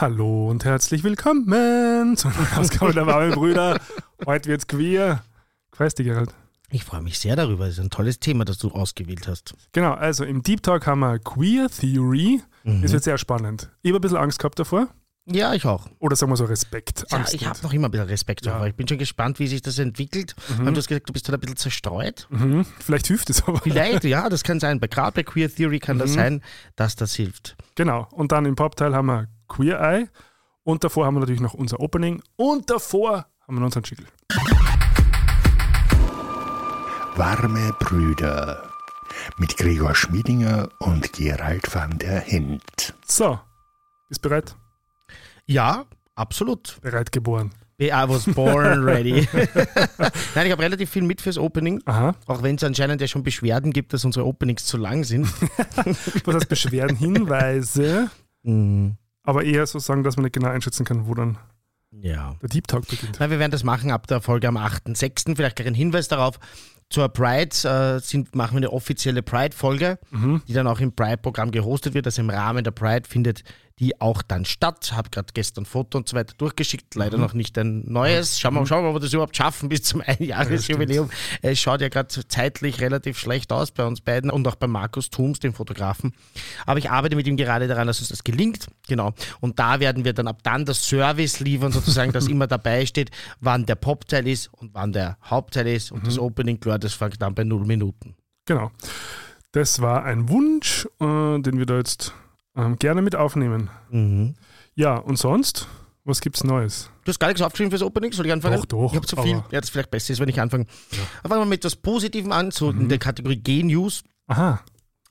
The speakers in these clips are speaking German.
Hallo und herzlich willkommen zu einer Ausgabe der warmen Brüder. Heute wird's queer. Dich, Gerald. Ich freue mich sehr darüber. Das ist ein tolles Thema, das du ausgewählt hast. Genau, also im Deep Talk haben wir Queer Theory. Mhm. Es wird sehr spannend. Ich habe ein bisschen Angst gehabt davor. Ja, ich auch. Oder sagen wir so Respekt. Ja, Angst ich habe noch immer ein bisschen Respekt Ja. davor. Ich bin schon gespannt, wie sich das entwickelt. Weil du hast gesagt, du bist halt ein bisschen zerstreut. Mhm. Vielleicht hilft es aber. Vielleicht, ja, das kann sein. Bei gerade bei Queer Theory kann Mhm. das sein, dass das hilft. Genau. Und dann im Popteil haben wir Queer Eye. Und davor haben wir natürlich noch unser Opening. Und davor haben wir noch unseren Jingle. Warme Brüder mit Gregor Schmiedinger und Gerald van der Hint. So. Ist bereit? Ja, absolut. Bereit geboren. I was born ready. Nein, ich habe relativ viel mit fürs Opening. Aha. Auch wenn es anscheinend ja schon Beschwerden gibt, dass unsere Openings zu lang sind. Was heißt Beschwerden? Hinweise. Mhm. Aber eher so sagen, dass man nicht genau einschätzen kann, wo dann Ja. der Deep Talk beginnt. Na, wir werden das machen ab der Folge am 8.6. Vielleicht gleich ein Hinweis darauf. Zur Pride äh, sind, machen wir eine offizielle Pride-Folge, Mhm. die dann auch im Pride-Programm gehostet wird. Also im Rahmen der Pride findet die auch dann statt. Habe gerade gestern Foto und so weiter durchgeschickt. Leider Mhm. noch nicht ein neues. Schauen wir, schauen wir, ob wir das überhaupt schaffen bis zum Einjahresjubiläum. es schaut ja gerade zeitlich relativ schlecht aus bei uns beiden und auch bei Markus Thums, dem Fotografen. Aber ich arbeite mit ihm gerade daran, dass uns das gelingt. Genau. Und da werden wir dann ab dann das Service liefern, sozusagen, dass immer dabei steht, wann der Popteil ist und wann der Hauptteil ist. Und das Opening, klar, das fängt dann bei null Minuten. Genau. Das war ein Wunsch, äh, den wir da jetzt ähm, gerne mit aufnehmen. Mhm. Ja, und sonst? Was gibt's Neues? Du hast gar nichts aufgeschrieben fürs Opening, soll ich anfangen? Doch, doch, Ich habe zu viel. Ja, das vielleicht besser ist, wenn ich anfange. Fangen wir mit etwas Positivem an, so Mhm. in der Kategorie G-News. Aha.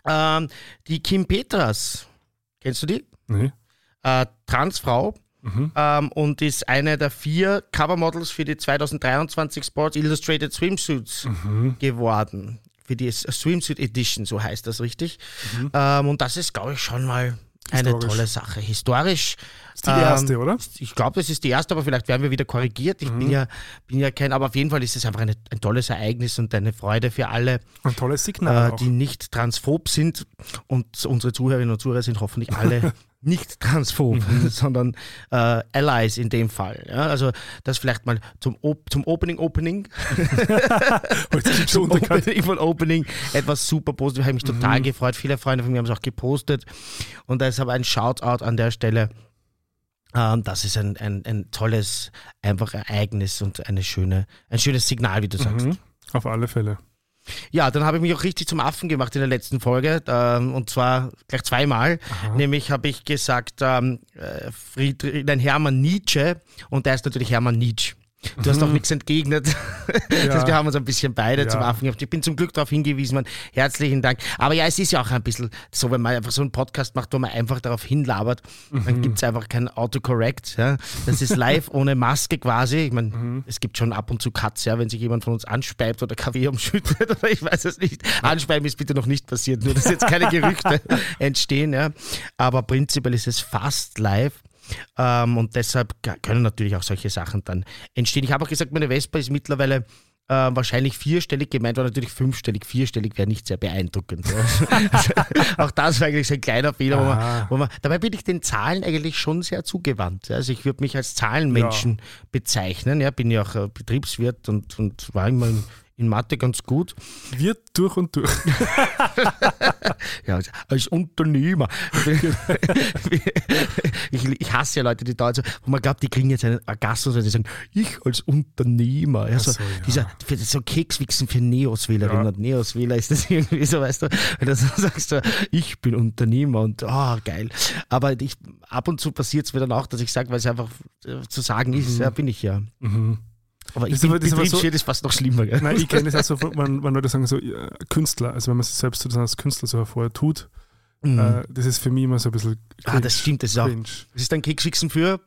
Ähm, die Kim Petras, kennst du die? Nee. Äh, Transfrau. Mhm. Ähm, und ist eine der vier Covermodels für die 2023 Sports Illustrated Swimsuits Mhm. geworden. Für die Swimsuit Edition, so heißt das richtig. Mhm. Ähm, und das ist, glaube ich, schon mal eine tolle Sache. Historisch. Ist die ähm, erste, oder? Ich glaube, das ist die erste, aber vielleicht werden wir wieder korrigiert. Ich Mhm. bin, ja, bin ja kein, aber auf jeden Fall ist es einfach eine, ein tolles Ereignis und eine Freude für alle, Ein tolles Signal äh, die nicht transphob sind. Und unsere Zuhörerinnen und Zuhörer sind hoffentlich alle nicht transphob, Mhm. sondern äh, Allies in dem Fall. Ja? Also das vielleicht mal zum, Op zum Opening Opening. Zum. Opening von Opening etwas super positiv. Habe mich Mhm. total gefreut. Viele Freunde von mir haben es auch gepostet. Und deshalb ein Shoutout an der Stelle. Ähm, das ist ein, ein, ein tolles, einfach Ereignis und eine schöne, ein schönes Signal, wie du sagst. Mhm. Auf alle Fälle. Ja, dann habe ich mich auch richtig zum Affen gemacht in der letzten Folge. Ähm, und zwar gleich zweimal. Nämlich habe ich gesagt, ähm, äh, Friedrich, nein, Hermann Nietzsche. Und der ist natürlich Hermann Nietzsche. Du hast auch nichts entgegnet. Das heißt, wir haben uns ein bisschen beide Ja. zum Affen gemacht. Ich bin zum Glück darauf hingewiesen worden. Herzlichen Dank. Aber ja, es ist ja auch ein bisschen so, wenn man einfach so einen Podcast macht, wo man einfach darauf hinlabert, dann gibt es einfach kein Autocorrect. Ja. Das ist live ohne Maske quasi. Ich meine, es gibt schon ab und zu Cuts, ja, wenn sich jemand von uns anspeibt oder Kaffee umschüttet oder ich weiß es nicht. Anspeiben ist bitte noch nicht passiert, nur dass jetzt keine Gerüchte entstehen. Ja. Aber prinzipiell ist es fast live. Ähm, und deshalb können natürlich auch solche Sachen dann entstehen. Ich habe auch gesagt, meine Vespa ist mittlerweile äh, wahrscheinlich vierstellig, gemeint war natürlich fünfstellig. Vierstellig wäre nicht sehr beeindruckend. Ja. also, auch das war eigentlich so ein kleiner Fehler. Wo man, wo man, dabei bin ich den Zahlen eigentlich schon sehr zugewandt. Ja. Also ich würde mich als Zahlenmenschen bezeichnen. Ja, bin ja auch äh, Betriebswirt und, und war immer in, in Mathe ganz gut. Wird durch und durch. Ja, als- als Unternehmer. ich, ich hasse ja Leute, die da so, wo man glaubt, die kriegen jetzt einen Orgasmus, weil die sagen, ich als Unternehmer. Ja, so, ja. Dieser, für, so Kekswichsen für Neos-Wählerinnen Ja. und Neos-Wähler ist das irgendwie so, weißt du, wenn du sagst, so, ich bin Unternehmer und ah, geil. Aber ich, ab und zu passiert es mir dann auch, dass ich sage, weil es einfach äh, zu sagen ist, ja, bin ich ja. Mhm. Aber ich Das bin das so- ist fast noch schlimmer. Gell? Nein, ich kenne das auch so, wenn, wenn Leute sagen so, ja, Künstler, also wenn man sich selbst sozusagen als Künstler so hervor tut, Mhm. äh, das ist für mich immer so ein bisschen ah, cringe, das stimmt, das ist auch. cringe. Das ist ein Kekswichsen für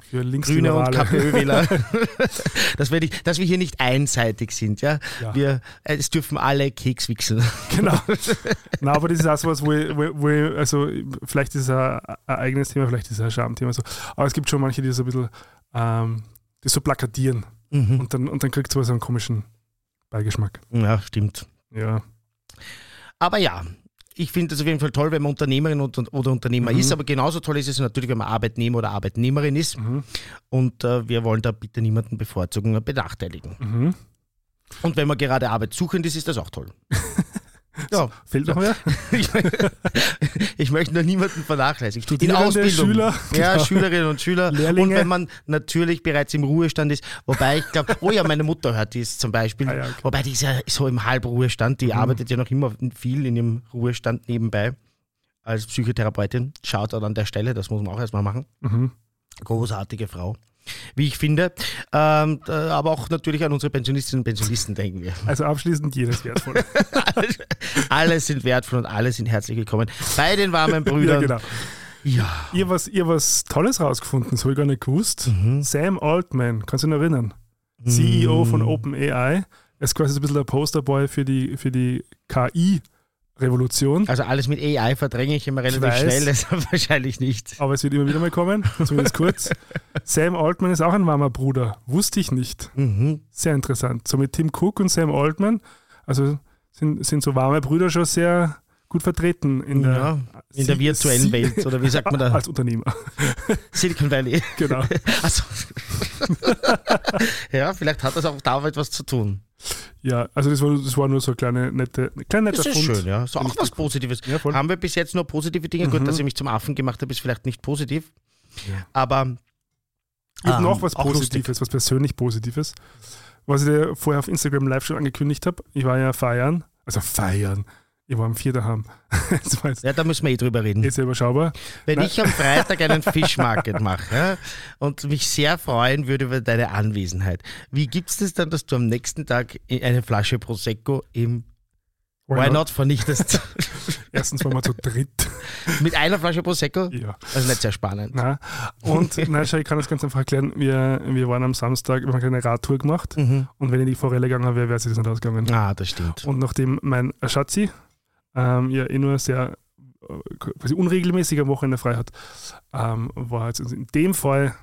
Für Grüne und. KPÖ-Wähler. dass, wir nicht- dass wir hier nicht einseitig sind. Ja? Ja. Wir, äh, es dürfen alle Keks wichsen. Genau. Na, aber das ist auch wo ich, wo, ich- wo ich, also vielleicht ist es ein, ein eigenes Thema, vielleicht ist es ein Schamthema so. Aber es gibt schon manche, die so ein bisschen ähm, die so plakatieren Mhm. und dann, und dann kriegt es so einen komischen Beigeschmack. Ja, stimmt. Ja. Aber ja, ich finde es auf jeden Fall toll, wenn man Unternehmerin oder Unternehmer Mhm. ist, aber genauso toll ist es natürlich, wenn man Arbeitnehmer oder Arbeitnehmerin ist. Mhm. Und äh, wir wollen da bitte niemanden bevorzugen oder benachteiligen. Mhm. Und wenn man gerade arbeitssuchend ist, ist das auch toll. ja, Fehlt noch mehr? ich, möchte nur niemanden vernachlässigen. Studierende, Schüler, Ja, genau. Schülerinnen und Schüler. Lehrlinge. Und wenn man natürlich bereits im Ruhestand ist, wobei ich glaube, oh ja, meine Mutter hört dies zum Beispiel, Ah ja, okay. wobei die ist ja so im Halbruhestand, die arbeitet ja noch immer viel in ihrem Ruhestand nebenbei als Psychotherapeutin. Schaut an der Stelle, das muss man auch erstmal machen. Mhm. Großartige Frau. Wie ich finde. Ähm, äh, aber auch natürlich an unsere Pensionistinnen und Pensionisten denken wir. Also abschließend jedes wertvoll. alle sind wertvoll und alle sind herzlich willkommen bei den warmen ja, Brüdern. genau. Ja. Ihr was, ihr was Tolles rausgefunden, das habe ich gar nicht gewusst. Mhm. Sam Altman, kannst du dich erinnern? CEO von OpenAI. Er ist quasi so ein bisschen der Posterboy für die, für die KI-Revolution. Also alles mit AI verdränge ich immer relativ weiß. schnell, deshalb wahrscheinlich nicht. Aber es wird immer wieder mal kommen, zumindest kurz. Sam Altman ist auch ein warmer Bruder. Wusste ich nicht. Mhm. Sehr interessant. So mit Tim Cook und Sam Altman, also sind, sind so warme Brüder schon sehr gut vertreten in der, Ja, in der virtuellen Sie- Welt, oder wie sagt man da? als Unternehmer. Silicon Valley. Genau. Also. ja, vielleicht hat das auch da etwas zu tun. Ja, also das war, das war nur so eine kleine nette, klein netter Das ist Fund. schön, ja. So auch was Positives. Ja. Haben wir bis jetzt nur positive Dinge? Gut, Mhm. dass ich mich zum Affen gemacht habe, ist vielleicht nicht positiv. Aber Ich habe ähm, noch was. Positives, was persönlich Positives, was ich dir vorher auf Instagram live schon angekündigt habe. Ich war ja feiern, also feiern. Ich war am Vier daheim. Das Ja, da müssen wir eh drüber reden. jetzt überschaubar. Wenn Nein. ich am Freitag einen Fischmarket mache ja, und mich sehr freuen würde über deine Anwesenheit, wie gibt es das dann, dass du am nächsten Tag eine Flasche Prosecco im Why Not vernichtest? Erstens waren wir zu dritt. Mit einer Flasche Prosecco? Ja. Das ist nicht sehr spannend. Na. Und nein, schau, ich kann das ganz einfach erklären. Wir, wir waren am Samstag, wir haben eine Radtour gemacht Mhm. und wenn ich die Forelle gegangen wäre, wäre es jetzt nicht ausgegangen. Ah, das stimmt. Und nachdem mein Schatzi ähm, ja eh nur sehr äh, quasi unregelmäßig am Wochenende frei hat, ähm, war jetzt in dem Fall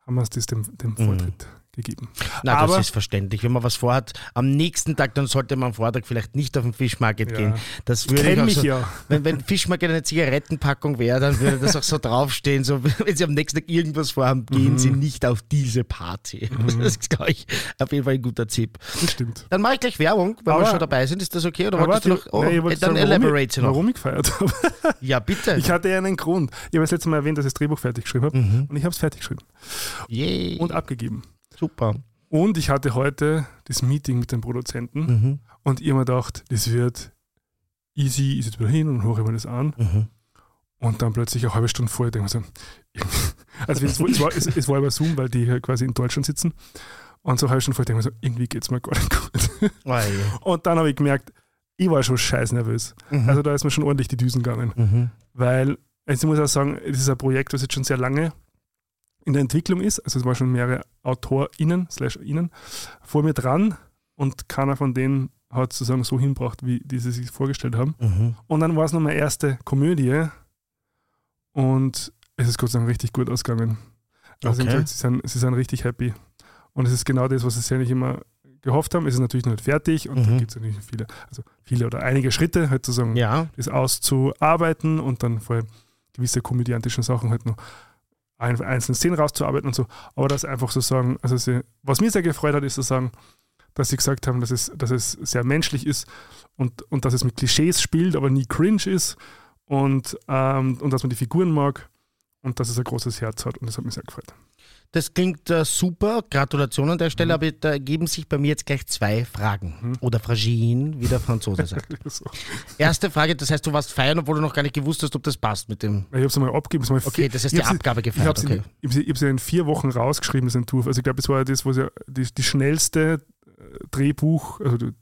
haben wir es das dem, dem Mhm. Gegeben. Na, Aber- das ist verständlich. Wenn man was vorhat, am nächsten Tag, dann sollte man am Vortag vielleicht nicht auf den Fischmarket Ja. gehen. Das Ich würde ich kenne auch mich so, ja. Wenn, wenn Fischmarket eine Zigarettenpackung wäre, dann würde das auch so draufstehen. So, wenn Sie am nächsten Tag irgendwas vorhaben, gehen Mhm. Sie nicht auf diese Party. Das ist, glaube ich, auf jeden Fall ein guter Tipp. Das stimmt. Dann mache ich gleich Werbung, wenn wir Aber- schon dabei sind. Ist das okay? Oder wolltest du noch? Oh, ich wollte dann sagen, warum, elaborate ich, sie noch. warum ich gefeiert habe. Ja, bitte. Ich hatte ja einen Grund. Ich habe das letzte Mal erwähnt, dass ich das Drehbuch fertig geschrieben habe. Mhm. Und ich habe es fertig geschrieben Yay. und abgegeben. Super. Und ich hatte heute das Meeting mit dem Produzenten Mhm. und ich hab mir gedacht, das wird easy, ich sitze wieder hin und höre mir das an. Mhm. Und dann plötzlich eine halbe Stunde vorher denke ich mir so, also es, war- es, war, es, es war über Zoom, weil die quasi in Deutschland sitzen. Und so eine halbe Stunde vorher denke ich mir so, irgendwie geht es mir gar nicht gut. Oh. Und dann habe ich gemerkt, ich war schon scheiß nervös. Mhm. Also da ist mir schon ordentlich die Düsen gegangen. Mhm. Weil, also ich muss auch sagen, es ist ein Projekt, das jetzt schon sehr lange in der Entwicklung ist. Also es waren schon mehrere AutorInnen, slash Innen, vor mir dran und keiner von denen hat sozusagen so hinbracht, wie die sie sich vorgestellt haben. Mhm. Und dann war es noch meine erste Komödie und es ist Gott sei Dank richtig gut ausgegangen. Also Okay. gesagt, sie, sind, sie sind richtig happy. Und es ist genau das, was sie eigentlich immer gehofft haben. Es ist natürlich noch nicht fertig und da Mhm. gibt es natürlich viele, also viele oder einige Schritte, halt sozusagen Ja. das auszuarbeiten und dann vor allem gewisse komödiantischen Sachen halt noch ein, einzelne Szenen rauszuarbeiten und so. Aber das einfach so sagen, also sie, was mir sehr gefreut hat, ist zu sagen, dass sie gesagt haben, dass es, dass es sehr menschlich ist und, und dass es mit Klischees spielt, aber nie cringe ist und, ähm, und dass man die Figuren mag und dass es ein großes Herz hat und das hat mich sehr gefreut. Das klingt äh, super. Gratulation an der Stelle, aber da ergeben sich bei mir jetzt gleich zwei Fragen. Mhm. Oder Fragien, wie der Franzose sagt. so. Erste Frage, das heißt, du warst feiern, obwohl du noch gar nicht gewusst hast, ob das passt mit dem. Ich habe es mal abgegeben. mal Okay, das heißt, ich die hab sie- Abgabe Ich gefeiert. habe Okay. sie, ich sie, ich hab sie in vier Wochen rausgeschrieben, das Entwurf. Also ich glaube, es war ja das, was ja die, die schnellste äh, Drehbuch, also die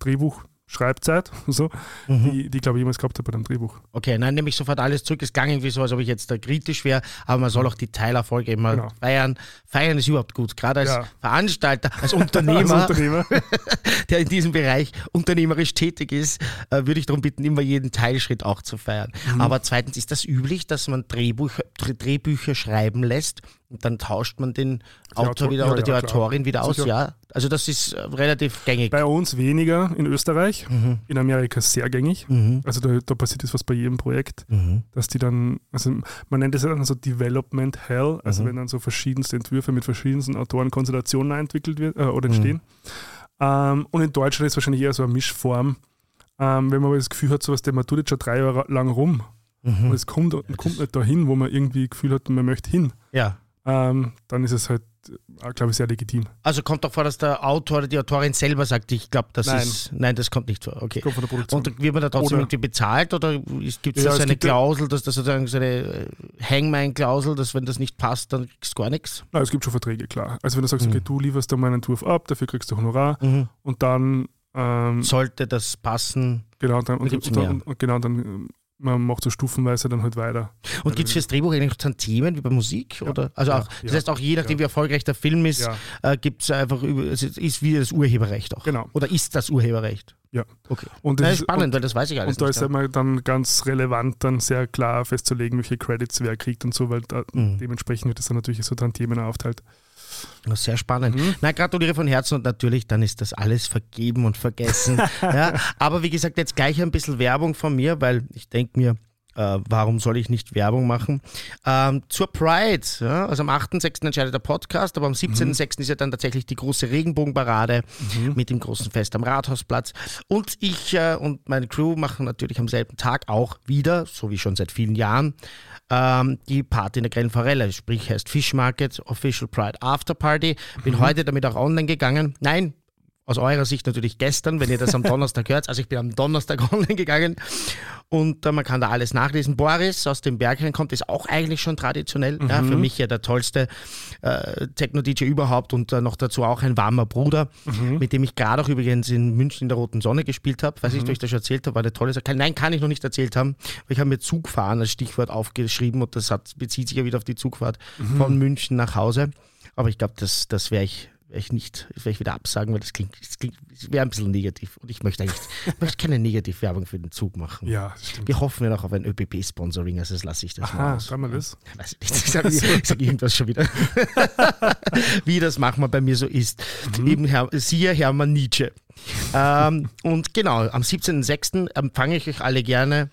Drehbuch-Schreibzeit, so, Mhm. die, die glaube ich jemals gehabt habe bei einem Drehbuch. Okay, nein, nehme ich sofort alles zurück. Es klang irgendwie so, als ob ich jetzt da kritisch wäre, aber man soll auch die Teilerfolge immer Genau. feiern. Feiern ist überhaupt gut, gerade als Ja. Veranstalter, als Als Unternehmer, Unternehmer. der in diesem Bereich unternehmerisch tätig ist, äh, würde ich darum bitten, immer jeden Teilschritt auch zu feiern. Mhm. Aber zweitens, ist das üblich, dass man Drehbuch, Dr- Drehbücher schreiben lässt, und dann tauscht man den Die Autor Autor- wieder ja, oder die ja, klar. Autorin wieder aus. Ja, also das ist äh, relativ gängig. Bei uns weniger in Österreich, Mhm. in Amerika sehr gängig. Mhm. Also da, da passiert das was bei jedem Projekt, Mhm. dass die dann, also man nennt es ja dann so Development Hell, also Mhm. wenn dann so verschiedenste Entwürfe mit verschiedensten Autorenkonstellationen entwickelt wird äh, oder Mhm. entstehen. Ähm, und in Deutschland ist wahrscheinlich eher so eine Mischform. Ähm, wenn man aber das Gefühl hat, sowas, der man tut jetzt schon drei Jahre lang rum und Mhm. es kommt, kommt nicht dahin, wo man irgendwie Gefühl hat, man möchte hin, Ja. Ähm, dann ist es halt, äh, glaube ich, sehr legitim. Also kommt doch vor, dass der Autor oder die Autorin selber sagt, ich glaube, das Nein. ist. Nein, das kommt nicht vor. Okay. Kommt von der Produktion. Und wird man da trotzdem Oder- irgendwie bezahlt oder gibt es Ja, da so eine Klausel, dass das sozusagen so eine äh, Hangman-Klausel, dass wenn das nicht passt, dann kriegst du gar nichts? Nein, es gibt schon Verträge, klar. Also wenn du sagst, Mhm. okay, du lieferst da meinen Entwurf ab, dafür kriegst du Honorar und dann ähm, Sollte das passen? genau, dann, und, und, und genau, dann ähm, man macht so stufenweise dann halt weiter. Und gibt es fürs Drehbuch eigentlich dann Themen wie bei Musik? Oder? Also Ja, auch, das ja, heißt auch je nachdem, ja. wie erfolgreich der Film ist, Ja, äh, gibt es einfach über, es ist wie das Urheberrecht auch. genau. Oder ist das Urheberrecht? Ja. Okay. Und, Na, das ist spannend, und, weil das weiß ich alles und da nicht. ist immer dann ganz relevant, dann sehr klar festzulegen, welche Credits wer kriegt und so, weil Mhm. dementsprechend wird das dann natürlich so dann Themen aufteilt. Ja, Sehr spannend. Mhm. Na, gratuliere von Herzen und natürlich, dann ist das alles vergeben und vergessen. ja, aber wie gesagt, jetzt gleich ein bisschen Werbung von mir, weil ich denke mir, äh, warum soll ich nicht Werbung machen? Ähm, zur Pride, ja, also am 8.6. entscheidet der Podcast, aber am 17.6. ist ja dann tatsächlich die große Regenbogenparade mit dem großen Fest am Rathausplatz. Und ich äh, und meine Crew machen natürlich am selben Tag auch wieder, so wie schon seit vielen Jahren, ähm, die Party in der Grellen Forelle, sprich heißt Fish Market Official Pride After Party. Bin heute damit auch online gegangen. Nein, aus eurer Sicht natürlich gestern, wenn ihr das am Donnerstag hört. Also ich bin am Donnerstag online gegangen und äh, man kann da alles nachlesen. Boris aus dem Bergheim kommt, ist auch eigentlich schon traditionell. Ja, für mich ja der tollste äh, Techno-DJ überhaupt und äh, noch dazu auch ein warmer Bruder, mit dem ich gerade auch übrigens in München in der Roten Sonne gespielt habe. Weiß nicht, ob ich das schon erzählt habe, war eine tolle Sache. Nein, kann ich noch nicht erzählt haben. weil Ich habe mir Zugfahren als Stichwort aufgeschrieben und das hat, bezieht sich ja wieder auf die Zugfahrt von München nach Hause. Aber ich glaube, das, das werde ich, werd ich nicht, werde ich wieder absagen, weil das klingt, das klingt wäre ein bisschen negativ. Und ich möchte eigentlich ich möchte keine Negativwerbung für den Zug machen. Ja, stimmt. Wir hoffen ja noch auf ein ÖBB-Sponsoring, also das lasse ich das mal Aha, aus. sagen wir das. Weiß ich nicht, ich sage sag irgendwas schon wieder. Wie das manchmal bei mir so ist. Eben Herr, siehe Hermann Nietzsche. ähm, und genau, am 17.06. empfange ich euch alle gerne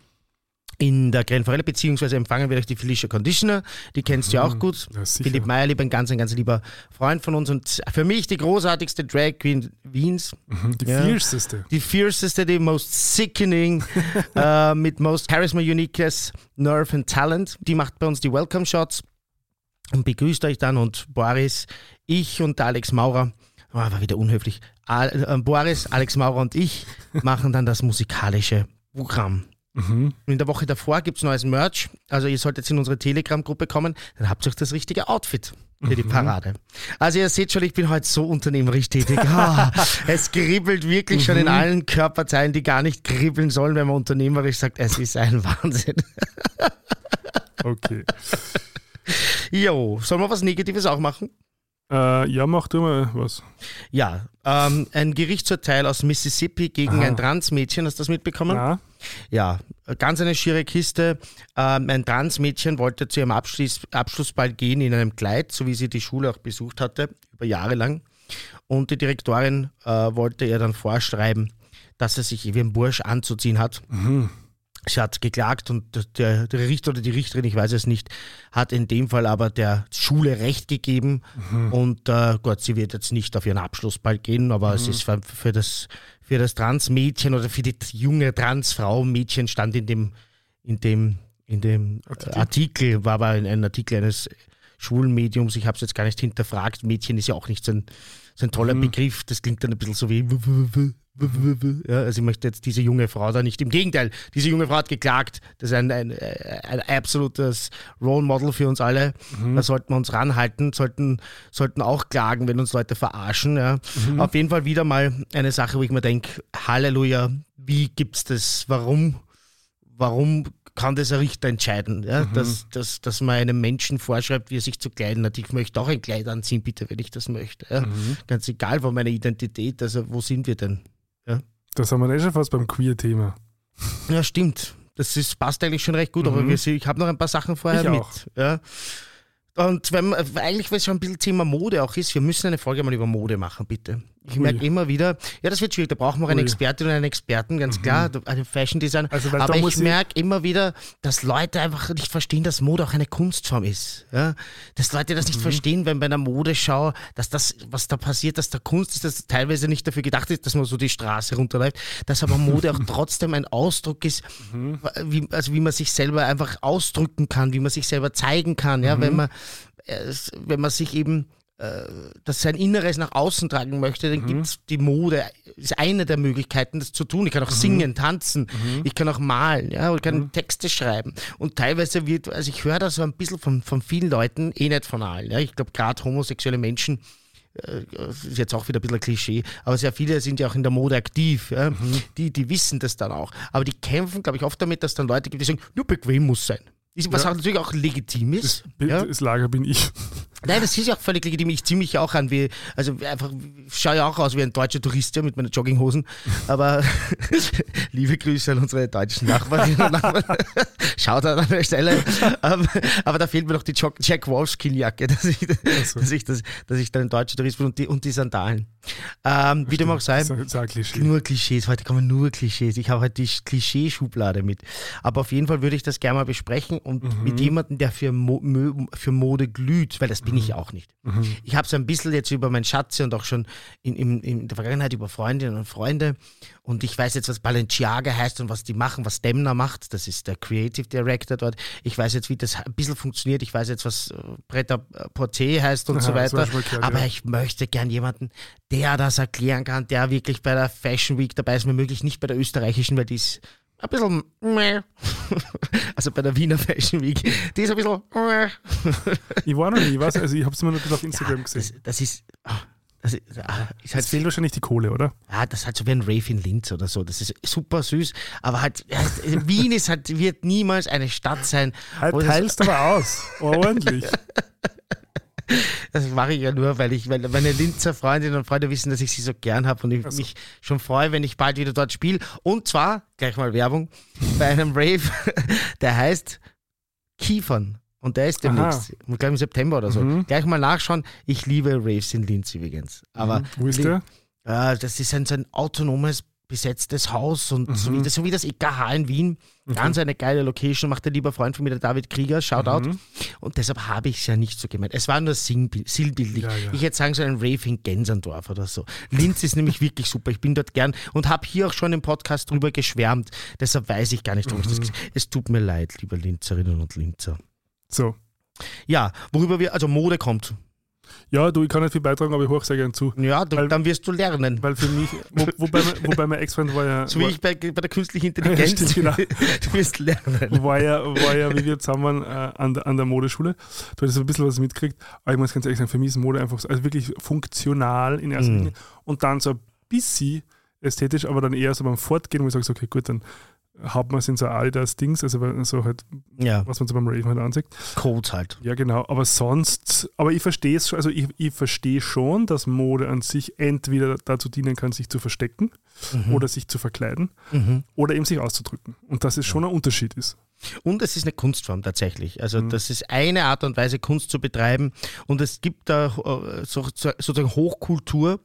in der Grenforelle, beziehungsweise empfangen wir euch die Felicia Conditioner. Die kennst du ja auch gut. Ja. Philipp Meyerlieb, ein ganz, ein ganz lieber Freund von uns und für mich die großartigste Drag Queen Wiens. Mhm, Die Ja. fierceste. Die fierceste, die most sickening, äh, mit most charisma, uniqueness, nerve and talent. Die macht bei uns die Welcome Shots und begrüßt euch dann und Boris, ich und Alex Maurer, oh, war wieder unhöflich, Al äh, Boris, Alex Maurer und ich machen dann das musikalische Programm. Mhm. In der Woche davor gibt es neues Merch. Also ihr solltet in unsere Telegram-Gruppe kommen, dann habt ihr auch das richtige Outfit für die Parade. Also ihr seht schon, ich bin heute so unternehmerisch tätig. Ah, es kribbelt wirklich schon in allen Körperzeilen, die gar nicht kribbeln sollen, wenn man unternehmerisch sagt, es ist ein Wahnsinn. Okay. Jo, sollen wir was Negatives auch machen? Äh, ja, mach du mal was. Ja, ähm, ein Gerichtsurteil aus Mississippi gegen Aha. ein Transmädchen, hast du das mitbekommen? Na, Ja, ganz eine schiere Kiste. Ähm, ein Transmädchen wollte zu ihrem Abschluss, Abschlussball gehen in einem Kleid, so wie sie die Schule auch besucht hatte, über Jahre lang. Und die Direktorin äh, wollte ihr dann vorschreiben, dass er sich wie ein Bursch anzuziehen hat. mhm. Sie hat geklagt und der, der Richter oder die Richterin, ich weiß es nicht, hat in dem Fall aber der Schule Recht gegeben. Und äh, Gott, sie wird jetzt nicht auf ihren Abschlussball gehen, aber es ist für, für, das, für das Transmädchen oder für die junge Transfrau, Mädchen stand in dem, in dem, in dem Artikel, Artikel war aber ein, ein Artikel eines Schulmediums, ich habe es jetzt gar nicht hinterfragt. Mädchen ist ja auch nicht so ein, so ein toller Begriff, das klingt dann ein bisschen so wie. Ja, also ich möchte jetzt diese junge Frau da nicht. Im Gegenteil, diese junge Frau hat geklagt. Das ist ein, ein, ein absolutes Role Model für uns alle. Da sollten wir uns ranhalten, sollten, sollten auch klagen, wenn uns Leute verarschen. Ja. Auf jeden Fall wieder mal eine Sache, wo ich mir denke, Halleluja, wie gibt's das? Warum? Warum kann das ein Richter entscheiden, ja? dass, dass, dass man einem Menschen vorschreibt, wie er sich zu kleiden hat. Ich möchte auch ein Kleid anziehen, bitte, wenn ich das möchte. Ja? Ganz egal von meiner Identität, also wo sind wir denn? Das haben wir eh schon fast beim Queer-Thema. Ja, stimmt. Das ist, passt eigentlich schon recht gut, aber Mhm. wir, sind- ich habe noch ein paar Sachen vorher Ich mit. auch. Ja. Und wenn man, eigentlich, weil es schon ein bisschen Thema Mode auch ist, wir müssen eine Folge mal über Mode machen, bitte. Ich merke immer wieder, ja, das wird schwierig, da brauchen wir eine Ui. Expertin und einen Experten, ganz klar, einen Fashion Designer. Also, Aber ich merke immer wieder, dass Leute einfach nicht verstehen, dass Mode auch eine Kunstform ist. Ja? Dass Leute das Mhm. nicht verstehen, wenn bei einer Modeschau, dass das, was da passiert, dass da Kunst ist, dass teilweise nicht dafür gedacht ist, dass man so die Straße runterläuft, dass aber Mode auch trotzdem ein Ausdruck ist, Mhm. wie, also wie man sich selber einfach ausdrücken kann, wie man sich selber zeigen kann, ja, Mhm. wenn man es- wenn man sich eben äh, das sein Inneres nach außen tragen möchte, dann gibt's die Mode, ist eine der Möglichkeiten, das zu tun. Ich kann auch singen, tanzen, ich kann auch malen, ja, ich kann Texte schreiben. Und teilweise wird, also ich höre das so ein bisschen von, von vielen Leuten, eh nicht von allen. Ja. Ich glaube, gerade homosexuelle Menschen, äh, das ist jetzt auch wieder ein bisschen Klischee, aber sehr viele sind ja auch in der Mode aktiv. Ja. Die, die wissen das dann auch. Aber die kämpfen, glaube ich, oft damit, dass dann Leute gibt, die sagen, nur bequem muss sein. Was Ja. auch natürlich auch legitim ist. Das, ja. das Lager bin ich. Nein, das ist ja auch völlig legitim. Ich ziehe mich ja auch an wie, also einfach, ich schaue ja auch aus wie ein deutscher Tourist ja, mit meinen Jogginghosen. Aber liebe Grüße an unsere deutschen Nachbarinnen und Nachbarn. Schaut an der Stelle. Ähm, aber da fehlt mir noch die Jo- Jack Wolfskin-Jacke, dass ich, so. dass, ich, das, dass ich dann ein deutscher Tourist bin und die, und die Sandalen. Ähm, wie dem auch sei. Klischee. Nur Klischees, heute kommen nur Klischees. Ich habe halt die Klischeeschublade mit. Aber auf jeden Fall würde ich das gerne mal besprechen und Mhm. mit jemandem, der für, Mo für Mode glüht, weil das bin Mhm. ich auch nicht. Ich habe so ein bisschen jetzt über mein Schatze und auch schon in, in, in der Vergangenheit über Freundinnen und Freunde und ich weiß jetzt, was Balenciaga heißt und was die machen, was Demner macht. Das ist der Creative Director dort. Ich weiß jetzt, wie das ein bisschen funktioniert. Ich weiß jetzt, was äh, Pret-à-Porter heißt und Aha, so weiter. gehört, Aber ja. ich möchte gern jemanden, der das erklären kann, der wirklich bei der Fashion Week dabei ist, mir möglich nicht bei der österreichischen, weil die ist ein bisschen meh. Also bei der Wiener Fashion Week, die ist ein bisschen meh. Ich war noch nie, was? Also ich habe es immer nur auf Instagram Das, gesehen. das ist, ah, das ist, ah, ist halt Es fehlt wahrscheinlich die Kohle, oder? ja, das ist halt so wie ein Rave in Linz oder so. Das ist super süß, aber halt, ja, Wien ist halt, wird niemals eine Stadt sein. Halt das- teilst aber aus. Ordentlich. Das mache ich ja nur, weil ich, weil meine Linzer Freundinnen und Freunde wissen, dass ich sie so gern habe und ich Ach so. mich schon freue, wenn ich bald wieder dort spiele. Und zwar, gleich mal Werbung, bei einem Rave, der heißt Kiefern. Und der ist demnächst, ich glaube im September oder so. Mhm. Gleich mal nachschauen. Ich liebe Raves in Linz übrigens. Aber Wo ist der? äh, das ist ein, so ein autonomes, besetztes Haus und so, Mhm. wie das, so wie das EKH in Wien. Ganz eine geile Location, macht der lieber Freund von mir, der David Krieger, Shoutout. Mhm. Und deshalb habe ich es ja nicht so gemeint. Es war nur sinnbildlich. Ja, ja. Ich hätte sagen so ein Rave in Gensendorf oder so. Linz ist nämlich wirklich super. Ich bin dort gern und habe hier auch schon im Podcast drüber geschwärmt. Deshalb weiß ich gar nicht, warum ich Mhm. das gesagt Es tut mir leid, liebe Linzerinnen und Linzer. So. Ja, worüber wir, also Mode kommt. Ja, du, ich kann nicht viel beitragen, aber ich höre sehr gerne zu. Ja, du, Weil- dann wirst du lernen. Weil für mich, wo, wobei, mein- wobei mein Ex-Freund war ja, So wie ich bei, bei der künstlichen Intelligenz. stimmt, genau. Du wirst lernen. war, ja, war ja, wie wir zusammen äh, an, der, an der Modeschule. Du hattest ein bisschen was mitgekriegt. Aber ich muss ganz ehrlich sagen, für mich ist Mode einfach so, also wirklich funktional in erster Mhm. Linie. Und dann so ein bisschen ästhetisch, aber dann eher so beim Fortgehen, wo ich sage, okay, gut, dann haut man es in so Adidas-Dings, also so halt, Ja, was man so beim Raven halt ansieht. Codes halt. Ja, genau. Aber sonst, aber ich verstehe es schon, also ich, ich verstehe schon, dass Mode an sich entweder dazu dienen kann, sich zu verstecken Mhm. oder sich zu verkleiden Mhm. oder eben sich auszudrücken. Und dass es schon ein Unterschied ist. Und es ist eine Kunstform tatsächlich. Also Mhm. das ist eine Art und Weise, Kunst zu betreiben. Und es gibt da äh, so, so, sozusagen Hochkultur.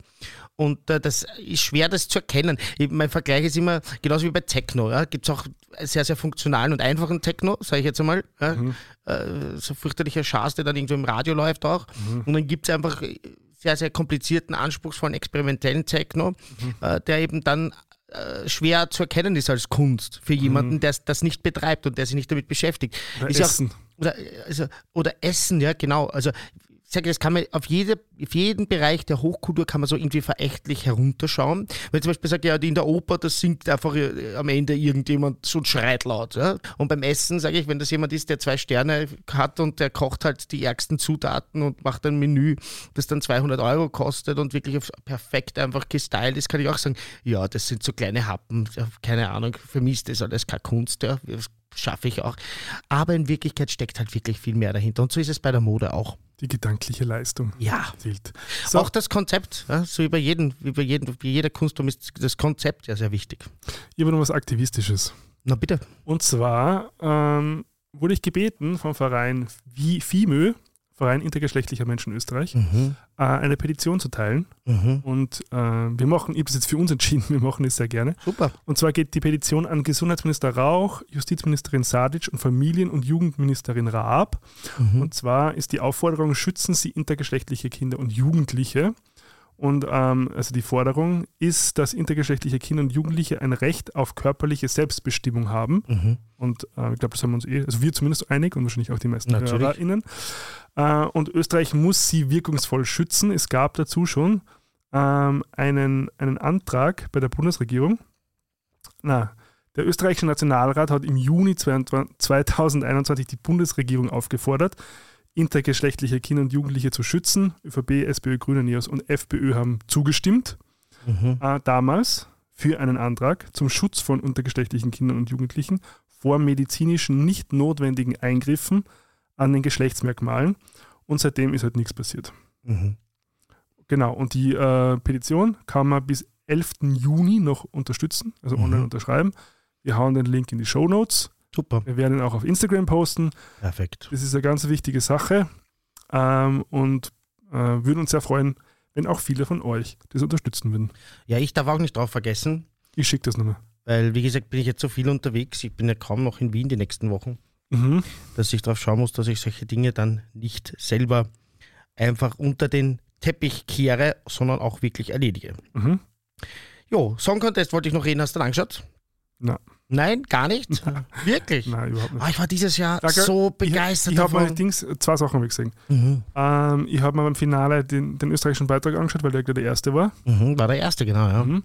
Und äh, das ist schwer, das zu erkennen. Ich, mein Vergleich ist immer, genauso wie bei Techno, ja, gibt es auch sehr, sehr funktionalen und einfachen Techno, sage ich jetzt einmal. Ja, Mhm. äh, so fürchterlicher Schaß, der dann irgendwo im Radio läuft auch. Mhm. Und dann gibt es einfach sehr, sehr komplizierten, anspruchsvollen, experimentellen Techno, Mhm. äh, der eben dann äh, schwer zu erkennen ist als Kunst für jemanden, der das nicht betreibt und der sich nicht damit beschäftigt. Oder Ist ja auch- Essen. oder, also, oder Essen, ja, genau. Also, sage, das kann man auf, jede, auf jeden Bereich der Hochkultur kann man so irgendwie verächtlich herunterschauen. Wenn ich zum Beispiel sage, ja, in der Oper, das singt einfach äh, am Ende irgendjemand so und schreit laut. Ja? Und beim Essen sage ich, wenn das jemand ist, der zwei Sterne hat und der kocht halt die ärgsten Zutaten und macht ein Menü, das dann 200 Euro kostet und wirklich perfekt einfach gestylt ist, kann ich auch sagen, ja, das sind so kleine Happen, keine Ahnung, für mich ist das alles keine Kunst, ja, das schaffe ich auch. Aber in Wirklichkeit steckt halt wirklich viel mehr dahinter. Und so ist es bei der Mode auch. Die gedankliche Leistung Ja. zählt. So, Auch das Konzept, ja, so wie bei, jedem, wie bei, jedem, wie jeder Kunstform ist das Konzept ja sehr wichtig. ich habe noch was Aktivistisches. Na bitte. Und zwar ähm, wurde ich gebeten vom Verein Vi- FIMÖ, Verein intergeschlechtlicher Menschen Österreich, Mhm. äh, eine Petition zu teilen. Mhm. Und äh, wir machen, ich habe es jetzt für uns entschieden, wir machen es sehr gerne. Super. Und zwar geht die Petition an Gesundheitsminister Rauch, Justizministerin Sadic und Familien- und Jugendministerin Raab. Mhm. Und zwar ist die Aufforderung, schützen Sie intergeschlechtliche Kinder und Jugendliche. Und ähm, also die Forderung ist, dass intergeschlechtliche Kinder und Jugendliche ein Recht auf körperliche Selbstbestimmung haben. Mhm. Und äh, ich glaube, das haben wir uns eh, also wir zumindest einig und wahrscheinlich auch die meisten. HörerInnen. Äh, und Österreich muss sie wirkungsvoll schützen. Es gab dazu schon ähm, einen, einen Antrag bei der Bundesregierung. Na, der österreichische Nationalrat hat im Juni 22 2021 die Bundesregierung aufgefordert, intergeschlechtliche Kinder und Jugendliche zu schützen. ÖVP, SPÖ, Grüne, NEOS und FPÖ haben zugestimmt Mhm. äh, damals für einen Antrag zum Schutz von untergeschlechtlichen Kindern und Jugendlichen vor medizinischen nicht notwendigen Eingriffen an den Geschlechtsmerkmalen. Und seitdem ist halt nichts passiert. Mhm. Genau, und die äh, Petition kann man bis 11. Juni noch unterstützen, also Mhm. online unterschreiben. Wir hauen den Link in die Show Notes. Super. Wir werden ihn auch auf Instagram posten. Perfekt. Das ist eine ganz wichtige Sache ähm, und äh, würden uns sehr freuen, wenn auch viele von euch das unterstützen würden. Ja, ich darf auch nicht drauf vergessen, Ich schicke das nochmal. weil, wie gesagt, bin ich jetzt so viel unterwegs. Ich bin ja kaum noch in Wien die nächsten Wochen, Mhm. dass ich darauf schauen muss, dass ich solche Dinge dann nicht selber einfach unter den Teppich kehre, sondern auch wirklich erledige. Mhm. Jo, Song Contest wollte ich noch reden. Hast du den angeschaut? Na. Nein, gar nicht? Wirklich? Nein, überhaupt nicht. Ah, ich war dieses Jahr Danke. so Ich, begeistert ich habe mal. Dings, zwei Sachen habe ich gesehen. Mhm. Ähm, ich habe mir beim Finale den, den österreichischen Beitrag angeschaut, weil der der erste war. Mhm, war der erste, genau, ja. Mhm.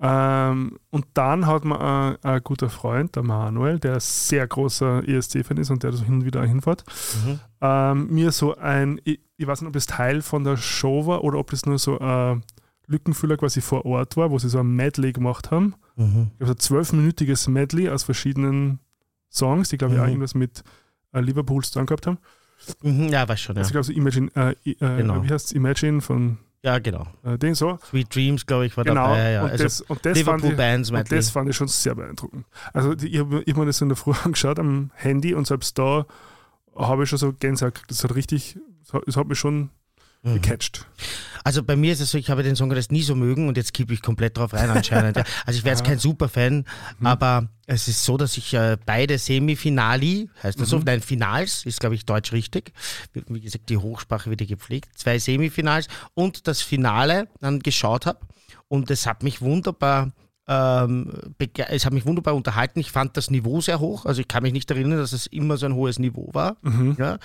Ähm, und dann hat mir ein, ein guter Freund, der Manuel, der ein sehr großer ESC-Fan ist und der so hin und wieder hinfährt, Mhm. ähm, mir so ein, ich, ich weiß nicht, ob das Teil von der Show war oder ob das nur so ein Lückenfüller quasi vor Ort war, wo sie so ein Medley gemacht haben. Mhm. Also ein zwölfminütiges Medley aus verschiedenen Songs, die glaube ich auch Mhm. irgendwas mit äh, Liverpool zu tun gehabt haben. Mhm. Ja, weiß schon, ja. Also ich glaube so Imagine, äh, äh, Genau. wie heißt es, Imagine von Ja, genau. äh, den so. Sweet Dreams, glaube ich, war Genau. dabei. Ja. Und, Also das, und, das fand Liverpool ich, Bands, und das fand ich schon sehr beeindruckend. Also die, ich habe hab mir das in der Früh angeschaut am Handy und selbst da habe ich schon so Gänsehaut gekriegt. Das hat richtig, das hat, mich schon. Gecatcht. Also bei mir ist es so, ich habe den Song Contest nie so mögen und jetzt kippe ich komplett drauf rein anscheinend. ja. Also ich wäre jetzt Ja. kein Superfan, Mhm. aber es ist so, dass ich äh, beide Semifinali, heißt das so, Mhm. nein, Finals, ist glaube ich deutsch richtig. Wie, gesagt, die Hochsprache wird ja gepflegt. Zwei Semifinals und das Finale dann geschaut habe und es hat mich wunderbar ähm, es hat mich wunderbar unterhalten. Ich fand das Niveau sehr hoch. Also ich kann mich nicht erinnern, dass es immer so ein hohes Niveau war. Mhm. Ja.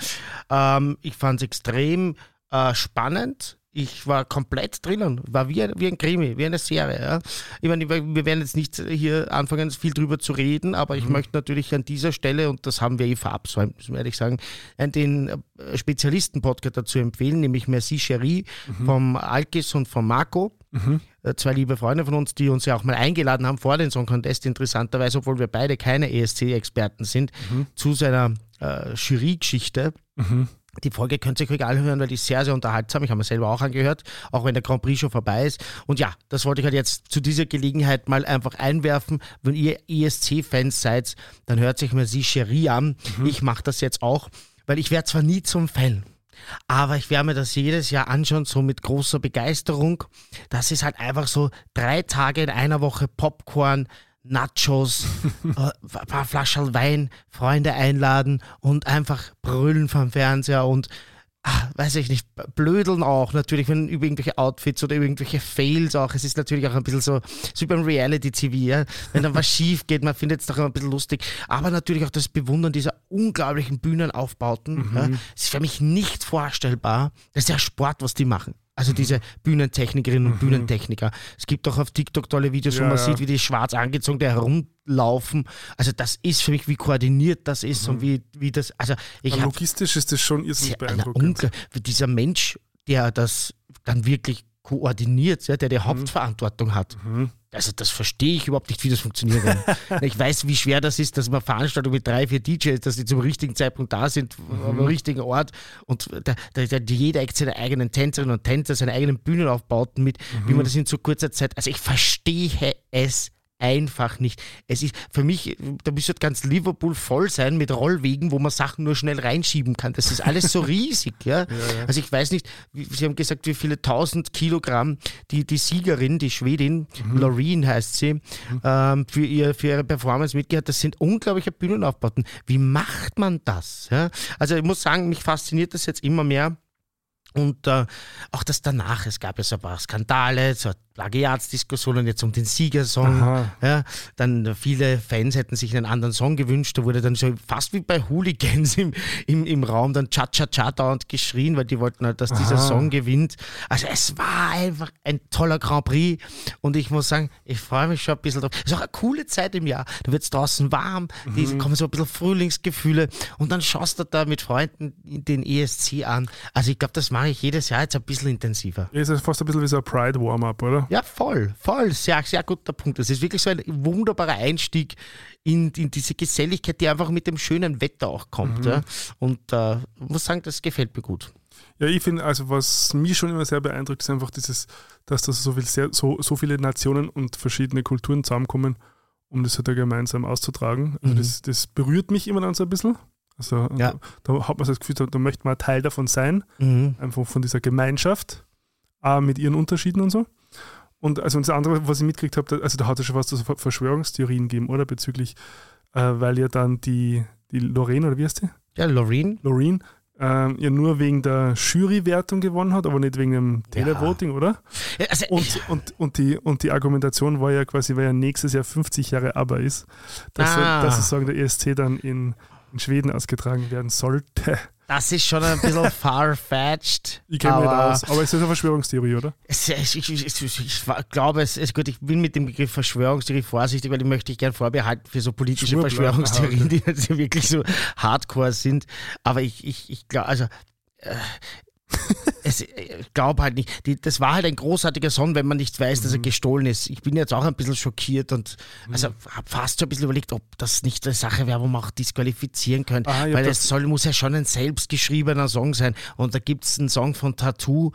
Ähm, ich fand es extrem äh, spannend. Ich war komplett drinnen, war wie, ein- wie ein Krimi, wie eine Serie. Ja. Ich meine, wir werden jetzt nicht hier anfangen, viel drüber zu reden, aber ich möchte natürlich an dieser Stelle, und das haben wir eh verabsäumt, muss man ehrlich sagen, äh, den äh, Spezialisten-Podcast dazu empfehlen, nämlich Merci Cherie vom Alkis und vom Marco. Mhm. Äh, Zwei liebe Freunde von uns, die uns ja auch mal eingeladen haben vor den Song Contest, interessanterweise, obwohl wir beide keine ESC-Experten sind, zu seiner äh, Jury-Geschichte. Mhm. Die Folge könnt ihr euch egal hören, weil die ist sehr, sehr unterhaltsam. Ich habe mir selber auch angehört, auch wenn der Grand Prix schon vorbei ist. Und ja, das wollte ich halt jetzt zu dieser Gelegenheit mal einfach einwerfen. Wenn ihr ESC-Fans seid, dann hört sich mal sie Cherie an. Ich mache das jetzt auch, weil ich werde zwar nie zum Fan, aber ich werde mir das jedes Jahr anschauen, so mit großer Begeisterung. Das ist halt einfach so drei Tage in einer Woche Popcorn, Nachos, äh, ein paar Flaschen Wein, Freunde einladen und einfach brüllen vom Fernseher und ah, weiß ich nicht, blödeln auch natürlich, wenn über irgendwelche Outfits oder irgendwelche Fails auch. Es ist natürlich auch ein bisschen so, so wie beim Reality-TV, ja? wenn dann was schief geht, man findet es doch immer ein bisschen lustig. Aber natürlich auch das Bewundern dieser unglaublichen Bühnenaufbauten. Ja? Es ist für mich nicht vorstellbar. Das ist ja Sport, was die machen. Also diese Bühnentechnikerinnen und Bühnentechniker. Es gibt auch auf TikTok tolle Videos, wo Ja, man ja. sieht, wie die schwarz angezogen da herumlaufen. Also das ist für mich, wie koordiniert das ist und wie, wie das, also ich habe logistisch ist das schon irrsinnig beeindruckend. dieser Mensch, der das dann wirklich koordiniert, ja, der die Hauptverantwortung hat. Mhm. Also das verstehe ich überhaupt nicht, wie das funktioniert. ich weiß, wie schwer das ist, dass man Veranstaltungen mit drei, vier DJs, dass die zum richtigen Zeitpunkt da sind, am richtigen Ort und da, da, da, jeder Act seine eigenen Tänzerinnen und Tänzer, seine eigenen Bühnenaufbauten mit, wie man das in so kurzer Zeit, also ich verstehe es einfach nicht. Es ist für mich, da müsste ganz Liverpool voll sein mit Rollwegen, wo man Sachen nur schnell reinschieben kann. Das ist alles so riesig. Ja? ja, ja. Also ich weiß nicht, Sie haben gesagt, wie viele tausend Kilogramm die, die Siegerin, die Schwedin, mhm. Loreen heißt sie, mhm. ähm, für, ihr, für ihre Performance mitgehört. Das sind unglaubliche Bühnenaufbauten. Wie macht man das? Ja? Also ich muss sagen, mich fasziniert das jetzt immer mehr. Und äh, auch das danach, es gab ja so ein paar Skandale, so Plagiatsdiskussionen jetzt um den Siegersong. Ja, dann viele Fans hätten sich einen anderen Song gewünscht. Da wurde dann so fast wie bei Hooligans im, im, im Raum dann Cha-Cha-Cha dauernd geschrien, weil die wollten halt, dass Aha. dieser Song gewinnt. Also es war einfach ein toller Grand Prix und ich muss sagen, ich freue mich schon ein bisschen drauf. Es ist auch eine coole Zeit im Jahr. Da wird es draußen warm, mhm. die kommen so ein bisschen Frühlingsgefühle und dann schaust du da mit Freunden den ESC an. Also ich glaube, das mache ich jedes Jahr jetzt ein bisschen intensiver. Ja, ist fast ein bisschen wie so ein Pride-Warm-Up, oder? Ja, voll, voll. Sehr, sehr guter Punkt. Das ist wirklich so ein wunderbarer Einstieg in, in diese Geselligkeit, die einfach mit dem schönen Wetter auch kommt. Mhm. Ja. Und äh, muss sagen, das gefällt mir gut. Ja, ich finde, also was mich schon immer sehr beeindruckt, ist einfach dieses, dass da so, viel, sehr, so, so viele Nationen und verschiedene Kulturen zusammenkommen, um das halt gemeinsam auszutragen. Also mhm. das, das berührt mich immer dann so ein bisschen. Also ja. da, da, hat man das Gefühl, da, da möchte man Teil davon sein, mhm. einfach von dieser Gemeinschaft, auch mit ihren Unterschieden und so. Und also das andere, was ich mitgekriegt habe, also da hat es schon was zu Verschwörungstheorien gegeben, oder? Bezüglich, äh, weil ja dann die, die Lorraine, oder wie heißt die? Ja, Lorraine. Lorraine, äh, ja nur wegen der Jurywertung gewonnen hat, aber nicht wegen dem Televoting, ja. oder? Also und, und, und, die, und die Argumentation war ja quasi, weil ja nächstes Jahr 50 Jahre aber ist, dass, ah. dass sozusagen der ESC dann in, in Schweden ausgetragen werden sollte. Das ist schon ein bisschen far-fetched. Ich kenne mich nicht aus, aber es ist eine Verschwörungstheorie, oder? Es, ich, ich, ich, ich, glaube, es ist gut, ich bin mit dem Begriff Verschwörungstheorie vorsichtig, weil ich möchte ich gerne vorbehalten für so politische. Verschwörungstheorien, okay. die wirklich so hardcore sind. Aber ich, ich, ich glaube, also äh, es, ich glaube halt nicht. Die, das war halt ein großartiger Song, wenn man nicht weiß, dass er mhm. gestohlen ist. Ich bin jetzt auch ein bisschen schockiert und mhm. also habe fast schon ein bisschen überlegt, ob das nicht eine Sache wäre, wo man auch disqualifizieren könnte. Ah, weil es soll, muss ja schon ein selbstgeschriebener Song sein. Und da gibt es einen Song von Tattoo,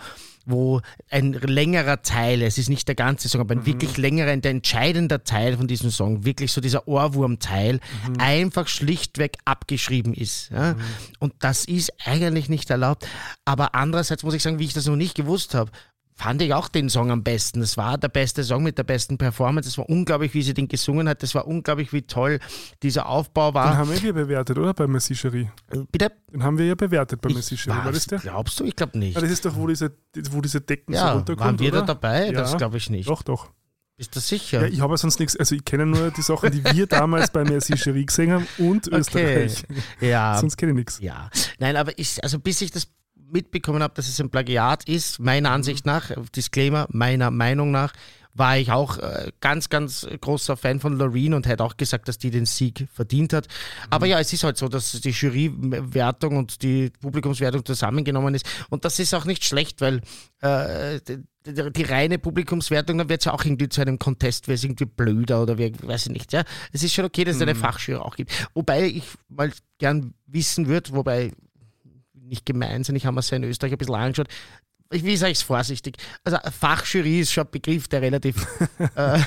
wo ein längerer Teil, es ist nicht der ganze Song, aber ein mhm. wirklich längerer, ein entscheidender Teil von diesem Song, wirklich so dieser Ohrwurmteil, mhm. einfach schlichtweg abgeschrieben ist. Ja? Mhm. Und das ist eigentlich nicht erlaubt. Aber andererseits muss ich sagen, wie ich das noch nicht gewusst habe, fand ich auch den Song am besten. Es war der beste Song mit der besten Performance. Es war unglaublich, wie sie den gesungen hat. Es war unglaublich, wie toll dieser Aufbau war. Den haben wir bewertet, oder? Bei Messicherie. Bitte? Den haben wir ja bewertet bei Messicherie. War das der? Glaubst du? Ich glaube nicht. Ja, das ist doch, wo diese, wo diese Decken ja, so runterkommen. Waren wir oder? da dabei? Ja. Das glaube ich nicht. Doch, doch. Bist du sicher? Ja, ich habe ja sonst nichts. Also, ich kenne nur die Sachen, die wir damals bei Messicherie gesehen haben und okay. Österreich. Ja. sonst kenne ich nichts. Ja. Nein, aber ich, also bis ich das mitbekommen habe, dass es ein Plagiat ist, meiner Ansicht nach, Disclaimer, meiner Meinung nach, war ich auch äh, ganz, ganz großer Fan von Loreen und hätte auch gesagt, dass die den Sieg verdient hat. Aber mhm. ja, es ist halt so, dass die Jurywertung und die Publikumswertung zusammengenommen ist. Und das ist auch nicht schlecht, weil äh, die, die, reine Publikumswertung, dann wird es ja auch irgendwie zu einem Contest, wäre es irgendwie blöder oder wie, weiß ich nicht. Ja, es ist schon okay, dass es eine mhm. Fachjury auch gibt. Wobei ich mal gern wissen würde, wobei nicht gemein sein, ich habe mir es ja in Österreich ein bisschen angeschaut. wie sage ich es vorsichtig? Also Fachjury ist schon ein Begriff, der relativ äh,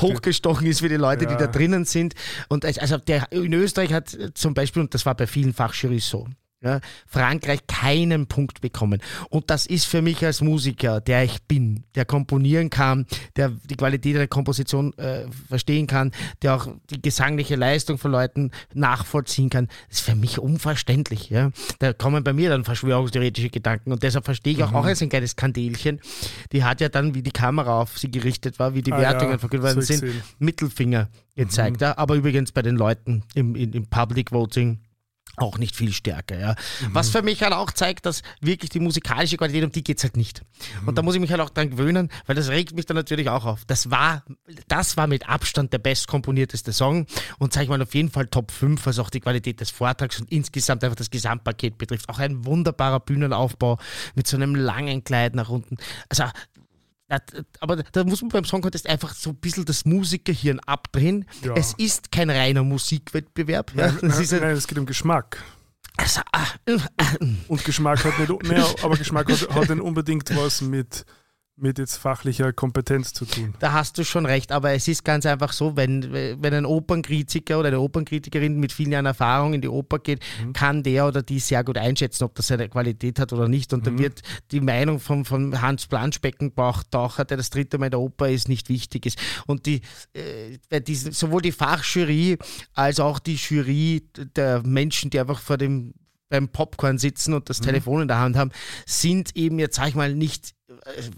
hochgestochen ist für die Leute, ja. die da drinnen sind. Und also der, in Österreich hat zum Beispiel, und das war bei vielen Fachjurys so, ja, Frankreich keinen Punkt bekommen. Und das ist für mich als Musiker, der ich bin, der komponieren kann, der die Qualität der Komposition äh, verstehen kann, der auch die gesangliche Leistung von Leuten nachvollziehen kann, das ist für mich unverständlich. Ja. Da kommen bei mir dann verschwörungstheoretische Gedanken und deshalb verstehe ich auch, mhm. auch als ein kleines Kandelchen, die hat ja dann, wie die Kamera auf sie gerichtet war, wie die ah, Wertungen ja, verkündet worden sind, Mittelfinger gezeigt. Mhm. Ja. Aber übrigens bei den Leuten im, im, im Public Voting auch nicht viel stärker. Ja. Mhm. Was für mich halt auch zeigt, dass wirklich die musikalische Qualität, um die geht es halt nicht. Mhm. Und da muss ich mich halt auch dran gewöhnen, weil das regt mich dann natürlich auch auf. Das war, das war mit Abstand der bestkomponierteste Song und sage ich mal auf jeden Fall Top 5, was auch die Qualität des Vortrags und insgesamt einfach das Gesamtpaket betrifft. Auch ein wunderbarer Bühnenaufbau mit so einem langen Kleid nach unten. Also aber da muss man beim Song Contest einfach so ein bisschen das Musikerhirn abdrehen. Ja. Es ist kein reiner Musikwettbewerb. Nein, ja. nein, nein, es geht um Geschmack. Also, ah, und, und Geschmack hat nicht, nee, aber Geschmack hat, hat nicht unbedingt was mit, mit jetzt fachlicher Kompetenz zu tun. Da hast du schon recht, aber es ist ganz einfach so, wenn, wenn ein Opernkritiker oder eine Opernkritikerin mit vielen Jahren Erfahrung in die Oper geht, mhm. kann der oder die sehr gut einschätzen, ob das eine Qualität hat oder nicht. Und mhm. dann wird die Meinung von, von Hans Planschbeckenbauch-Taucher, der das dritte Mal in der Oper ist, nicht wichtig ist. Und die, äh, die, sowohl die Fachjury als auch die Jury der Menschen, die einfach vor dem beim Popcorn sitzen und das mhm. Telefon in der Hand haben, sind eben jetzt, sag ich mal, nicht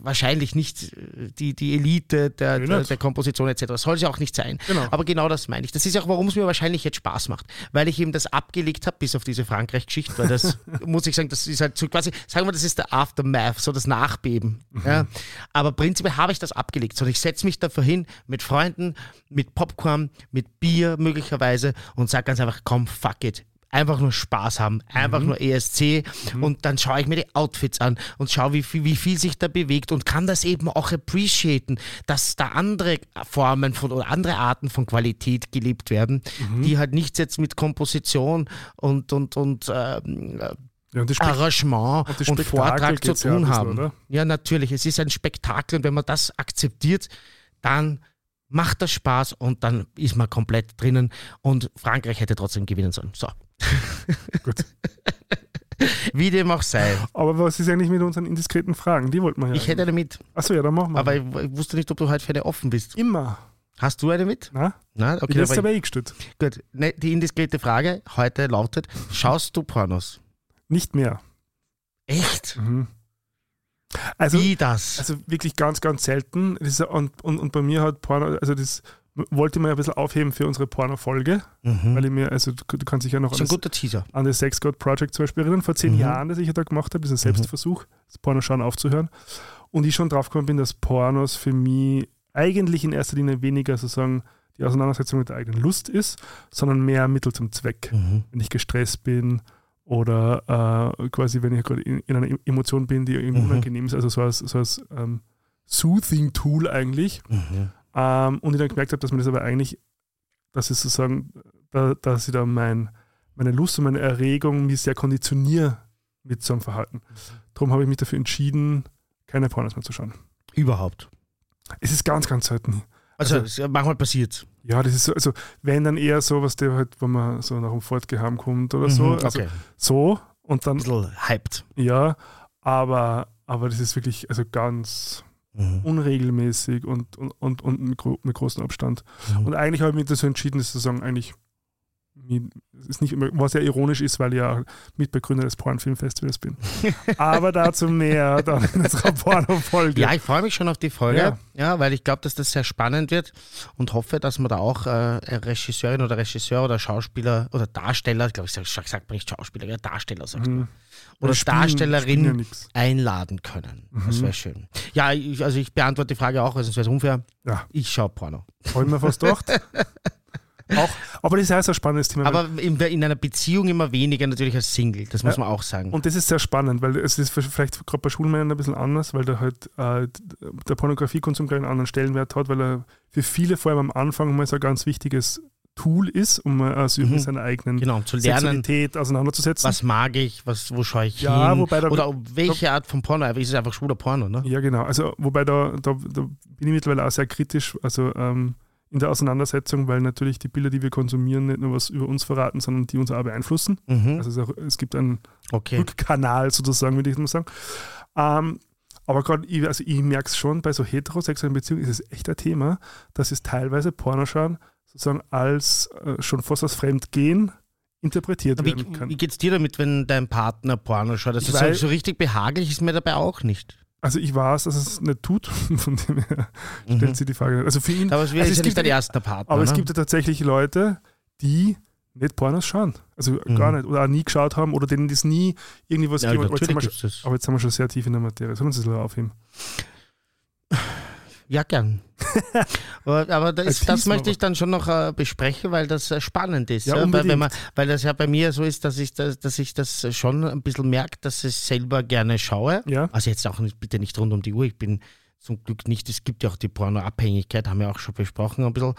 wahrscheinlich nicht äh, die, die Elite der, der, der, Komposition etc. Das soll sie auch nicht sein. Genau. Aber genau das meine ich. Das ist auch, warum es mir wahrscheinlich jetzt Spaß macht. Weil ich eben das abgelegt habe, bis auf diese Frankreich-Geschichte, weil das, muss ich sagen, das ist halt so quasi, sagen wir, das ist der Aftermath, so das Nachbeben. Mhm. Ja. Aber prinzipiell habe ich das abgelegt. So, ich setze mich dafür hin mit Freunden, mit Popcorn, mit Bier möglicherweise und sage ganz einfach, komm, fuck it einfach nur Spaß haben, einfach mhm. nur ESC mhm. und dann schaue ich mir die Outfits an und schaue, wie viel, wie viel sich da bewegt und kann das eben auch appreciaten, dass da andere Formen von oder andere Arten von Qualität gelebt werden, mhm. die halt nichts jetzt mit Komposition und, und, und ähm, ja, und Arrangement und, und Vortrag zu tun ja haben. Bisschen, ja, natürlich. Es ist ein Spektakel und wenn man das akzeptiert, dann macht das Spaß und dann ist man komplett drinnen und Frankreich hätte trotzdem gewinnen sollen. So. Gut. Wie dem auch sei. Aber was ist eigentlich mit unseren indiskreten Fragen? Die wollten wir ja. Ich hätte eine mit. Achso, ja, dann machen wir. Aber ich, ich, wusste nicht, ob du heute für eine offen bist. Immer. Hast du eine mit? Na? Na okay. Ich aber eingestellt. Gut. Ne, die indiskrete Frage heute lautet: Schaust du Pornos? Nicht mehr. Echt? Mhm. Also, Wie das? Also wirklich ganz, ganz selten. Und, und, und bei mir hat Porno, also das wollte man ja ein bisschen aufheben für unsere Porno-Folge, mhm. weil ich mir, also du, du kannst dich ja noch an das, an das Sex God Project zum Beispiel erinnern, vor zehn mhm. Jahren, das ich ja da gemacht habe, dieser mhm. Selbstversuch, das Pornoschauen aufzuhören. Und ich schon drauf gekommen bin, dass Pornos für mich eigentlich in erster Linie weniger sozusagen die Auseinandersetzung mit der eigenen Lust ist, sondern mehr Mittel zum Zweck. Mhm. Wenn ich gestresst bin oder äh, quasi, wenn ich gerade in, in, einer Emotion bin, die irgendwie mhm. unangenehm ist, also so als, so als ähm, Soothing-Tool eigentlich. Mhm. Ähm, und ich dann gemerkt habe, dass man das aber eigentlich, dass ich sozusagen, da, dass ich da mein, meine Lust und meine Erregung mich sehr konditioniere mit so einem Verhalten. Mhm. Darum habe ich mich dafür entschieden, keine Pornos mehr zu schauen. Überhaupt. Es ist ganz, ganz selten. Also, also manchmal passiert Ja, das ist so, also wenn dann eher so, was der halt, wenn man so nach dem Fortgeheim kommt oder mhm, so. Also okay. so und dann. Ein bisschen hyped. Ja, aber, aber das ist wirklich also ganz mhm. unregelmäßig und, und, und, und mit, mit großem Abstand. Mhm. Und eigentlich habe ich mich dazu entschieden, das zu sagen, eigentlich ist nicht was ja ironisch ist, weil ich ja Mitbegründer des Pornfilmfestivals bin. Aber dazu mehr dann in unserer Porno-Folge. Ja, ich freue mich schon auf die Folge, ja, ja weil ich glaube, dass das sehr spannend wird und hoffe, dass man da auch äh, Regisseurin oder Regisseur oder Schauspieler oder Darsteller, ich glaube, ich sage sag nicht Schauspieler, ja, Darsteller sagst mhm. Oder spielen, Darstellerin einladen können. Mhm. Das wäre schön. Ja, ich, also ich beantworte die Frage auch, weil sonst wäre es unfair. Ja. Ich schaue Porno. Freuen wir fast gedacht. Auch, aber das ist auch so ein spannendes Thema. Aber in, in, einer Beziehung immer weniger natürlich als Single, das muss ja, man auch sagen. Und das ist sehr spannend, weil es ist vielleicht gerade bei Schulmännern ein bisschen anders, weil da halt äh, der Pornografiekonsum gleich einen anderen Stellenwert hat, weil er für viele vor allem am Anfang mal so ein ganz wichtiges Tool ist, um also mhm. mit seiner eigenen genau, zu lernen, Sexualität auseinanderzusetzen. Was mag ich, was, wo schaue ich ja, hin? Wobei da, Oder welche da, Art von Porno? Ist es einfach schwuler Porno, ne? Ja, genau. Also wobei da, da, da bin ich mittlerweile auch sehr kritisch. Also ähm, in der Auseinandersetzung, weil natürlich die Bilder, die wir konsumieren, nicht nur was über uns verraten, sondern die uns auch beeinflussen. Mhm. Also es, auch, es, gibt einen okay. Rückkanal sozusagen, würde ich mal sagen. Ähm, aber gerade, also ich merke es schon, bei so heterosexuellen Beziehungen ist es echt ein Thema, dass es teilweise Pornoschauen sozusagen als äh, schon fast als Fremdgehen interpretiert Aber werden kann. Wie geht es dir damit, wenn dein Partner Porno schaut? Das ist so, so richtig behaglich ist mir dabei auch nicht. Also ich weiß, dass es nicht tut, von dem her stellt mhm. sich die Frage. Also für ihn. Aber es, also es ja nicht dein erster Partner. Aber ne? es gibt ja tatsächlich Leute, die nicht Pornos schauen. Also mhm. gar nicht. Oder auch nie geschaut haben oder denen das nie irgendwie was ja, hat. Aber, aber jetzt sind wir schon sehr tief in der Materie. Sollen wir uns das aufheben? Ja, gern. aber das, das möchte ich dann schon noch äh, besprechen, weil das äh, spannend ist. Ja, ja? Weil, man, weil, das ja bei mir so ist, dass ich das, dass ich das schon ein bisschen merke, dass ich selber gerne schaue. Ja. Also jetzt auch nicht, bitte nicht rund um die Uhr. Ich bin zum Glück nicht. Es gibt ja auch die Pornoabhängigkeit, haben wir auch schon besprochen ein bisschen.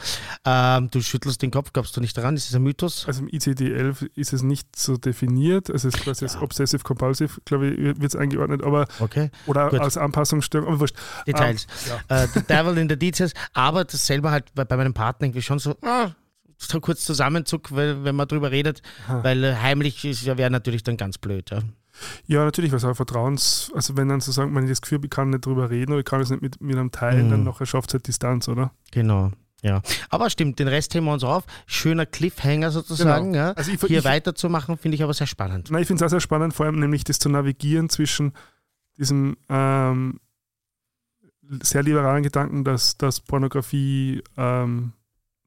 Ähm, du schüttelst den Kopf, glaubst du nicht daran? Ist es ein Mythos? Also im ICD-11 ist es nicht so definiert. Also es ist quasi Ja. Obsessive-Compulsive, glaube ich, wird es eingeordnet, aber Okay. oder Gut. als Anpassungsstörung, aber wurscht. Details. Ähm, äh, The Devil in the Details, aber das selber halt bei, bei meinem Partner irgendwie schon so, ah, so kurz Zusammenzuck, weil, wenn man drüber redet, Aha. weil äh, heimlich ist ja wäre natürlich dann ganz blöd. Ja. Ja, natürlich, was auch Vertrauens, also wenn dann so sagen, man das Gefühl, ich kann nicht drüber reden oder ich kann es nicht mit, mit einem teilen, Mhm. dann nachher schafft es halt Distanz, oder? Genau. Ja, aber stimmt, den Rest heben wir uns auf. Schöner Cliffhanger sozusagen. Ja. Also ich, Hier ich, weiterzumachen, finde ich aber sehr spannend. Nein, ich finde es auch sehr spannend, vor allem nämlich das zu navigieren zwischen diesem ähm, sehr liberalen Gedanken, dass, dass Pornografie ähm,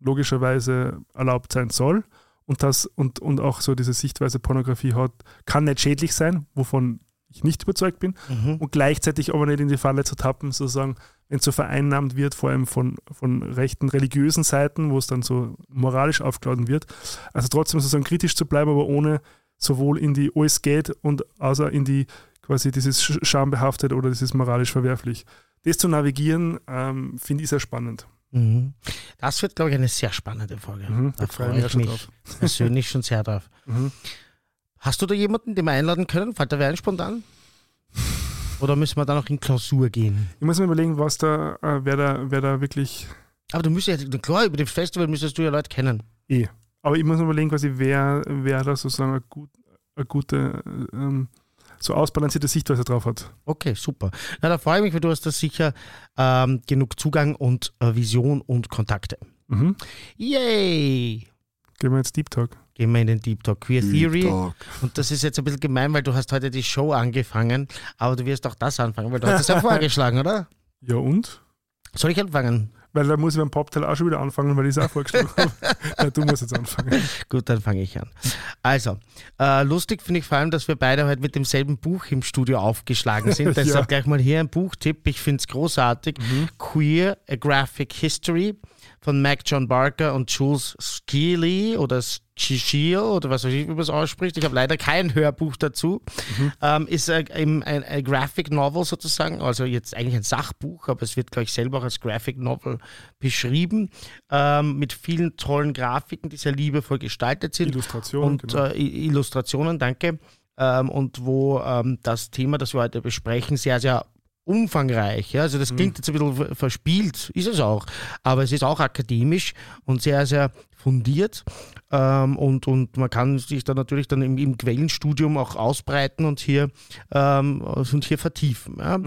logischerweise erlaubt sein soll und, das, und, und auch so diese Sichtweise Pornografie hat, kann nicht schädlich sein, wovon ich nicht überzeugt bin, Mhm. und gleichzeitig aber nicht in die Falle zu tappen, sozusagen, wenn es so vereinnahmt wird, vor allem von, von rechten religiösen Seiten, wo es dann so moralisch aufgeladen wird. Also trotzdem sozusagen kritisch zu bleiben, aber ohne sowohl in die alles geht und außer in die quasi dieses Sch- schambehaftet oder dieses moralisch verwerflich. Das zu navigieren, ähm, finde ich sehr spannend. Mhm. Das wird, glaube ich, eine sehr spannende Folge. Mhm, Da freue ich mich drauf. persönlich schon sehr drauf. Mhm. Hast du da jemanden, den wir einladen können? Fällt da wer ein spontan? Oder müssen wir da noch in Klausur gehen? Ich muss mir überlegen, was da, äh, wer da, wer da wirklich Aber du müsstest ja, klar, über das Festival müsstest du ja Leute kennen. eh. Aber ich muss mir überlegen, quasi, wer, wer da sozusagen eine, gut, eine gute, ähm, so ausbalancierte Sichtweise drauf hat. Okay, super. Na, da freue ich mich, weil du hast da sicher ähm, genug Zugang und äh, Vision und Kontakte. Mhm. Yay! Gehen wir jetzt Deep Talk. Gehen wir in den Deep Talk. Queer Theory. Talk. Und das ist jetzt ein bisschen gemein, weil du hast heute die Show angefangen, aber du wirst auch das anfangen, weil du hast es ja vorgeschlagen, oder? Ja und? Soll ich anfangen? Weil da muss ich beim Popteil auch schon wieder anfangen, weil ich es auch vorgeschlagen habe. Ja, du musst jetzt anfangen. Gut, dann fange ich an. Also, äh, lustig finde ich vor allem, dass wir beide heute mit demselben Buch im Studio aufgeschlagen sind. Deshalb Ja. gleich mal hier ein Buchtipp. Ich finde es großartig. Queer, A Graphic History von Mac John Barker und Jules Skeely oder Schischil oder was weiß ich, wie man es ausspricht. Ich habe leider kein Hörbuch dazu. Ähm, ist äh, eben ein, ein Graphic Novel sozusagen, also jetzt eigentlich ein Sachbuch, aber es wird, glaube ich, selber auch als Graphic Novel beschrieben, ähm, mit vielen tollen Grafiken, die sehr liebevoll gestaltet sind Illustration. und genau. äh, Illustrationen, danke. Ähm, und wo ähm, das Thema, das wir heute besprechen, sehr, sehr umfangreich. Ja? Also das klingt jetzt ein bisschen ver- verspielt, ist es auch, aber es ist auch akademisch und sehr, sehr fundiert. Ähm, und, und man kann sich dann natürlich dann im, im Quellenstudium auch ausbreiten und hier, ähm, und hier vertiefen. Ja?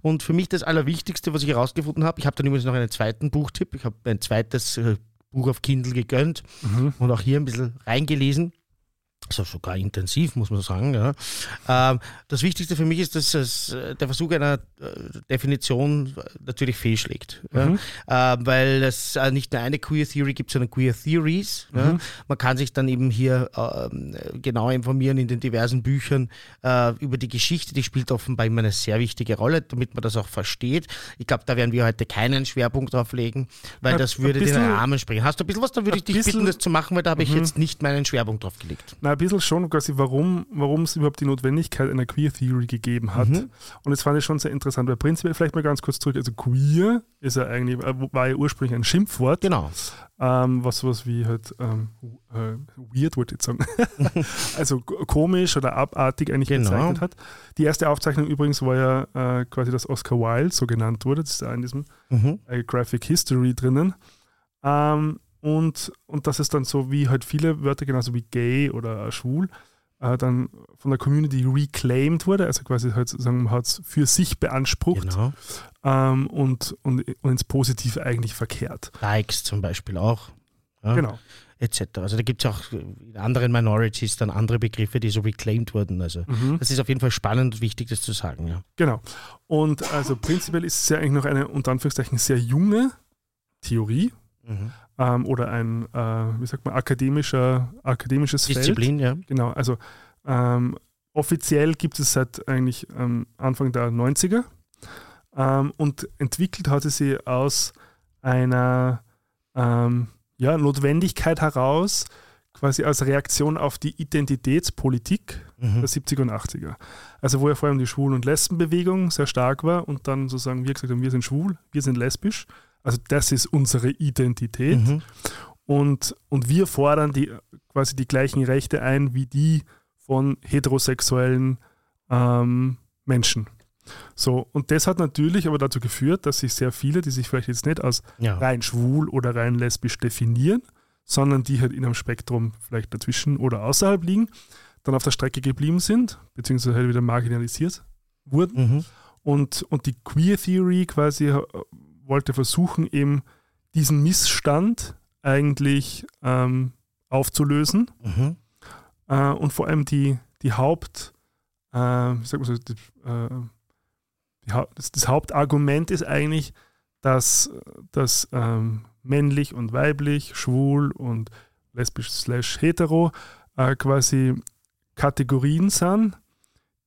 Und für mich das Allerwichtigste, was ich herausgefunden habe, ich habe dann übrigens noch einen zweiten Buchtipp, ich habe ein zweites äh, Buch auf Kindle gegönnt Mhm. und auch hier ein bisschen reingelesen. Also sogar intensiv, muss man sagen. Ja. Ähm, das Wichtigste für mich ist, dass es, äh, der Versuch einer äh, Definition natürlich fehlschlägt. Ja. Ähm, weil es äh, nicht nur eine Queer Theory gibt, sondern Queer Theories. Ja. Man kann sich dann eben hier ähm, genau informieren in den diversen Büchern äh, über die Geschichte. Die spielt offenbar immer eine sehr wichtige Rolle, damit man das auch versteht. Ich glaube, da werden wir heute keinen Schwerpunkt drauf legen, weil Ein- das würde den bisschen- Rahmen sprengen. Hast du ein bisschen was? Dann würde ich dich bisschen- bitten, das zu machen, weil da habe ich jetzt nicht meinen Schwerpunkt drauf gelegt. Na, ein bisschen schon, quasi, warum, warum es überhaupt die Notwendigkeit einer Queer Theory gegeben hat. Mhm. Und das fand ich schon sehr interessant, weil prinzipiell vielleicht mal ganz kurz zurück, also queer ist ja eigentlich, äh, war ja ursprünglich ein Schimpfwort, Genau. ähm, was sowas wie halt ähm, äh, weird, wollte ich sagen. also komisch oder abartig eigentlich Genau. bezeichnet hat. Die erste Aufzeichnung übrigens war ja äh, quasi, dass Oscar Wilde so genannt wurde, das ist ja in diesem Mhm. äh, Graphic History drinnen. Ähm, und, und dass es dann so wie halt viele Wörter, genauso wie gay oder schwul, äh, dann von der Community reclaimed wurde, also quasi halt sozusagen man hat es für sich beansprucht Genau. ähm, und, und, und ins Positive eigentlich verkehrt. Likes zum Beispiel auch. Ja, Genau. Etc. Also da gibt es auch in anderen Minorities dann andere Begriffe, die so reclaimed wurden. Also Mhm. das ist auf jeden Fall spannend und wichtig, das zu sagen. Ja. Genau. Und also prinzipiell ist es ja eigentlich noch eine unter Anführungszeichen sehr junge Theorie Mhm. Ähm, oder ein, äh, wie sagt man, akademischer, akademisches Feld. Disziplin, ja. Genau, also ähm, offiziell gibt es seit eigentlich ähm, Anfang der 90er ähm, und entwickelt hat sie sie aus einer ähm, ja, Notwendigkeit heraus, quasi als Reaktion auf die Identitätspolitik Mhm. der 70er und 80er. Also wo ja vor allem die Schwulen- und Lesbenbewegung sehr stark war und dann sozusagen wir gesagt haben, wir sind schwul, wir sind lesbisch. Also das ist unsere Identität. Mhm. Und, und wir fordern die, quasi die gleichen Rechte ein wie die von heterosexuellen ähm, Menschen. So, und das hat natürlich aber dazu geführt, dass sich sehr viele, die sich vielleicht jetzt nicht als Ja. rein schwul oder rein lesbisch definieren, sondern die halt in einem Spektrum vielleicht dazwischen oder außerhalb liegen, dann auf der Strecke geblieben sind, beziehungsweise halt wieder marginalisiert wurden. Mhm. Und, und die Queer Theory quasi äh, wollte versuchen, eben diesen Missstand eigentlich ähm, aufzulösen Mhm. äh, und vor allem die, die Haupt, äh, wie sagt man so, die, äh, die, Hau- das, das Hauptargument ist eigentlich, dass, dass ähm, männlich und weiblich, schwul und lesbisch slash hetero äh, quasi Kategorien sind,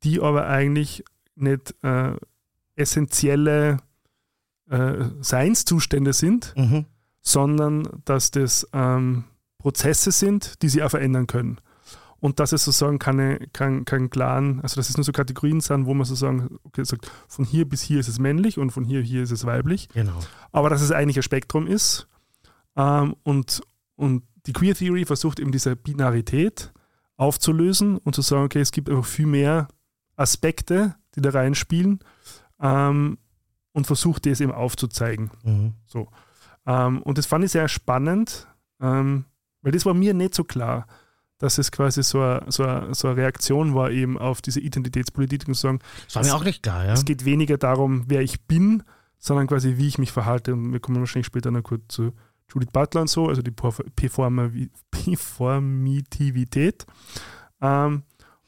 die aber eigentlich nicht äh, essentielle äh, Seinszustände sind, Mhm. sondern dass das ähm, Prozesse sind, die sich auch verändern können. Und dass es sozusagen keine, kein, kein klaren, also dass es nur so Kategorien sind, wo man sozusagen, okay, sagt, von hier bis hier ist es männlich und von hier hier ist es weiblich, Genau. aber dass es eigentlich ein Spektrum ist. Ähm, und, und die Queer Theory versucht eben diese Binarität aufzulösen und zu sagen, okay, es gibt einfach viel mehr Aspekte, die da reinspielen ähm, und versucht das eben aufzuzeigen. Mhm. Ähm, und das fand ich sehr spannend, ähm, weil das war mir nicht so klar, dass es quasi so eine, so, so Reaktion war eben auf diese Identitätspolitik und zu sagen, Das war mir auch nicht klar, ja. es geht weniger darum, wer ich bin, sondern quasi wie ich mich verhalte. Und wir kommen wahrscheinlich später noch kurz zu Judith Butler und so, also die Performativität. Ähm,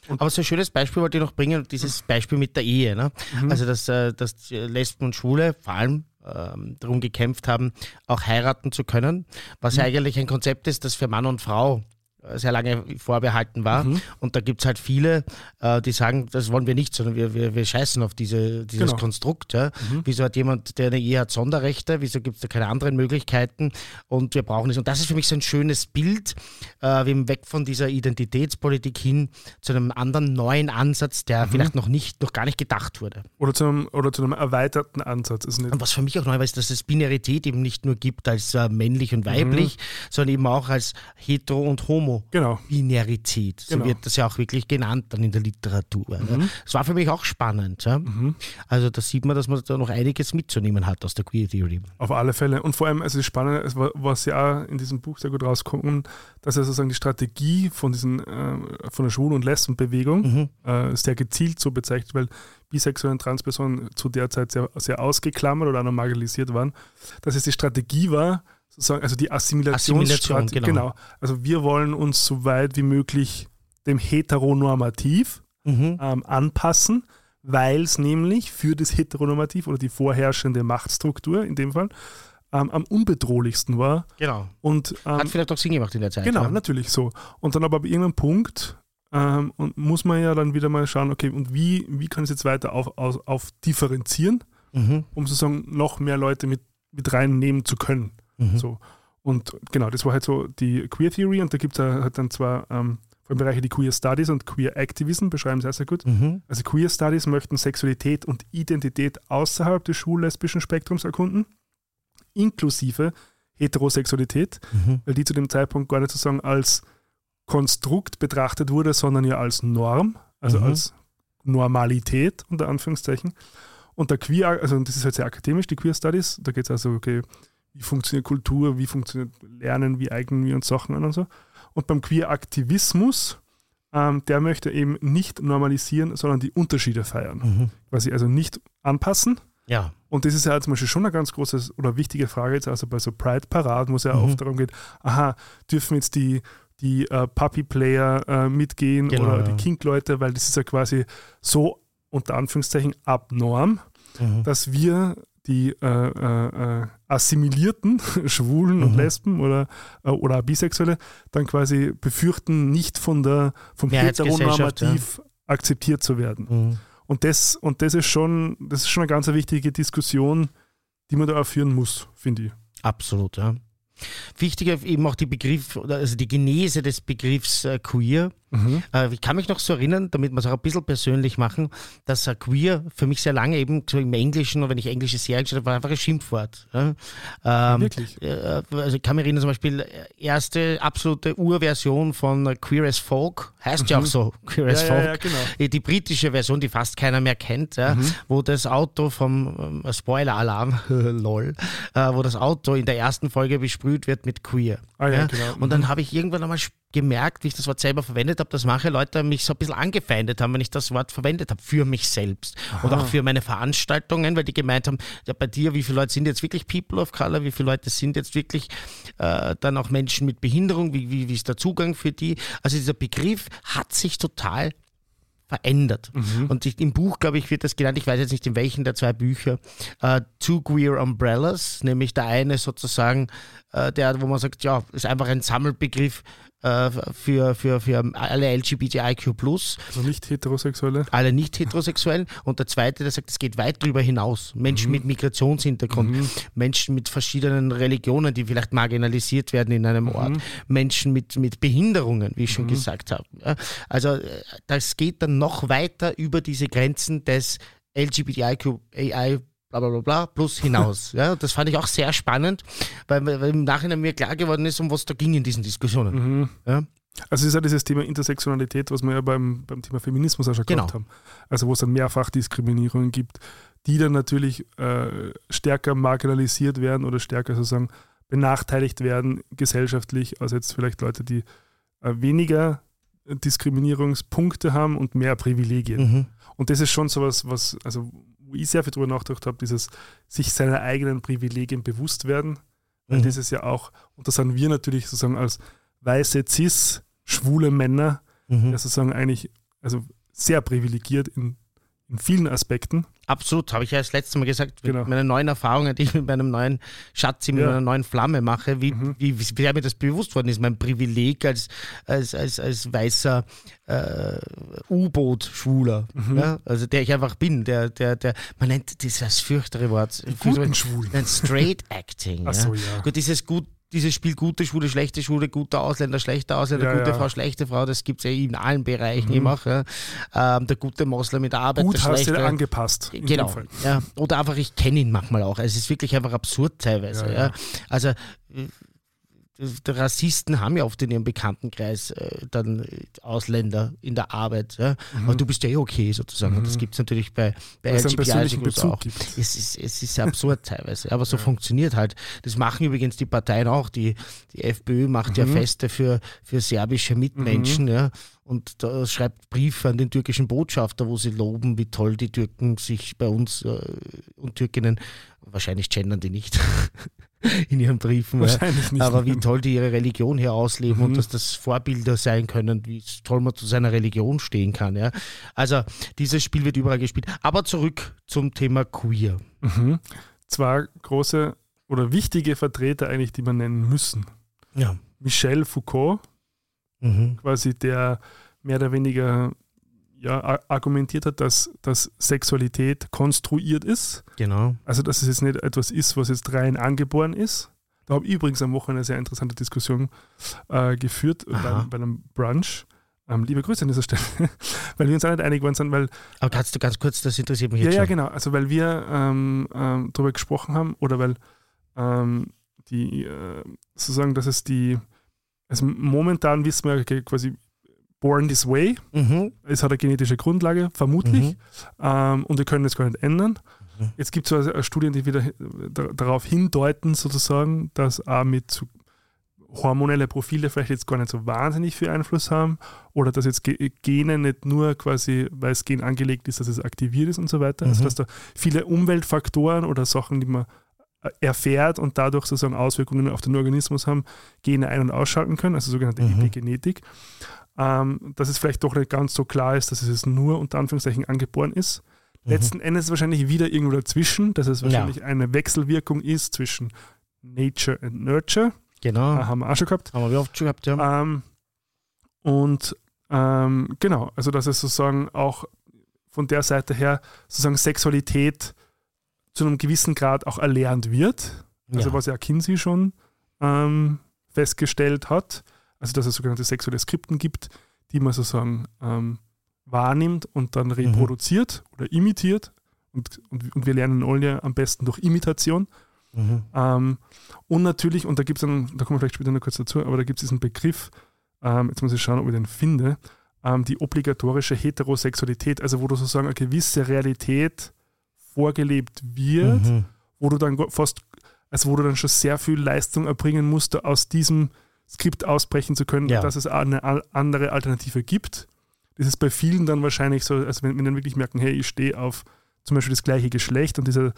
Aber so ein schönes Beispiel wollte ich noch bringen, dieses Beispiel mit der Ehe. Ne? mhm. Also, dass, äh, dass Lesben und Schwule vor allem ähm, darum gekämpft haben, auch heiraten zu können, was ja eigentlich ein Konzept ist, das für Mann und Frau sehr lange vorbehalten war. Mhm. Und da gibt es halt viele, äh, die sagen, das wollen wir nicht, sondern wir, wir, wir scheißen auf diese, dieses Genau. Konstrukt. Ja? Mhm. Wieso hat jemand, der eine Ehe hat, Sonderrechte? Wieso gibt es da keine anderen Möglichkeiten? Und wir brauchen es. Und das ist für mich so ein schönes Bild, äh, wie weg von dieser Identitätspolitik hin zu einem anderen neuen Ansatz, der vielleicht noch nicht, noch gar nicht gedacht wurde. oder, zu einem, oder zu einem erweiterten Ansatz. Also nicht, Und was für mich auch neu war, ist, dass es Binarität eben nicht nur gibt als äh, männlich und weiblich, sondern eben auch als hetero und homo. Genau. Binarität, so Genau. wird das ja auch wirklich genannt dann in der Literatur. Ne? Das war für mich auch spannend. Ja? Mhm. Also da sieht man, dass man da noch einiges mitzunehmen hat aus der Queer Theory. Auf alle Fälle. Und vor allem, also das Spannende, was ja auch in diesem Buch sehr gut rauskommt, dass er sozusagen die Strategie von diesen, äh, von der Schwul- und Lesbenbewegung Mhm. äh, sehr gezielt so bezeichnet, weil bisexuelle und Transpersonen zu der Zeit sehr, sehr ausgeklammert oder marginalisiert waren, dass es die Strategie war, sozusagen, also die Assimilationsstrategie. Assimilation, genau. Also wir wollen uns so weit wie möglich dem Heteronormativ Mhm. ähm, anpassen, weil es nämlich für das Heteronormativ oder die vorherrschende Machtstruktur in dem Fall ähm, am unbedrohlichsten war. Genau. Und ähm, Hat vielleicht auch Sinn gemacht in der Zeit. genau, ja. natürlich so. Und dann aber ab irgendeinem Punkt ähm, und muss man ja dann wieder mal schauen, okay, und wie, wie kann ich es jetzt weiter auf, auf, auf differenzieren, Mhm. um sozusagen noch mehr Leute mit, mit reinnehmen zu können. Mhm. So. Und genau, das war halt so die Queer Theory und da gibt es halt dann zwar ähm, vor allem Bereiche die Queer Studies und Queer Activism, beschreiben sehr, sehr gut. Mhm. Also Queer Studies möchten Sexualität und Identität außerhalb des schwul-lesbischen Spektrums erkunden, inklusive Heterosexualität, Mhm. weil die zu dem Zeitpunkt gar nicht sozusagen als Konstrukt betrachtet wurde, sondern ja als Norm, also Mhm. als Normalität unter Anführungszeichen. Und der Queer, also das ist halt sehr akademisch, die Queer Studies, da geht es also, okay, wie funktioniert Kultur, wie funktioniert Lernen, wie eignen wir uns Sachen an und so. Und beim Queer-Aktivismus, ähm, der möchte eben nicht normalisieren, sondern die Unterschiede feiern. Mhm. Quasi also nicht anpassen. Ja. Und das ist ja zum Beispiel schon eine ganz große oder wichtige Frage jetzt, also bei so Pride-Paraden, wo es ja Mhm. oft darum geht, aha, dürfen jetzt die, die äh, Puppy-Player äh, mitgehen Genau, oder ja. die Kink-Leute, weil das ist ja quasi so unter Anführungszeichen abnorm, Mhm. dass wir die äh, äh, äh, assimilierten Schwulen und Mhm. Lesben oder, äh, oder Bisexuelle dann quasi befürchten, nicht von der, vom Heteronormativ akzeptiert zu werden. Mhm. Und das, und das ist schon, das ist schon eine ganz wichtige Diskussion, die man da auch führen muss, finde ich. Absolut, ja. Wichtiger eben auch die Begriff, oder also die Genese des Begriffs äh, queer. Mhm. Äh, ich kann mich noch so erinnern, damit wir es auch ein bisschen persönlich machen, dass queer für mich sehr lange eben so im Englischen oder wenn ich englische Serien geschaut habe, war einfach ein Schimpfwort. Ja? Ähm, Wirklich? äh, also ich kann mich erinnern, zum Beispiel, äh, erste absolute Urversion von Queer as Folk, heißt ja auch so, Queer as Mhm. Ja, Folk. ja, ja, genau. Die britische Version, die fast keiner mehr kennt, ja, Mhm. wo das Auto vom ähm, Spoiler-Alarm, lol, wo das Auto in der ersten Folge besprüht wird mit Queer. Ah, ja, genau. Und dann habe ich irgendwann einmal gemerkt, wie ich das Wort selber verwendet habe, dass manche Leute mich so ein bisschen angefeindet haben, wenn ich das Wort verwendet habe, für mich selbst. Und auch für meine Veranstaltungen, weil die gemeint haben, ja, bei dir, wie viele Leute sind jetzt wirklich People of Color, wie viele Leute sind jetzt wirklich äh, dann auch Menschen mit Behinderung, wie, wie, wie ist der Zugang für die? Also dieser Begriff hat sich total verändert. Und ich, im Buch, glaube ich, wird das genannt, ich weiß jetzt nicht in welchen der zwei Bücher, äh, Two Queer Umbrellas, nämlich der eine sozusagen, äh, der, wo man sagt, ja, ist einfach ein Sammelbegriff für, für, für alle LGBTIQ+, Also nicht heterosexuelle. alle Nicht-Heterosexuellen. Und der zweite, der sagt, es geht weit darüber hinaus. Menschen mit Migrationshintergrund, Menschen mit verschiedenen Religionen, die vielleicht marginalisiert werden in einem Ort, Menschen mit, mit Behinderungen, wie ich schon gesagt habe. Also äh, das geht dann noch weiter über diese Grenzen des LGBTIQ bla bla bla bla plus hinaus. ja, das fand ich auch sehr spannend, weil, weil im Nachhinein mir klar geworden ist, um was da ging in diesen Diskussionen. Ja? Also es ist ja dieses Thema Intersektionalität, was wir ja beim, beim Thema Feminismus auch schon Genau. gehabt haben. Also wo es dann mehrfach Diskriminierungen gibt, die dann natürlich äh, stärker marginalisiert werden oder stärker sozusagen benachteiligt werden gesellschaftlich, als jetzt vielleicht Leute, die äh, weniger Diskriminierungspunkte haben und mehr Privilegien. Mhm. Und das ist schon sowas, was, also wo ich sehr viel drüber nachgedacht habe, dieses sich seiner eigenen Privilegien bewusst werden. Weil Mhm. das ist ja auch, und das sind wir natürlich sozusagen als weiße, cis, schwule Männer, Mhm. ja sozusagen eigentlich, also sehr privilegiert in, in vielen Aspekten. Absolut, habe ich ja das letzte Mal gesagt, mit Genau. meinen neuen Erfahrungen, die ich mit meinem neuen Schatzi, mit Ja. meiner neuen Flamme mache, wie, Mhm. wie, wie sehr mir das bewusst worden ist, mein Privileg als, als, als, als weißer äh, U-Boot-Schwuler, Mhm. ja? also der ich einfach bin, der, der, der, man nennt dieses fürchtere Wort, Guten Schwulen. Straight Acting. Ach so, ja. Gut, dieses gut, dieses Spiel gute Schwule, schlechte Schwule, guter Ausländer, schlechter Ausländer, Ja, gute ja. Frau, schlechte Frau, das gibt es ja in allen Bereichen immer. Ja. Ähm, der gute Moslem mit der Arbeit, Gut der hast du schlechte. dir angepasst. in dem Genau. Fall. Ja. Oder einfach, ich kenne ihn manchmal auch. Es ist wirklich einfach absurd teilweise. Also Rassisten haben ja oft in ihrem Bekanntenkreis äh, dann äh, Ausländer in der Arbeit. Ja? Aber du bist ja eh okay sozusagen. Und das gibt es natürlich bei, bei Bezug auch. gibt. Es ist, es ist absurd teilweise, aber so funktioniert halt. Das machen übrigens die Parteien auch. Die, die FPÖ macht ja Feste für, für serbische Mitmenschen, ja. Und da schreibt Briefe an den türkischen Botschafter, wo sie loben, wie toll die Türken sich bei uns äh, und Türkinnen, wahrscheinlich gendern die nicht in ihren Briefen. Wahrscheinlich nicht. aber wie toll die ihre Religion hier ausleben Mhm. und dass das Vorbilder sein können, wie toll man zu seiner Religion stehen kann. Ja. Also dieses Spiel wird überall gespielt. Aber zurück zum Thema Queer. Mhm. Zwei große oder wichtige Vertreter eigentlich, die man nennen müssen. Ja. Michel Foucault, Mhm. quasi der mehr oder weniger ja, argumentiert hat, dass, dass Sexualität konstruiert ist. Genau. Also dass es jetzt nicht etwas ist, was jetzt rein angeboren ist. Da habe ich übrigens am Wochenende eine sehr interessante Diskussion äh, geführt bei, bei einem Brunch. Ähm, liebe Grüße an dieser Stelle, weil wir uns auch nicht einig geworden sind, weil Aber kannst du ganz kurz, das interessiert mich ja, jetzt ja, schon. genau. Also weil wir ähm, ähm, darüber gesprochen haben oder weil ähm, die äh, sozusagen, dass es die, also momentan wissen wir quasi born this way, Mhm. es hat eine genetische Grundlage, vermutlich, Mhm. ähm, und wir können das gar nicht ändern. Mhm. Jetzt gibt es also Studien, die wieder da, darauf hindeuten, sozusagen, dass auch mit hormonelle Profile vielleicht jetzt gar nicht so wahnsinnig viel Einfluss haben oder dass jetzt Ge- Gene nicht nur quasi, weil das Gen angelegt ist, dass es aktiviert ist und so weiter. Also Mhm. dass da viele Umweltfaktoren oder Sachen, die man äh, erfährt und dadurch sozusagen Auswirkungen auf den Organismus haben, Gene ein- und ausschalten können, also sogenannte Mhm. Epigenetik. Ähm, dass es vielleicht doch nicht ganz so klar ist, dass es nur unter Anführungszeichen angeboren ist. Letzten Endes wahrscheinlich wieder irgendwo dazwischen, dass es Mhm. Ja. wahrscheinlich eine Wechselwirkung ist zwischen Nature and Nurture. Genau. Ah, haben wir auch schon gehabt. Haben wir oft schon gehabt, ja. Ähm, und ähm, genau, also dass es sozusagen auch von der Seite her sozusagen Sexualität zu einem gewissen Grad auch erlernt wird. Also ja. was ja Kinsey schon ähm, festgestellt hat, also dass es sogenannte sexuelle Skripten gibt, die man sozusagen ähm, wahrnimmt und dann reproduziert oder imitiert. Und, und, und wir lernen alle am besten durch Imitation. Mhm. Ähm, und natürlich, und da gibt es dann, da kommen wir vielleicht später noch kurz dazu, aber da gibt es diesen Begriff, ähm, jetzt muss ich schauen, ob ich den finde, ähm, die obligatorische Heterosexualität, also wo du sozusagen eine gewisse Realität vorgelebt wird, Mhm. wo du dann fast, also wo du dann schon sehr viel Leistung erbringen musst, aus diesem Skript ausbrechen zu können, Ja. dass es eine andere Alternative gibt. Das ist bei vielen dann wahrscheinlich so, also wenn, wenn dann wirklich merken, hey, ich stehe auf zum Beispiel das gleiche Geschlecht und dieser,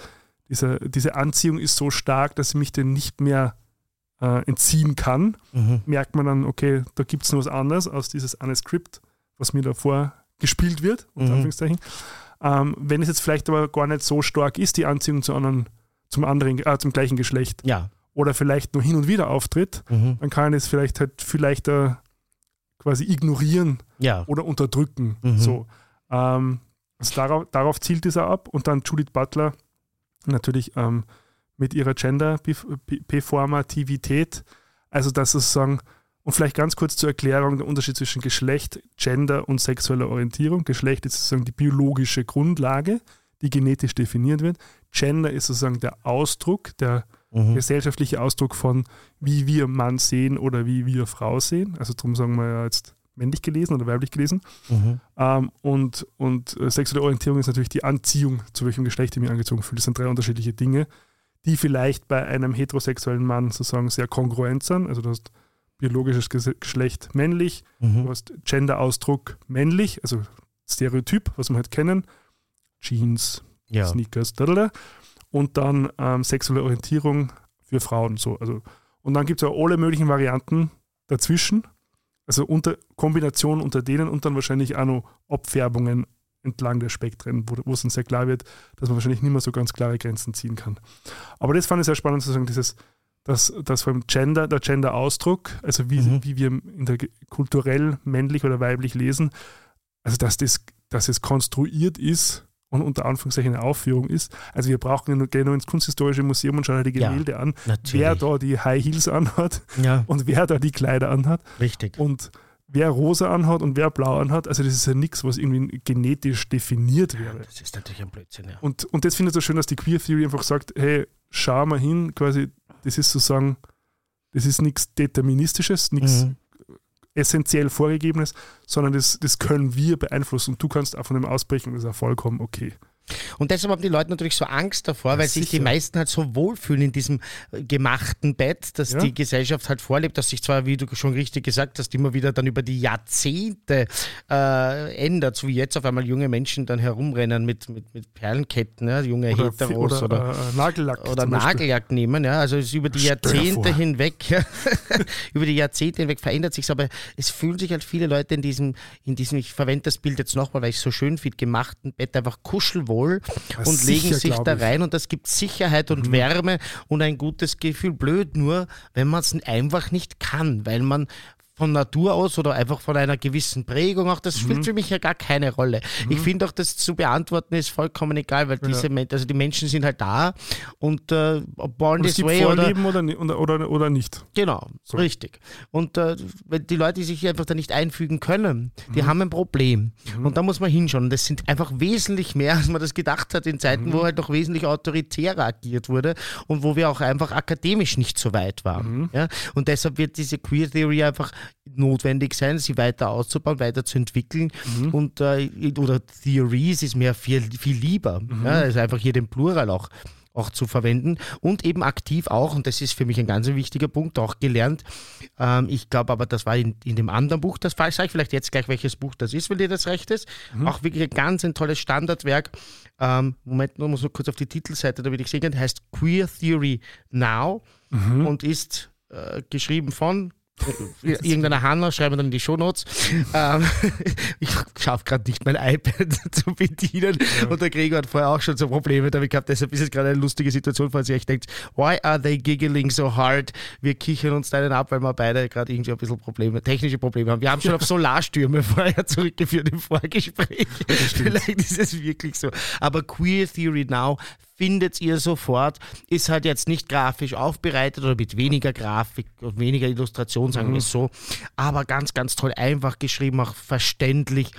dieser, diese Anziehung ist so stark, dass ich mich dem nicht mehr äh, entziehen kann, Mhm. merkt man dann, okay, da gibt es noch was anderes als dieses eine Skript, was mir davor gespielt wird, unter Mhm. Anführungszeichen. Ähm, wenn es jetzt vielleicht aber gar nicht so stark ist, die Anziehung zu anderen, zum anderen, äh, zum gleichen Geschlecht, Ja. Oder vielleicht nur hin und wieder auftritt, Mhm. dann kann ich es vielleicht halt vielleicht quasi ignorieren Ja. oder unterdrücken. Mhm. So. Ähm, also darauf, darauf zielt dieser ab und dann Judith Butler natürlich ähm, mit ihrer Gender-Performativität, also dass sozusagen, und vielleicht ganz kurz zur Erklärung der Unterschied zwischen Geschlecht, Gender und sexueller Orientierung. Geschlecht ist sozusagen die biologische Grundlage, die genetisch definiert wird. Gender ist sozusagen der Ausdruck, der Mhm. gesellschaftliche Ausdruck von, wie wir Mann sehen oder wie wir Frau sehen. Also darum sagen wir ja jetzt männlich gelesen oder weiblich gelesen. Mhm. Ähm, und und äh, sexuelle Orientierung ist natürlich die Anziehung, zu welchem Geschlecht ich mich angezogen fühle. Das sind drei unterschiedliche Dinge, die vielleicht bei einem heterosexuellen Mann sozusagen sehr kongruent sind. Also du hast biologisches Ges- Geschlecht männlich, du Mhm. hast Gender-Ausdruck männlich, also Stereotyp, was wir halt kennen. Jeans, Ja. Sneakers, dadada. Und dann ähm, sexuelle Orientierung für Frauen. So. Also, und dann gibt es ja alle möglichen Varianten dazwischen, also unter Kombination unter denen und dann wahrscheinlich auch noch Abfärbungen entlang der Spektren, wo, wo es dann sehr klar wird, dass man wahrscheinlich nicht mehr so ganz klare Grenzen ziehen kann. Aber das fand ich sehr spannend zu sagen, dieses, dass, dass vor allem Gender, der Gender-Ausdruck, also wie, Mhm. wie wir in der kulturell männlich oder weiblich lesen, also dass das, dass es konstruiert ist und unter Anführungszeichen eine Aufführung ist. Also wir brauchen ja nur, gehen nur ins Kunsthistorische Museum und schauen halt die Ja, Gemälde an, Natürlich. wer da die High Heels anhat ja, und wer da die Kleider anhat richtig. und wer rosa anhat und wer blau anhat. Also das ist ja nichts, was irgendwie genetisch definiert wäre. Das ist natürlich ein Blödsinn, ja. Und, und das finde ich so schön, dass die Queer Theory einfach sagt, hey, schau mal hin, quasi, das ist sozusagen, das ist nichts Deterministisches, nichts Mhm. Essentiell Vorgegebenes, sondern das, das können wir beeinflussen und du kannst auch von dem ausbrechen das ist auch vollkommen okay. Und deshalb haben die Leute natürlich so Angst davor, Ja, weil sich die sicher. meisten halt so wohlfühlen in diesem äh, gemachten Bett, dass Ja. die Gesellschaft halt vorlebt, dass sich zwar, wie du schon richtig gesagt hast, immer wieder dann über die Jahrzehnte äh, ändert, so wie jetzt auf einmal junge Menschen dann herumrennen mit, mit, mit Perlenketten, ja, junge Oder, Heteros oder, oder, äh, Nagellack. oder. Nagellack nehmen, ja, also es ist über die Stell Jahrzehnte vor. hinweg, über die Jahrzehnte hinweg verändert sich aber es fühlen sich halt viele Leute in diesem, in diesem, ich verwende das Bild jetzt nochmal, weil ich es so schön finde, gemachten Bett einfach kuschelwohl und sicher, legen sich glaub da rein und das gibt Sicherheit und Wärme und ein gutes Gefühl. Blöd nur, wenn man es einfach nicht kann, weil man von Natur aus oder einfach von einer gewissen Prägung auch, das spielt für mich ja gar keine Rolle. Ich finde auch, das zu beantworten ist vollkommen egal, weil diese Men also die Menschen sind halt da und äh, born Und es this way oder Vorlieben oder, oder, oder, oder nicht. Genau, So. richtig. Und äh, wenn die Leute, die sich einfach da nicht einfügen können, die Mhm. haben ein Problem. Und da muss man hinschauen. Das sind einfach wesentlich mehr, als man das gedacht hat in Zeiten, Mhm. wo halt noch wesentlich autoritärer agiert wurde und wo wir auch einfach akademisch nicht so weit waren. Mhm. Ja? Und deshalb wird diese Queer Theory einfach notwendig sein, sie weiter auszubauen, weiterzuentwickeln. Mhm. Und äh, oder Theories ist mir viel, viel lieber. Mhm. Ja? Also einfach hier den Plural auch auch zu verwenden und eben aktiv auch, und das ist für mich ein ganz wichtiger Punkt, auch gelernt. Ähm, ich glaube aber, das war in, in dem anderen Buch, das sage ich vielleicht jetzt gleich, welches Buch das ist, wenn dir das recht ist. Auch wirklich ein ganz ein tolles Standardwerk. Ähm, Moment, nur muss nur kurz auf die Titelseite, damit ich sehen kann, heißt Queer Theory Now und ist äh, geschrieben von irgendeiner Hanna, schreiben wir dann in die Shownotes. ähm, ich schaffe gerade nicht mein iPad zu bedienen und der Gregor hat vorher auch schon so Probleme damit gehabt, deshalb ist es gerade eine lustige Situation, falls ihr euch denkt, why are they giggling so hard? Wir kichern uns da einen ab, weil wir beide gerade irgendwie ein bisschen Probleme, technische Probleme haben. Wir haben schon auf Solarstürme vorher zurückgeführt im Vorgespräch. Vielleicht ist es wirklich so. Aber Queer Theory Now findet ihr sofort. Ist halt jetzt nicht grafisch aufbereitet oder mit weniger Grafik und weniger Illustration, sagen wir es so. Aber ganz, ganz toll, einfach geschrieben, auch verständlich.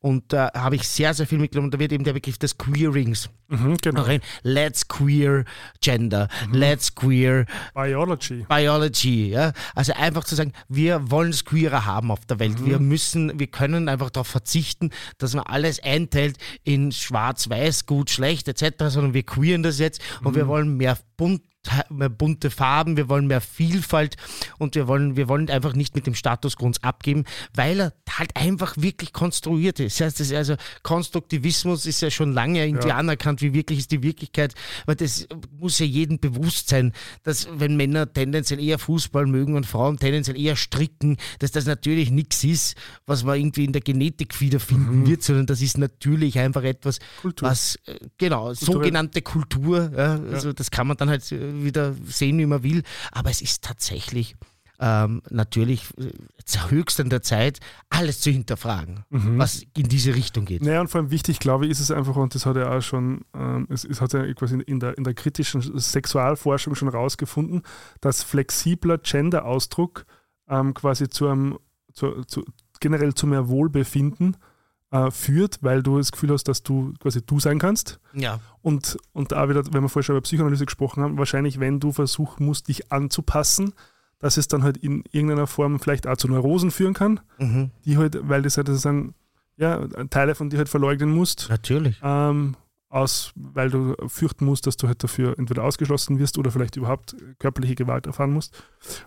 Und da habe ich sehr, sehr viel mitgenommen. Da wird eben der Begriff des Queerings Mhm, genau. Let's queer gender, let's queer Biology. Biology, ja. Also einfach zu sagen, wir wollen es queerer haben auf der Welt. Wir müssen, wir können einfach darauf verzichten, dass man alles einteilt in schwarz-weiß, gut, schlecht etc., sondern wir queeren das jetzt und wir wollen mehr bunt mehr bunte Farben, wir wollen mehr Vielfalt und wir wollen, wir wollen einfach nicht mit dem Status quo uns abgeben, weil er halt einfach wirklich konstruiert ist. Das heißt, das also Konstruktivismus ist ja schon lange irgendwie Ja. anerkannt, wie wirklich ist die Wirklichkeit, weil das muss ja jedem bewusst sein, dass wenn Männer tendenziell eher Fußball mögen und Frauen tendenziell eher stricken, dass das natürlich nichts ist, was man irgendwie in der Genetik wiederfinden wird, sondern das ist natürlich einfach etwas, Kultur. was, äh, genau, sogenannte Kultur, ja, also das kann man dann halt äh, wieder sehen, wie man will, aber es ist tatsächlich ähm, natürlich äh, höchst an der Zeit, alles zu hinterfragen, was in diese Richtung geht. Naja, und vor allem wichtig, glaube ich, ist es einfach, und das hat er auch schon, ähm, es, es hat ja quasi in der, in der kritischen Sexualforschung schon rausgefunden, dass flexibler Gender-Ausdruck ähm, quasi zu einem, zu, zu, generell zu mehr Wohlbefinden äh, führt, weil du das Gefühl hast, dass du quasi du sein kannst. Ja, Und, und da wieder, wenn wir vorher schon über Psychoanalyse gesprochen haben, wahrscheinlich, wenn du versuchen musst, dich anzupassen, dass es dann halt in irgendeiner Form vielleicht auch zu Neurosen führen kann, mhm. die halt, weil das halt sozusagen, ja, Teile von dir halt verleugnen musst, natürlich. ähm, aus, weil du fürchten musst, dass du halt dafür entweder ausgeschlossen wirst oder vielleicht überhaupt körperliche Gewalt erfahren musst.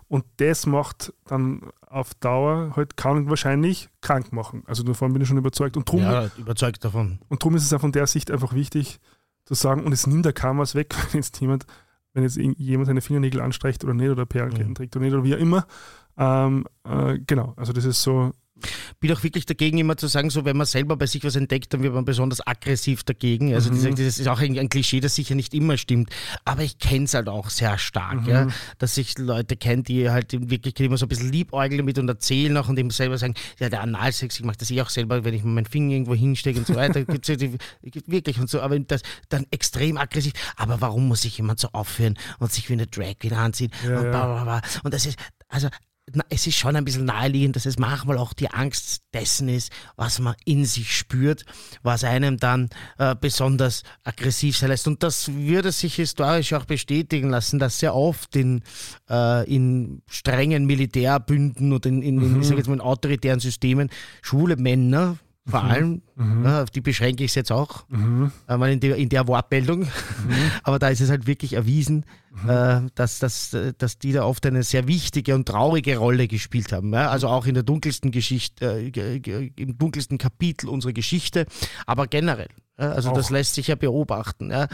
Und das macht dann auf Dauer halt kann wahrscheinlich krank machen. Also davon bin ich schon überzeugt. Und drum, Ja, überzeugt davon. und drum ist es auch von der Sicht einfach wichtig zu sagen, und es nimmt der kaum was weg, wenn jetzt jemand, wenn jetzt jemand seine Fingernägel anstreicht oder nicht oder Perlenketten Mhm. trägt oder nicht oder wie auch immer. Ähm, äh, genau, also das ist so, bin auch wirklich dagegen, immer zu sagen, so wenn man selber bei sich was entdeckt, dann wird man besonders aggressiv dagegen. Also Mhm. das, ist auch ein, ein Klischee, das sicher nicht immer stimmt. Aber ich kenne es halt auch sehr stark, Mhm. ja, dass ich Leute kenne, die halt in Wirklichkeit immer so ein bisschen liebäugeln damit und erzählen auch und eben selber sagen, ja, der Analsex, ich mache das eh auch selber, wenn ich meinen Finger irgendwo hinstecke und so weiter. Gibt's wirklich und so, aber das dann extrem aggressiv. Aber warum muss sich jemand so aufführen und sich wie eine Drag Queen anziehen Ja, und bla bla bla. Und das ist, also es ist schon ein bisschen naheliegend, dass es manchmal auch die Angst dessen ist, was man in sich spürt, was einem dann äh, besonders aggressiv sein lässt. Und das würde sich historisch auch bestätigen lassen, dass sehr oft in, äh, in strengen Militärbünden und in, in, jetzt mal, in autoritären Systemen schwule Männer vor allem, ja, auf die beschränke ich es jetzt auch, äh, mal in, der, in der Wortmeldung, aber da ist es halt wirklich erwiesen, äh, dass, dass, äh, dass die da oft eine sehr wichtige und traurige Rolle gespielt haben. Ja? Also auch in der dunkelsten Geschichte, äh, im dunkelsten Kapitel unserer Geschichte, aber generell. Ja? Also das Auch. lässt sich ja beobachten. Ja?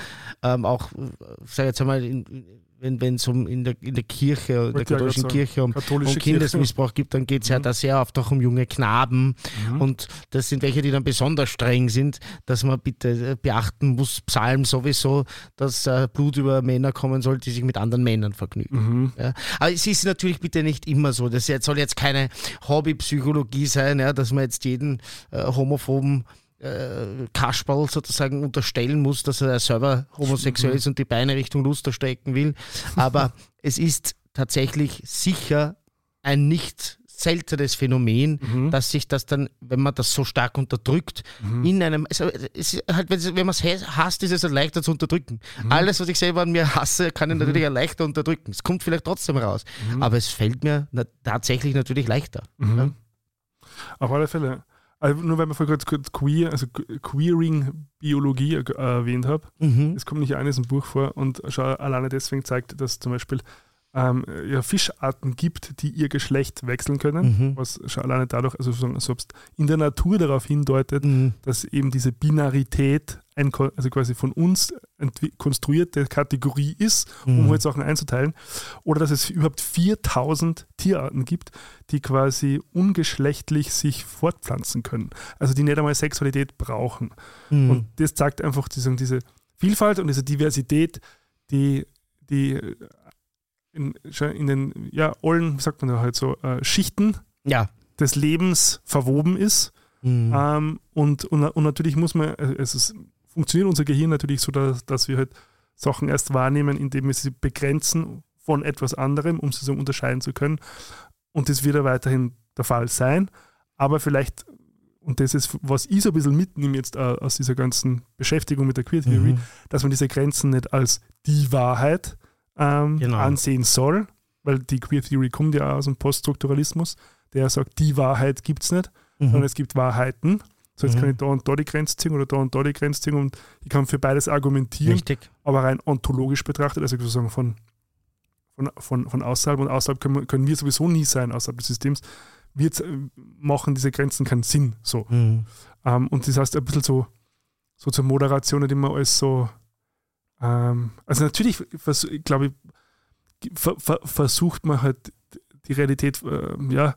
Ähm, auch, äh, sag jetzt einmal, in, wenn es um in der, in der Kirche, in der katholischen sagen, Kirche um, katholische um Kirche. Kindesmissbrauch gibt, dann geht es ja da sehr oft auch um junge Knaben. Und das sind welche, die dann besonders streng sind, dass man bitte äh, beachten muss, Psalm sowieso, dass äh, Blut über Männer kommen soll, die sich mit anderen Männern vergnügen. Ja. Aber es ist natürlich bitte nicht immer so. Das soll jetzt keine Hobbypsychologie sein, ja, dass man jetzt jeden äh, homophoben äh, Kasperl sozusagen unterstellen muss, dass er selber homosexuell ist und die Beine Richtung Luster strecken will. Aber es ist tatsächlich sicher ein nicht seltenes Phänomen, dass sich das dann, wenn man das so stark unterdrückt, in einem, also halt, wenn man es hasst, ist es halt leichter zu unterdrücken. Alles, was ich selber an mir hasse, kann ich natürlich auch leichter unterdrücken. Es kommt vielleicht trotzdem raus, aber es fällt mir na, tatsächlich natürlich leichter. Ja. Auf alle Fälle. Also nur weil wir vorher kurz, queer, also Que- Queering-Biologie äh, erwähnt habe, Mhm. es kommt nicht eines im Buch vor und schon alleine deswegen zeigt, dass zum Beispiel ähm, ja, Fischarten gibt, die ihr Geschlecht wechseln können, Mhm. was schon alleine dadurch, also sozusagen selbst in der Natur darauf hindeutet, Mhm. dass eben diese Binarität ein, also quasi von uns konstruierte Kategorie ist, um Mhm. halt Sachen einzuteilen. Oder dass es überhaupt 4000 Tierarten gibt, die quasi ungeschlechtlich sich fortpflanzen können. Also die nicht einmal Sexualität brauchen. Mhm. Und das zeigt einfach diese, diese Vielfalt und diese Diversität, die, die in, schon in den ja, allen, wie sagt man da halt so, äh, Schichten ja. des Lebens verwoben ist. Mhm. Ähm, und, und, und natürlich muss man, äh, es ist, funktioniert unser Gehirn natürlich so, dass, dass wir halt Sachen erst wahrnehmen, indem wir sie begrenzen von etwas anderem, um sie so unterscheiden zu können. Und das wird ja weiterhin der Fall sein. Aber vielleicht, und das ist, was ich so ein bisschen mitnehme jetzt äh, aus dieser ganzen Beschäftigung mit der Queer Theory, Mhm. dass man diese Grenzen nicht als die Wahrheit ähm, Genau. ansehen soll, weil die Queer Theory kommt ja aus dem Poststrukturalismus, der sagt, die Wahrheit gibt es nicht, sondern Mhm. es gibt Wahrheiten. So, jetzt Mhm. kann ich da und da die Grenze ziehen oder da und da die Grenze ziehen und ich kann für beides argumentieren, Richtig. aber rein ontologisch betrachtet, also sozusagen von, von, von, von außerhalb und außerhalb können wir, können wir sowieso nie sein, außerhalb des Systems, äh, machen diese Grenzen keinen Sinn. So. Mhm. Ähm, und das heißt ein bisschen so, so zur Moderation nicht immer alles so. Ähm, also natürlich, glaube ich, ver, ver, versucht man halt die Realität äh, ja,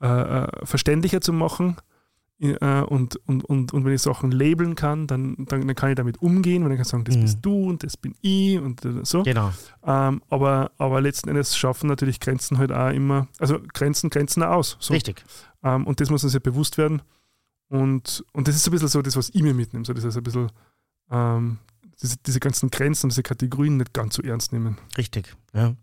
äh, äh, verständlicher zu machen. Äh, und, und, und, und wenn ich Sachen labeln kann, dann, dann, dann kann ich damit umgehen, wenn ich kann sagen, das Mhm. bist du und das bin ich und äh, so. Genau. Ähm, aber, aber letzten Endes schaffen natürlich Grenzen halt auch immer, also Grenzen grenzen auch aus. So. Richtig. Ähm, und das muss uns ja bewusst werden. Und, und das ist so ein bisschen so das, was ich mir mitnehme. So das ist ein bisschen ähm, diese, diese ganzen Grenzen, diese Kategorien nicht ganz so ernst nehmen. Richtig. Ja.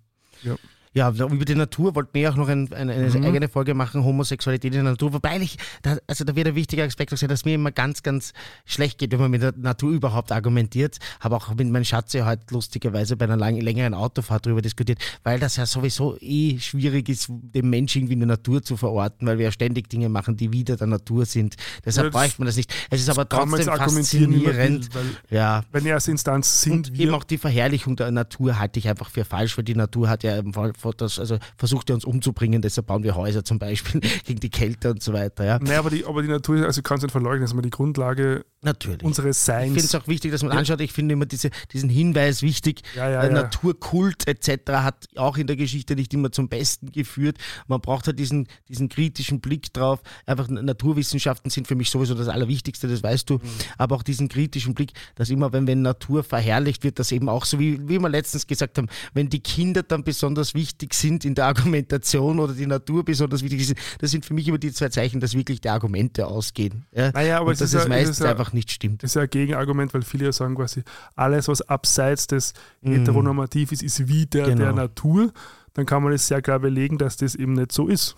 Ja. Ja, über die Natur wollten wir auch noch ein, eine, eine Mhm. eigene Folge machen, Homosexualität in der Natur. Wobei ich, da, also da wird ein wichtiger Aspekt auch sein, dass mir immer ganz, ganz schlecht geht, wenn man mit der Natur überhaupt argumentiert. Habe auch mit meinem Schatze heute lustigerweise bei einer lang, längeren Autofahrt darüber diskutiert, weil das ja sowieso eh schwierig ist, dem Menschen irgendwie in der Natur zu verorten, weil wir ja ständig Dinge machen, die wieder der Natur sind. Deshalb Ja, bräuchte man das nicht. Es ist aber trotzdem faszinierend. will, weil Ja, wenn erste Instanz sind und eben wir. auch die Verherrlichung der Natur halte ich einfach für falsch, weil die Natur hat ja im Fall das, also versucht ja uns umzubringen, deshalb bauen wir Häuser zum Beispiel gegen die Kälte und so weiter. Ja, Naja, aber die, aber die Natur, also kannst du nicht verleugnen, ist immer die Grundlage natürlich. unseres ich finde es Seins. auch wichtig, dass man Ja. anschaut. Ich finde immer diese, diesen Hinweis wichtig. Ja, ja, äh. Naturkult etc. hat auch in der Geschichte nicht immer zum Besten geführt. Man braucht halt diesen, diesen kritischen Blick drauf. Einfach Naturwissenschaften sind für mich sowieso das Allerwichtigste, das weißt Mhm. du. Aber auch diesen kritischen Blick, dass immer, wenn, wenn Natur verherrlicht wird, dass eben auch so, wie, wie wir letztens gesagt haben, wenn die Kinder dann besonders wichtig sind in der Argumentation oder die Natur besonders wichtig ist, das sind für mich immer die zwei Zeichen, dass wirklich die Argumente ausgehen. Ja? Naja, aber es dass ist es ja- es meistens ist ja- einfach nicht stimmt. Das ist ja ein Gegenargument, weil viele ja sagen quasi, alles, was abseits des Mhm. heteronormativ ist, ist wie der, der Genau. Natur. Dann kann man es sehr klar belegen, dass das eben nicht so ist.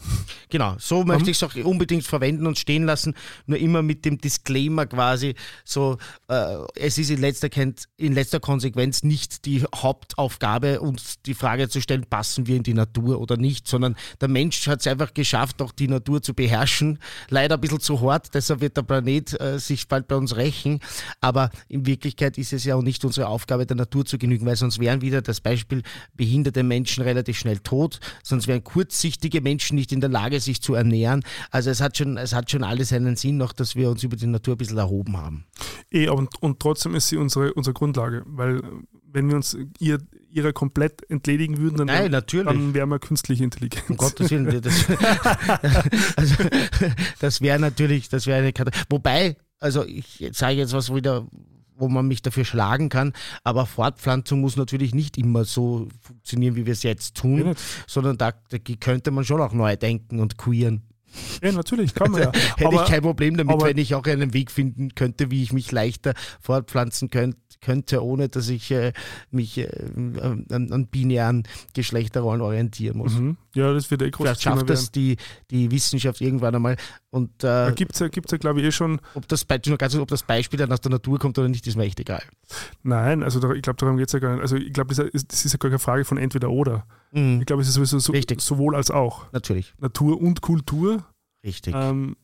Genau, so möchte ich es auch unbedingt verwenden und stehen lassen, nur immer mit dem Disclaimer quasi, so, äh, es ist in letzter, in letzter Konsequenz nicht die Hauptaufgabe, uns die Frage zu stellen, passen wir in die Natur oder nicht, sondern der Mensch hat es einfach geschafft, auch die Natur zu beherrschen. Leider ein bisschen zu hart, deshalb wird der Planet äh, sich bald bei uns rächen, aber in Wirklichkeit ist es ja auch nicht unsere Aufgabe, der Natur zu genügen, weil sonst wären wieder das Beispiel behinderte Menschen relativ schnell tot, sonst wären kurzsichtige Menschen nicht in der Lage, sich zu ernähren. Also es hat schon, es hat schon alles einen Sinn noch, dass wir uns über die Natur ein bisschen erhoben haben. Eh, und, und trotzdem ist sie unsere, unsere Grundlage, weil wenn wir uns ihr, ihrer komplett entledigen würden, dann, Nein, natürlich. dann wären wir künstliche Intelligenz. Um Gottes Willen. Das, also, das wäre natürlich, das wäre eine Katastrophe. Wobei, also ich sage jetzt was wieder, wo man mich dafür schlagen kann, aber Fortpflanzung muss natürlich nicht immer so funktionieren, wie wir es jetzt Ja, tun, nicht. sondern da, da könnte man schon auch neu denken und queeren. ja, natürlich, kann man ja. Hätte Aber, ich kein Problem damit, aber- wenn ich auch einen Weg finden könnte, wie ich mich leichter fortpflanzen könnt, könnte, ohne dass ich äh, mich äh, an, an binären Geschlechterrollen orientieren muss. mhm. Ja, das wird eh großes Vielleicht schafft das die, die Wissenschaft irgendwann einmal. Und Da äh, gibt es ja, gibt's ja glaube ich, eh schon. ob, das, ob das Beispiel dann aus der Natur kommt oder nicht, ist mir echt egal. Nein, also da, ich glaube, darum geht es ja gar nicht. Also ich glaube, das, ist- ja gar keine Frage von entweder oder. Mhm. Ich glaube, es ist sowieso so, sowohl als auch. Natürlich, Natur und Kultur richtig. ähm,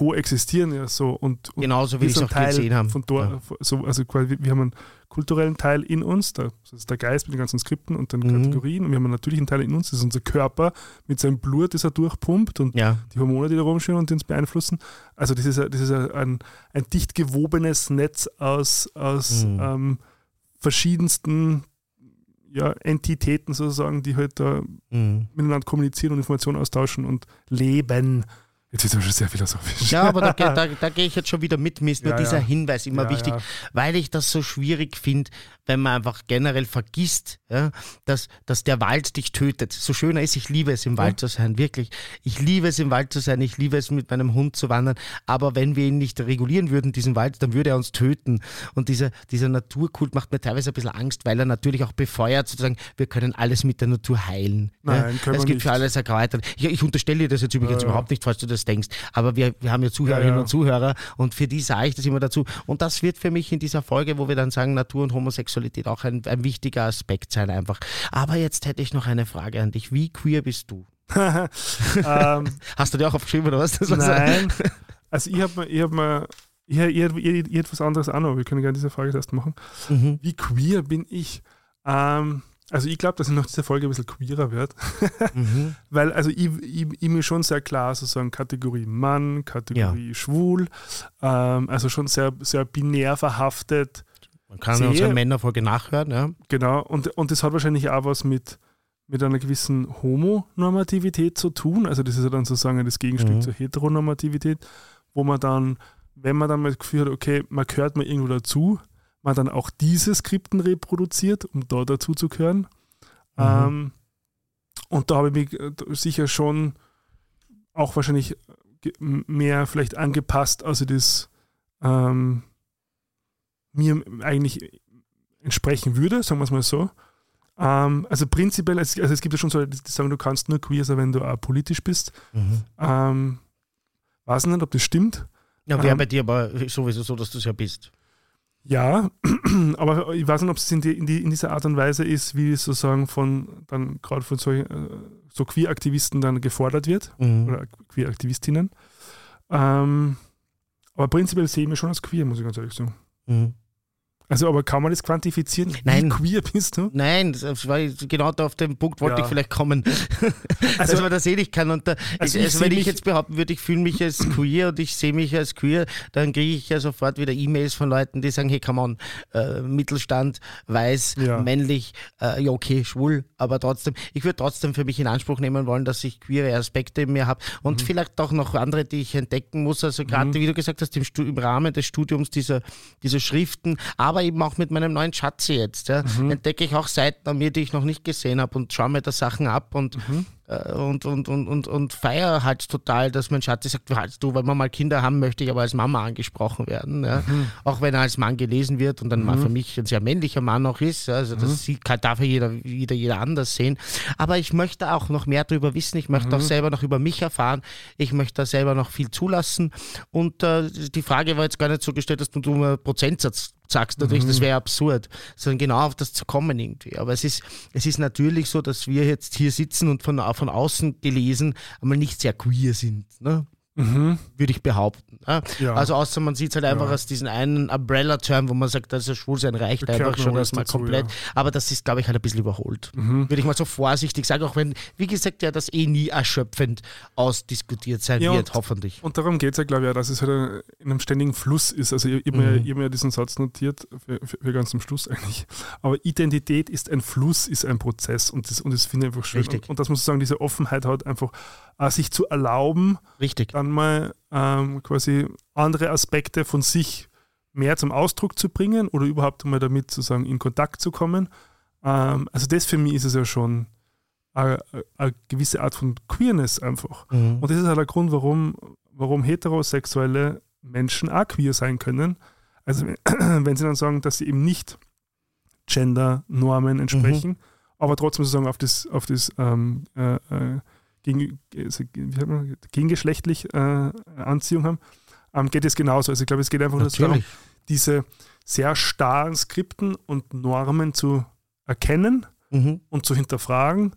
koexistieren ja so und, und Genauso wie wir es sind auch Teil gesehen haben. Von dort, so, also quasi, wir- haben einen kulturellen Teil in uns, da, das ist der Geist mit den ganzen Skripten und den Mhm. Kategorien und wir haben einen natürlichen Teil in uns, das ist unser Körper mit seinem Blut, das er durchpumpt und Ja, die Hormone, die da rumschwirren und die uns beeinflussen. Also das ist, ein- das ist ein, ein dicht gewobenes Netz aus, aus Mhm. ähm, verschiedensten ja, Entitäten sozusagen, die halt da mhm. miteinander kommunizieren und Informationen austauschen und leben. Jetzt ist es schon sehr philosophisch. Ja, aber da, da, da gehe ich jetzt schon wieder mit. Mir ist nur Ja, dieser ja. Hinweis immer Ja, wichtig, weil ich das so schwierig finde, wenn man einfach generell vergisst, dass, dass der Wald dich tötet. So schön er ist, ich liebe es im Wald zu sein, wirklich. Ich liebe es im Wald zu sein, ich liebe es mit meinem Hund zu wandern. Aber wenn wir ihn nicht regulieren würden, diesen Wald, dann würde er uns töten. Und dieser, dieser Naturkult macht mir teilweise ein bisschen Angst, weil er natürlich auch befeuert, sozusagen, wir können alles mit der Natur heilen. Nein, können Es wir gibt nicht. für alles eine Kräuter. Ich, ich unterstelle dir das jetzt übrigens überhaupt nicht, falls du das denkst. Aber wir, wir haben ja Zuhörerinnen Ja, ja. und Zuhörer und für die sage ich das immer dazu. Und das wird für mich in dieser Folge, wo wir dann sagen, Natur und Homosexualität auch ein, ein wichtiger Aspekt sein einfach. Aber jetzt hätte ich noch eine Frage an dich. Wie queer bist du? ähm, Hast du dir auch aufgeschrieben oder was? Das nein. Also ich habe mir, ich habe mir, ich, ich, ich, ich, ich hätte was anderes auch noch. Wir können gerne diese Frage erst machen. Mhm. Wie queer bin ich? Ähm, also ich glaube, dass ich nach dieser Folge ein bisschen queerer werde. Mhm. Weil, also ich, ich, ich mir schon sehr klar sozusagen Kategorie Mann, Kategorie schwul, ähm, also schon sehr, sehr binär verhaftet. Man kann Sehe- unsere Männerfolge nachhören, ja. Genau, und, und das hat wahrscheinlich auch was mit, mit einer gewissen Homonormativität zu tun. Also das ist ja dann sozusagen das Gegenstück Mhm. zur Heteronormativität, wo man dann, wenn man dann mal das Gefühl hat, okay, man gehört mal irgendwo dazu, man dann auch diese Skripten reproduziert, um da dazu zu gehören. Mhm. Ähm, und da habe ich mich äh, sicher schon auch wahrscheinlich m- mehr vielleicht angepasst, also das ähm, mir eigentlich entsprechen würde, sagen wir es mal so. Ähm, also prinzipiell, es, also es gibt ja schon so, die sagen, du kannst nur queer sein, wenn du auch politisch bist. Mhm. Ähm, weiß nicht, ob das stimmt. Ja, wäre Ähm, bei dir aber sowieso so, dass du es ja bist. Ja, aber ich weiß nicht, ob es in, die, in, die, in dieser Art und Weise ist, wie es sozusagen von dann gerade von solchen, äh, so Queer-Aktivisten dann gefordert wird Mhm. oder Queer-Aktivistinnen. Ähm, aber prinzipiell sehe ich mich schon als queer, muss ich ganz ehrlich sagen. Mhm. Also, aber kann man das quantifizieren? Nein. Wie queer bist du? Nein, das war genau da auf den Punkt wollte Ja. ich vielleicht kommen. Also- dass man das eh nicht kann. Und da, Also ich, also wenn ich jetzt behaupten würde, ich fühle mich als queer und ich sehe mich als queer, dann kriege ich ja sofort wieder E-Mails von Leuten, die sagen, hey, come on, äh, Mittelstand, weiß, Ja. männlich, äh, ja okay, schwul, aber trotzdem, ich würde trotzdem für mich in Anspruch nehmen wollen, dass ich queere Aspekte in mir habe Mhm. und vielleicht auch noch andere, die ich entdecken muss. Also gerade, wie du gesagt hast, im, im Rahmen des Studiums dieser, dieser Schriften, aber eben auch mit meinem neuen Schatzi jetzt, ja, Mhm. entdecke ich auch Seiten an mir, die ich noch nicht gesehen habe und schaue mir da Sachen ab und, Mhm. äh, und, und, und, und, und feiere halt total, dass mein Schatzi sagt, halt du, wenn wir mal Kinder haben, möchte ich aber als Mama angesprochen werden. Ja. Mhm. Auch wenn er als Mann gelesen wird und dann mal für mich ein sehr männlicher Mann auch ist. ja. Also Mhm. das sieht, kann, darf ja jeder, jeder, jeder anders sehen. Aber ich möchte auch noch mehr darüber wissen. Ich möchte Mhm. auch selber noch über mich erfahren. Ich möchte da selber noch viel zulassen. Und äh, die Frage war jetzt gar nicht so gestellt, dass du, du einen Prozentsatz sagst. Natürlich, Mhm. das wäre absurd, sondern genau auf das zu kommen irgendwie. Aber es ist, es ist natürlich so, dass wir jetzt hier sitzen und von, von außen gelesen einmal nicht sehr queer sind. Ne? Mhm. würde ich behaupten. Ja? Ja. Also außer man sieht es halt einfach Ja. als diesen einen Umbrella-Term, wo man sagt, also Schwulsein reicht Gehört einfach schon erstmal komplett. ja. Aber das ist, glaube ich, halt ein bisschen überholt. Mhm. Würde ich mal so vorsichtig sagen, auch wenn, wie gesagt, ja das eh nie erschöpfend ausdiskutiert sein Ja, wird, und- hoffentlich. Und darum geht es ja, glaube ich, auch, dass es halt in einem ständigen Fluss ist. Also ich, ich habe mir, Mhm. ich hab mir diesen Satz notiert, für, für, für ganz zum Schluss eigentlich. Aber Identität ist ein Fluss, ist ein Prozess und das, und das finde ich einfach schön. Richtig. Und, und dass man sozusagen diese Offenheit hat, einfach äh, sich zu erlauben, Richtig. dann mal ähm, quasi andere Aspekte von sich mehr zum Ausdruck zu bringen oder überhaupt mal damit sozusagen in Kontakt zu kommen. Ähm, also das für mich ist es ja schon eine, eine gewisse Art von Queerness einfach. Mhm. Und das ist halt der Grund, warum, warum heterosexuelle Menschen auch queer sein können. Also wenn, sie dann sagen, dass sie eben nicht Gender-Normen entsprechen, aber trotzdem sozusagen auf das, auf das ähm, äh, äh, gegen, also, man, gegengeschlechtlich äh, Anziehung haben, ähm, geht es genauso. Also ich glaube, es geht einfach nur darum, Natürlich. diese sehr starren Skripten und Normen zu erkennen Mhm. und zu hinterfragen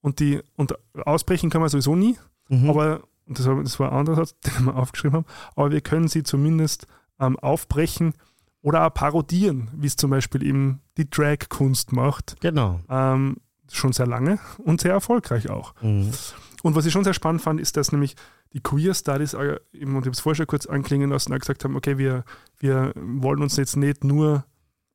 und die und ausbrechen kann man sowieso nie, Mhm. aber und das, war- das war ein anderer Satz, den wir aufgeschrieben haben, aber wir können sie zumindest ähm, aufbrechen oder auch parodieren, wie es zum Beispiel eben die Drag-Kunst macht, genau. ähm, schon sehr lange und sehr erfolgreich auch. Mhm. Und was ich schon sehr spannend fand, ist, dass nämlich die Queer Studies, äh, und ich habe es vorher schon kurz anklingen lassen, auch gesagt haben, okay, wir, wir wollen uns jetzt nicht nur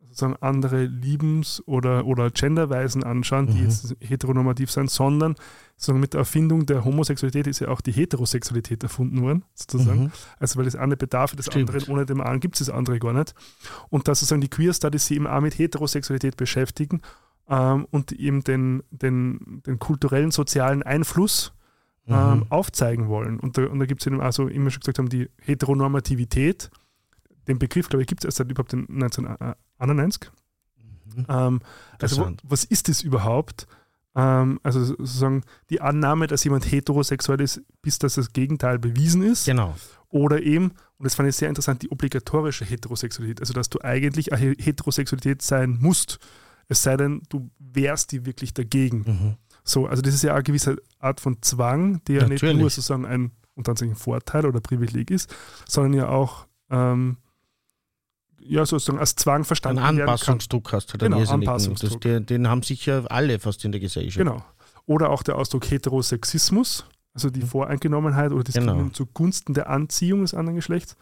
sozusagen andere Liebens- oder, oder Genderweisen anschauen, die Mhm. jetzt heteronormativ sind, sondern sozusagen mit der Erfindung der Homosexualität ist ja auch die Heterosexualität erfunden worden, sozusagen. Mhm. Also weil das eine bedarf des Stimmt. anderen, ohne dem einen gibt es das andere gar nicht. Und dass sozusagen die Queer Studies sich eben auch mit Heterosexualität beschäftigen ähm, und eben den, den, den kulturellen, sozialen Einfluss ähm, Mhm. aufzeigen wollen. Und da, und da gibt es eben also immer schon gesagt haben, die Heteronormativität, den Begriff, glaube ich, gibt es erst seit überhaupt in 1991. Mhm. Ähm, also wo, was ist das überhaupt? Ähm, also sozusagen die Annahme, dass jemand heterosexuell ist, bis dass das Gegenteil bewiesen ist. Genau. Oder eben, und das fand ich sehr interessant, die obligatorische Heterosexualität. Also dass du eigentlich eine Heterosexualität sein musst. Es sei denn, du wehrst die wirklich dagegen. Mhm. So, also das ist ja eine gewisse Art von Zwang, der ja nicht nur sozusagen ein unter Anführungszeichen Vorteil oder Privileg ist, sondern ja auch ähm, ja, sozusagen als Zwang verstanden kann. Anpassungsdruck hast du dann Genau, irrsinnigen. Anpassungsdruck. Das, den, den haben sicher alle fast in der Gesellschaft. Genau. Oder auch der Ausdruck Heterosexismus, also die Voreingenommenheit oder Diskriminierung Genau. zugunsten der Anziehung des anderen Geschlechts.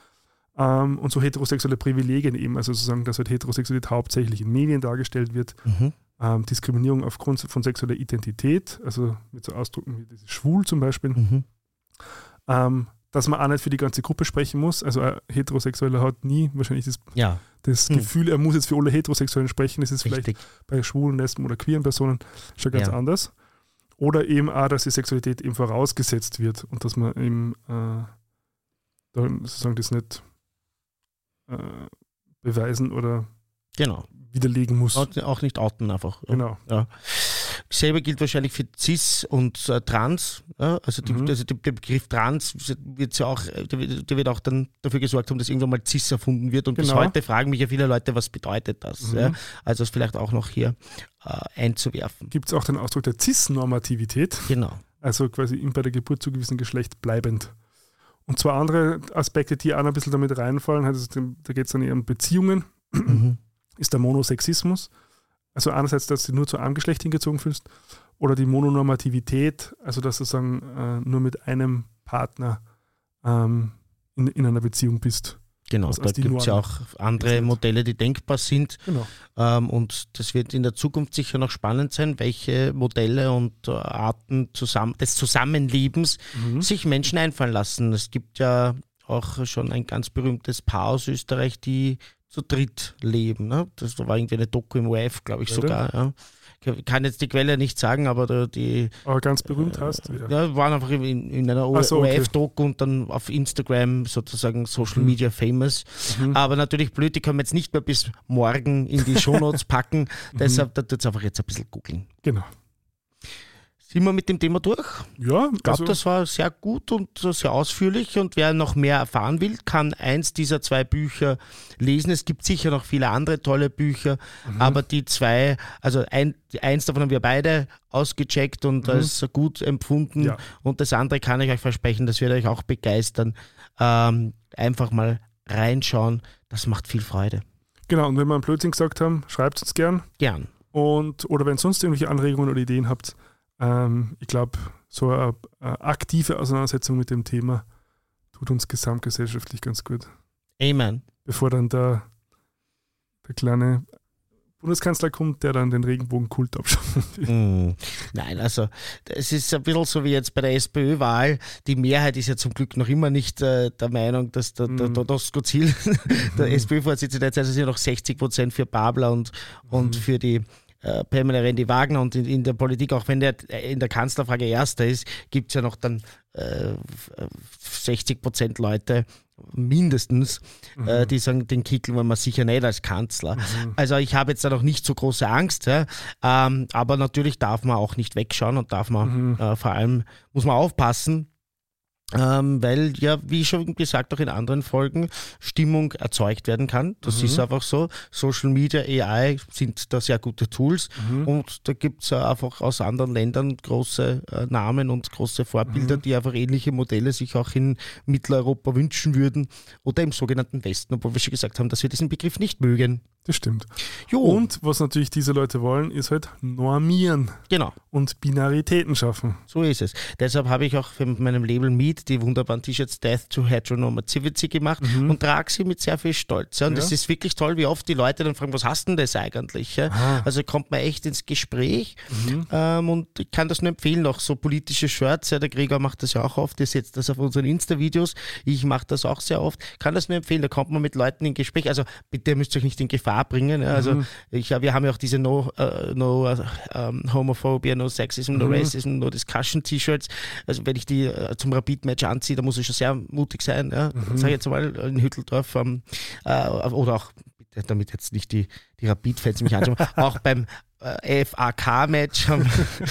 Ähm, und so heterosexuelle Privilegien eben, also sozusagen, dass halt Heterosexualität hauptsächlich in Medien dargestellt wird. Mhm. Ähm, Diskriminierung aufgrund von sexueller Identität, also mit so Ausdrücken wie dieses Schwul zum Beispiel. Mhm. Ähm, dass man auch nicht für die ganze Gruppe sprechen muss. Also ein Heterosexueller hat nie wahrscheinlich das, Ja, das Hm. Gefühl, er muss jetzt für alle Heterosexuellen sprechen. Das ist vielleicht richtig. bei schwulen, lesben oder queeren Personen schon ganz Ja. anders. Oder eben auch, dass die Sexualität eben vorausgesetzt wird und dass man eben äh, sozusagen das nicht äh, beweisen oder Genau. widerlegen muss. Auch, nicht outen einfach. Genau. Selber gilt wahrscheinlich für Cis und äh, Trans. Ja? Also, die, Mhm. also der Begriff Trans wird ja auch, der, wird- auch dann dafür gesorgt haben, dass irgendwann mal Cis erfunden wird. Und bis Genau. heute fragen mich ja viele Leute, was bedeutet das? Mhm. Ja? Also es vielleicht auch noch hier äh, einzuwerfen. Gibt es auch den Ausdruck der Cis-Normativität, Genau. also quasi bei der Geburt zugewiesenen Geschlecht bleibend. Und zwei andere Aspekte, die auch ein bisschen damit reinfallen, also da geht es dann eher um Beziehungen, Mhm. ist der Monosexismus. Also einerseits, dass du nur zu einem Geschlecht hingezogen fühlst, oder die Mononormativität, also dass du sagen, äh, nur mit einem Partner ähm, in, in einer Beziehung bist. Genau, da gibt es ja auch andere gilt. Modelle, die denkbar sind. Genau. Ähm, und das wird in der Zukunft sicher noch spannend sein, welche Modelle und äh, Arten zusammen, des Zusammenlebens Mhm. sich Menschen einfallen lassen. Es gibt ja auch schon ein ganz berühmtes Paar aus Österreich, die zu dritt leben. Ne? Das war irgendwie eine Doku im ORF, glaube ich Oder? sogar. Ja. Ich kann jetzt die Quelle nicht sagen, aber die Aber ganz berühmt hast. ja. Ja. waren einfach in, in einer Ach so, okay. ORF-Doku und dann auf Instagram sozusagen Social Mhm. Media famous. Mhm. Aber natürlich blöd, die können wir jetzt nicht mehr bis morgen in die Shownotes packen. Mhm. Deshalb da tut's einfach jetzt ein bisschen googeln. Genau. Sind wir mit dem Thema durch? Ja, Ich glaube, also, das war sehr gut und sehr ausführlich. Und wer noch mehr erfahren will, kann eins dieser zwei Bücher lesen. Es gibt sicher noch viele andere tolle Bücher, Mhm. aber die zwei, also ein, eins davon haben wir beide ausgecheckt und Mhm. als gut empfunden. Ja. Und das andere kann ich euch versprechen, das wird euch auch begeistern. Ähm, einfach mal reinschauen, das macht viel Freude. genau, und wenn wir einen Blödsinn gesagt haben, schreibt uns gern. Gern. Und, oder wenn sonst irgendwelche Anregungen oder Ideen habt, ähm, ich glaube, so eine, eine aktive Auseinandersetzung mit dem Thema tut uns gesamtgesellschaftlich ganz gut. Amen. Bevor dann der, der kleine Bundeskanzler kommt, der dann den Regenbogenkult abschaffen will. Mm, Nein, also es ist ein bisschen so wie jetzt bei der SPÖ-Wahl. Die Mehrheit ist ja zum Glück noch immer nicht äh, der Meinung, dass der, der, Mhm. der Dosko Ziel, der Mhm. SPÖ-Vorsitzende derzeit sind ja noch 60 Prozent für Babler und, und Mhm. für die äh, Pamela Rendi Wagner und in, in der Politik, auch wenn der äh, in der Kanzlerfrage Erster ist, gibt es ja noch dann äh, 60 Prozent Leute mindestens, äh, die sagen, den Kickel wollen wir sicher nicht als Kanzler. Mhm. Also ich habe jetzt da noch nicht so große Angst, ja. ähm, aber natürlich darf man auch nicht wegschauen und darf man Mhm. äh, vor allem, muss man aufpassen, ähm, weil ja, wie schon gesagt, auch in anderen Folgen Stimmung erzeugt werden kann. Das Mhm. ist einfach so. Social Media, AI sind da sehr gute Tools Mhm. und da gibt es einfach aus anderen Ländern große äh, Namen und große Vorbilder, Mhm. die einfach ähnliche Modelle sich auch in Mitteleuropa wünschen würden oder im sogenannten Westen, obwohl wir schon gesagt haben, dass wir diesen Begriff nicht mögen. Das stimmt. Jo, Und was natürlich diese Leute wollen, ist halt normieren genau. und Binaritäten schaffen. So ist es. Deshalb habe ich auch für meinem Label Meet die wunderbaren T-Shirts Death to Heteronormativity gemacht und trage sie mit sehr viel Stolz. Ja. Und Ja. das ist wirklich toll, wie oft die Leute dann fragen, was hast denn das eigentlich? Ja. Aha. Also kommt man echt ins Gespräch ähm, und ich kann das nur empfehlen, auch so politische Shirts. Ja, der Gregor macht das ja auch oft, der setzt das auf unseren Insta-Videos. Ich mache das auch sehr oft. Kann das nur empfehlen, da kommt man mit Leuten in Gespräch. Also bitte ihr müsst euch nicht in Gefahr bringen. Ja. Also ich, ja, wir haben ja auch diese No, äh, no äh, ähm, Homophobia, No Sexism, No Racism, No Discussion T-Shirts. Also wenn ich die äh, zum Rapid-Match anziehe, da muss ich schon sehr mutig sein. Ja. Sag ich jetzt mal in Hütteldorf ähm, äh, oder auch damit jetzt nicht die, die Rapid-Fans mich anschauen, auch beim äh, FAK-Match am,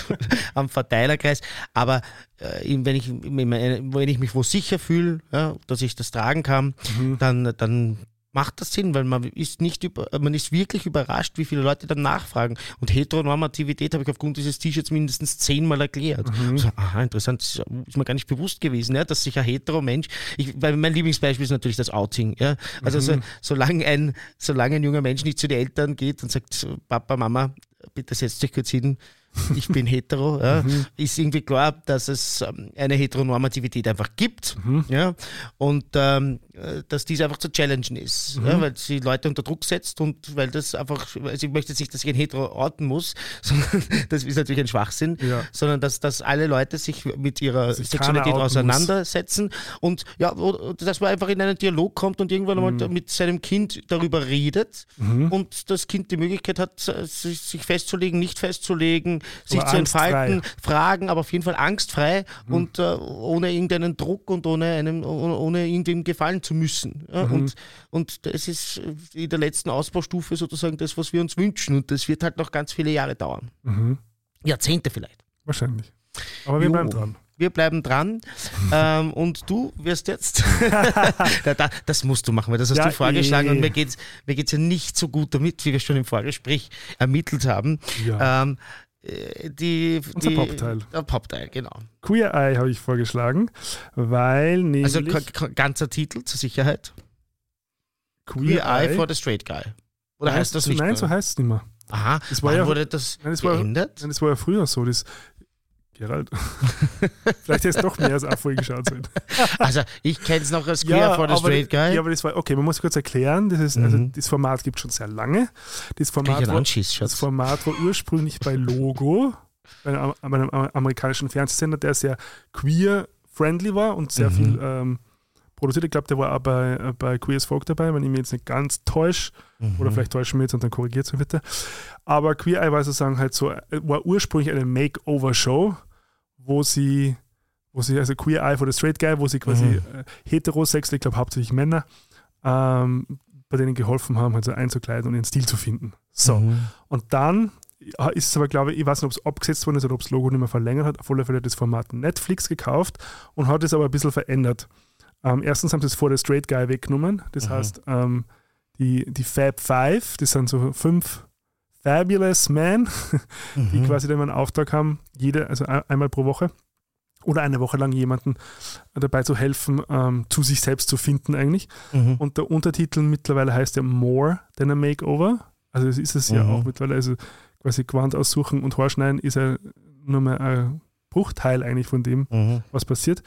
am Verteilerkreis. Aber äh, wenn, ich, wenn ich mich wo sicher fühle, ja, dass ich das tragen kann, dann, dann macht das Sinn, weil man ist nicht über, man ist wirklich überrascht, wie viele Leute dann nachfragen. Und Heteronormativität habe ich aufgrund dieses T-Shirts mindestens zehnmal erklärt. So, aha, interessant, das ist mir gar nicht bewusst gewesen, ja, dass sich ein Hetero-Mensch, ich, weil mein Lieblingsbeispiel ist natürlich das Outing. Ja. Also so, solange, ein, solange ein junger Mensch nicht zu den Eltern geht und sagt, Papa, Mama, bitte setzt euch kurz hin, ich bin hetero, ja, ist irgendwie klar, dass es ähm, eine Heteronormativität einfach gibt ja, und ähm, äh, dass dies einfach zu challengen ist, ja, weil sie Leute unter Druck setzt und weil das einfach, also ich möchte jetzt nicht, dass ich ein Hetero orten muss, sondern das ist natürlich ein Schwachsinn, Ja. sondern dass, dass alle Leute sich mit ihrer Sich Sexualität outen muss. auseinandersetzen und ja, dass man einfach in einen Dialog kommt und irgendwann Mhm. einmal mit seinem Kind darüber redet und das Kind die Möglichkeit hat, sich festzulegen, nicht festzulegen, sich Aber zu entfalten, fragen, aber auf jeden Fall angstfrei und äh, ohne irgendeinen Druck und ohne, einen, ohne, ohne irgendwem gefallen zu müssen. Ja? Und, und das ist in der letzten Ausbaustufe sozusagen das, was wir uns wünschen und das wird halt noch ganz viele Jahre dauern. Mhm. Jahrzehnte vielleicht. Wahrscheinlich. Aber wir Jo. bleiben dran. Wir bleiben dran ähm, und du wirst jetzt, da, da, das musst du machen, weil das hast Ja, du vorgeschlagen eh. und mir geht's mir geht's ja nicht so gut damit, wie wir schon im Vorgespräch ermittelt haben. Ja. Ähm, äh, die, Unser die, Popteil. Der Popteil, genau. Queer Eye habe ich vorgeschlagen, weil nämlich Also ka- ka- ganzer Titel zur Sicherheit. Queer, Queer Eye for the Straight Guy. Oder heißt das nicht? Nein, mehr? so heißt es nicht mehr. Aha, Das war ja- wurde das, Nein, war- geändert? Nein, das war ja früher so. Das, Gerald, vielleicht du doch mehr als eine Folge geschaut. sein. Also ich kenne es noch als Queer for the Straight Guy. ja, aber das war, okay, man muss kurz erklären, das, ist, also, Mhm. das Format gibt es schon sehr lange. Das Format, war, das. Format war ursprünglich bei Logo, bei einem, bei einem amerikanischen Fernsehsender, der sehr queer-friendly war und sehr Mhm. viel ähm, produziert. Ich glaube, der war auch bei, äh, bei Queer as Folk dabei, wenn ich mich jetzt nicht ganz täusche. Mhm. Oder vielleicht täuschen wir jetzt und dann korrigiert es mir bitte. Aber Queer Eye war sozusagen halt so, äh, war ursprünglich eine Makeover-Show, wo sie, wo sie, also Queer Eye for the Straight Guy, wo sie quasi Mhm. äh, heterosexuell, ich glaube hauptsächlich Männer, ähm, bei denen geholfen haben, halt so einzukleiden und ihren Stil zu finden. So. Mhm. Und dann ist es aber, glaube ich, ich weiß nicht, ob es abgesetzt worden ist oder ob das Logo nicht mehr verlängert hat. Auf alle Fälle hat das Format Netflix gekauft und hat es aber ein bisschen verändert. Ähm, erstens haben sie es vor der Straight Guy weggenommen. Das Mhm. heißt, ähm, die, die Fab Five, das sind so fünf Fabulous die Mhm. quasi dann einen Auftrag haben, jede, also ein- einmal pro Woche oder eine Woche lang jemanden dabei zu helfen, ähm, zu sich selbst zu finden eigentlich. Mhm. Und der Untertitel mittlerweile heißt ja More Than a Makeover. Also das ist es ja Mhm. auch mittlerweile. Also quasi Gewand aussuchen und Haarschneiden ist ja nur mal ein Bruchteil eigentlich von dem, Mhm. was passiert.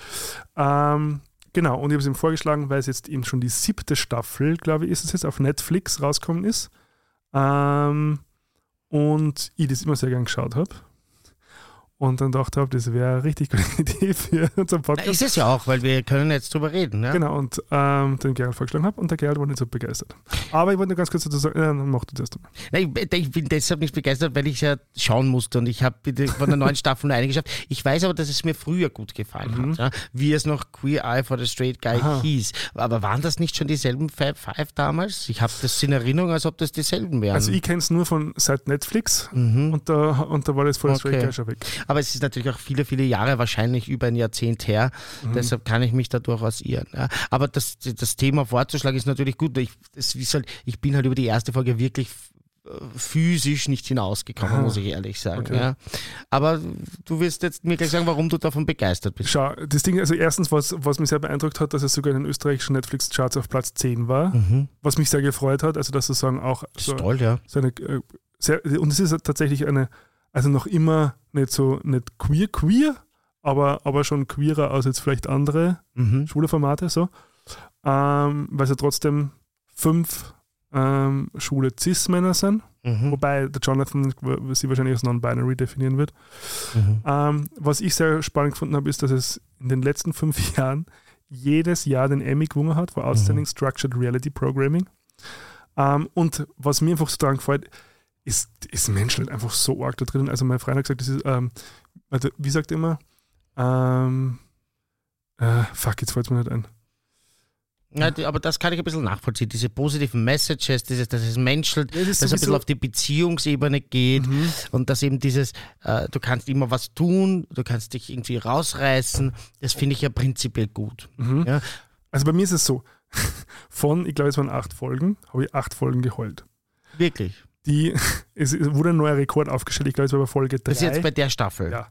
Ähm, genau, und ich habe es ihm vorgeschlagen, weil es jetzt eben schon die siebte Staffel, glaube ich, ist es jetzt, auf Netflix rausgekommen ist. Ähm, und ich das immer sehr gern geschaut habe. Und dann dachte ich, das wäre richtig gute Idee für unseren Na, Podcast. ist es ja auch, weil wir können jetzt drüber reden. Ja? Genau, und ähm, den Gerald vorgeschlagen habe und der Gerald war nicht so begeistert. Aber ich wollte nur ganz kurz dazu sagen, ja, dann mach du das dann. Nein, ich, ich bin deshalb nicht begeistert, weil ich ja schauen musste und ich habe von der neuen Staffel nur eine geschafft. Ich weiß aber, dass es mir früher gut gefallen Mhm. hat, ja? wie es noch Queer Eye for the Straight Guy Aha. hieß. Aber waren das nicht schon dieselben Five, Five damals? Ich habe das in Erinnerung, als ob das dieselben wären. Also ich kenne es nur von seit Netflix mhm. und da, und da war das vor der Straight Okay. Guy schon weg. Aber es ist natürlich auch viele, viele Jahre, wahrscheinlich über ein Jahrzehnt her. Mhm. Deshalb kann ich mich da durchaus irren. Ja. Aber das, das Thema vorzuschlagen ist natürlich gut. Ich, halt, ich bin halt über die erste Folge wirklich physisch nicht hinausgekommen, Ah, muss ich ehrlich sagen. okay. Ja. Aber du wirst jetzt mir gleich sagen, warum du davon begeistert bist. Schau, das Ding, also erstens, was, was mich sehr beeindruckt hat, dass es sogar in den österreichischen Netflix-Charts auf Platz 10 war, Mhm. was mich sehr gefreut hat, also dass sozusagen auch so, toll, ja. so eine, äh, sehr, und es ist tatsächlich eine, also noch immer nicht so, nicht queer, queer, aber, aber schon queerer als jetzt vielleicht andere Mhm. schwule Formate, so, ähm, weil es ja trotzdem fünf ähm, schwule Cis-Männer sind, Mhm. wobei der Jonathan sie wahrscheinlich als non-binary definieren wird. Mhm. Ähm, was ich sehr spannend gefunden habe, ist, dass es in den letzten fünf Jahren jedes Jahr den Emmy gewonnen hat für Outstanding Structured Reality Programming. Ähm, und was mir einfach so daran gefällt, ist, ist menschelt einfach so arg da drin. Also mein Freund hat gesagt, das ist, ähm, also, wie sagt er immer, ähm, äh, fuck, jetzt fällt es mir nicht ein. Ja, die, aber das kann ich ein bisschen nachvollziehen. Diese positiven Messages, dieses, dass es menschelt, Ja, das dass es ein bisschen auf die Beziehungsebene geht Mhm. und dass eben dieses, äh, du kannst immer was tun, du kannst dich irgendwie rausreißen, das finde ich ja prinzipiell gut. Mhm. Ja. Also bei mir ist es so, von, ich glaube es waren acht Folgen, habe ich acht Folgen geheult. Wirklich. Die, es wurde ein neuer Rekord aufgestellt, ich glaube es war bei Folge drei. Das ist jetzt bei der Staffel. Ja.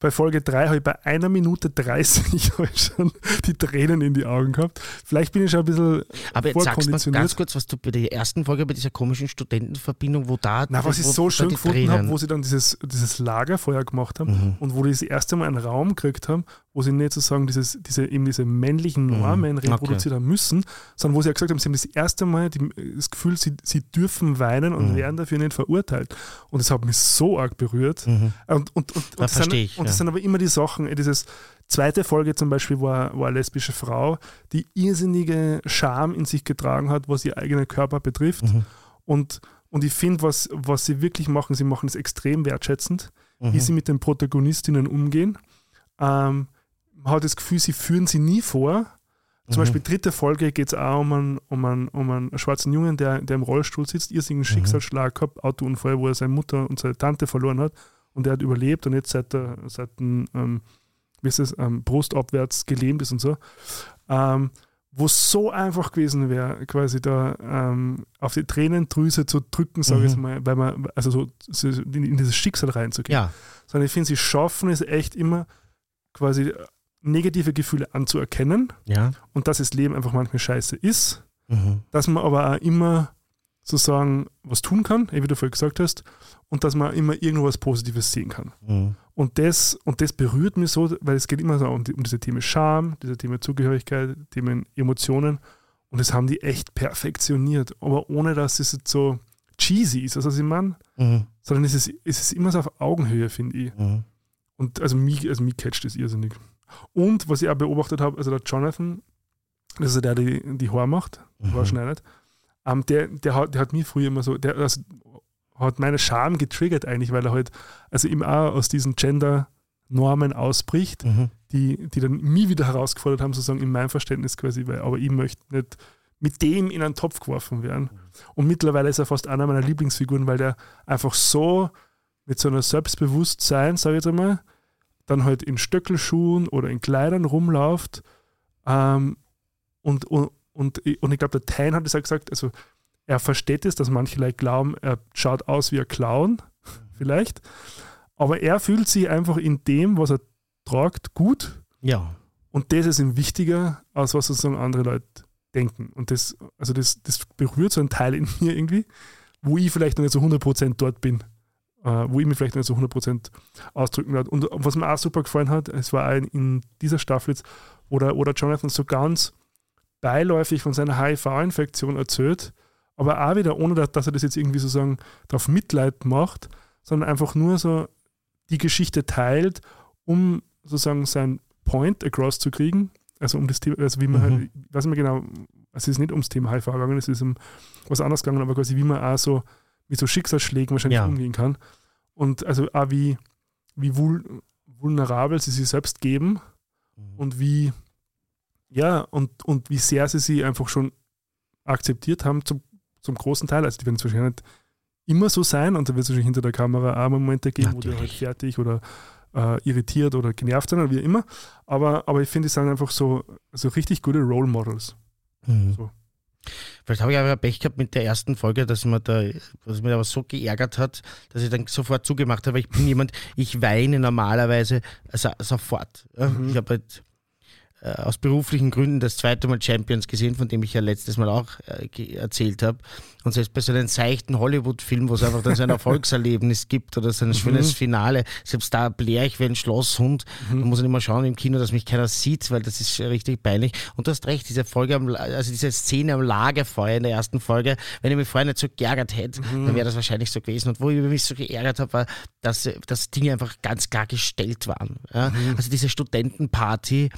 Bei Folge 3 habe ich bei einer Minute 30 habe ich schon die Tränen in die Augen gehabt. Vielleicht bin ich schon ein bisschen Aber jetzt sagst du ganz kurz, was du bei der ersten Folge, bei dieser komischen Studentenverbindung, wo da. Na, was ich so schön gefunden habe, wo sie dann dieses, dieses Lagerfeuer gemacht haben Mhm. und wo die das erste Mal einen Raum gekriegt haben, wo sie nicht sozusagen dieses, diese, eben diese männlichen Normen Mhm. Okay. reproduziert haben müssen, sondern wo sie ja gesagt haben, sie haben das erste Mal die, das Gefühl, sie, sie dürfen weinen und Mhm. werden dafür nicht verurteilt. Und das hat mich so arg berührt. Mhm. Und, und, und, und, das, verstehe sind, ich, und das ja. sind aber immer die Sachen, äh, dieses zweite Folge zum Beispiel war, war eine lesbische Frau, die irrsinnige Scham in sich getragen hat, was ihr eigener Körper betrifft. Mhm. Und, und ich finde, was, was sie wirklich machen, sie machen es extrem wertschätzend, wie Mhm. sie mit den Protagonistinnen umgehen. Ähm, man hat das Gefühl, sie führen sie nie vor. Zum Mhm. Beispiel dritte Folge geht es auch um einen, um, einen, um einen schwarzen Jungen, der, der im Rollstuhl sitzt, irrsinnigen Mhm. Schicksalsschlag gehabt, Autounfall, wo er seine Mutter und seine Tante verloren hat und der hat überlebt und jetzt seit, der, seit ähm, wie ist das, ähm, brustabwärts gelähmt ist und so. Ähm, wo es so einfach gewesen wäre, quasi da ähm, auf die Tränendrüse zu drücken, sage ich Mhm. jetzt mal, weil man, also so, so in, in dieses Schicksal reinzugehen. Ja. Sondern ich finde, sie schaffen es echt immer, quasi negative Gefühle anzuerkennen Ja. und dass das Leben einfach manchmal scheiße ist, Mhm. dass man aber auch immer sozusagen was tun kann, eh, wie du vorhin gesagt hast, und dass man immer irgendwas Positives sehen kann. Mhm. Und das, und das berührt mich so, weil es geht immer so um, die, um diese Themen Scham, diese Themen Zugehörigkeit, Themen Emotionen. Und das haben die echt perfektioniert. Aber ohne, dass es jetzt so cheesy ist, also was ich meine, Mhm. sondern es ist, es ist immer so auf Augenhöhe, finde ich. Mhm. Und also mich, also mich catcht das irrsinnig. Und was ich auch beobachtet habe, also der Jonathan, das ist der, der die, die Haare macht, Mhm. Haare schneidet, ähm, der, der, hat, der hat mich früher immer so, der also, hat meine Scham getriggert eigentlich, weil er halt, also ihm auch aus diesen Gender-Normen ausbricht, Mhm. die, die dann mich wieder herausgefordert haben, sozusagen in meinem Verständnis quasi, weil, aber ich möchte nicht mit dem in einen Topf geworfen werden. Und mittlerweile ist er fast einer meiner Lieblingsfiguren, weil der einfach so mit so einer Selbstbewusstsein, sage ich jetzt einmal, dann halt in Stöckelschuhen oder in Kleidern rumläuft. Ähm, und, und, und, ich- und ich glaube, der Tain hat es auch gesagt, also er versteht es, dass manche Leute glauben, er schaut aus wie ein Clown, vielleicht. Aber er fühlt sich einfach in dem, was er tragt, gut. Ja. Und das ist ihm wichtiger, als was sozusagen andere Leute denken. Und das, also das, das berührt so einen Teil in mir irgendwie, wo ich vielleicht noch nicht so 100% dort bin. Äh, wo ich mich vielleicht noch nicht so 100% ausdrücken werde. Und was mir auch super gefallen hat, es war ein, in dieser Staffel jetzt, wo der, wo der Jonathan so ganz beiläufig von seiner HIV-Infektion erzählt, aber auch wieder ohne, dass, er das jetzt irgendwie sozusagen darauf Mitleid macht, sondern einfach nur so die Geschichte teilt, um sozusagen sein Point across zu kriegen. Also um das Thema, also wie man Mhm. halt, ich weiß nicht mehr genau, es ist nicht ums Thema HIV gegangen, es ist um was anderes gegangen, aber quasi wie man auch so mit so Schicksalsschlägen wahrscheinlich Ja. umgehen kann. Und also auch wie, wie vul vulnerabel sie sich selbst geben und wie, ja, und, und wie sehr sie sie einfach schon akzeptiert haben zum, zum großen Teil. Also die werden es wahrscheinlich nicht immer so sein und da wird es wahrscheinlich hinter der Kamera auch Momente geben, wo die halt Natürlich. fertig oder äh, irritiert oder genervt sind oder wie immer. Aber, aber ich finde, die sind einfach so, so richtig gute Role Models. Mhm. So. Vielleicht habe ich aber Pech gehabt mit der ersten Folge, dass mir da, was mich aber so geärgert hat, dass ich dann sofort zugemacht habe. Ich bin jemand, ich weine normalerweise also, sofort. Mhm. Ich habe halt aus beruflichen Gründen das zweite Mal Champions gesehen, von dem ich ja letztes Mal auch äh, erzählt habe. Und selbst bei so einem seichten Hollywood-Film, wo es einfach dann so ein Erfolgserlebnis gibt oder so ein schönes mhm. Finale, selbst da bläre ich wie ein Schlosshund. Mhm. Da muss ich immer schauen im Kino, dass mich keiner sieht, weil das ist richtig peinlich. Und du hast recht, diese Folge, am, also diese Szene am Lagerfeuer in der ersten Folge, wenn ich mich vorher nicht so geärgert hätte, mhm. dann wäre das wahrscheinlich so gewesen. Und wo ich mich so geärgert habe, war, dass, dass Dinge einfach ganz klar gestellt waren. Ja? Mhm. Also diese Studentenparty,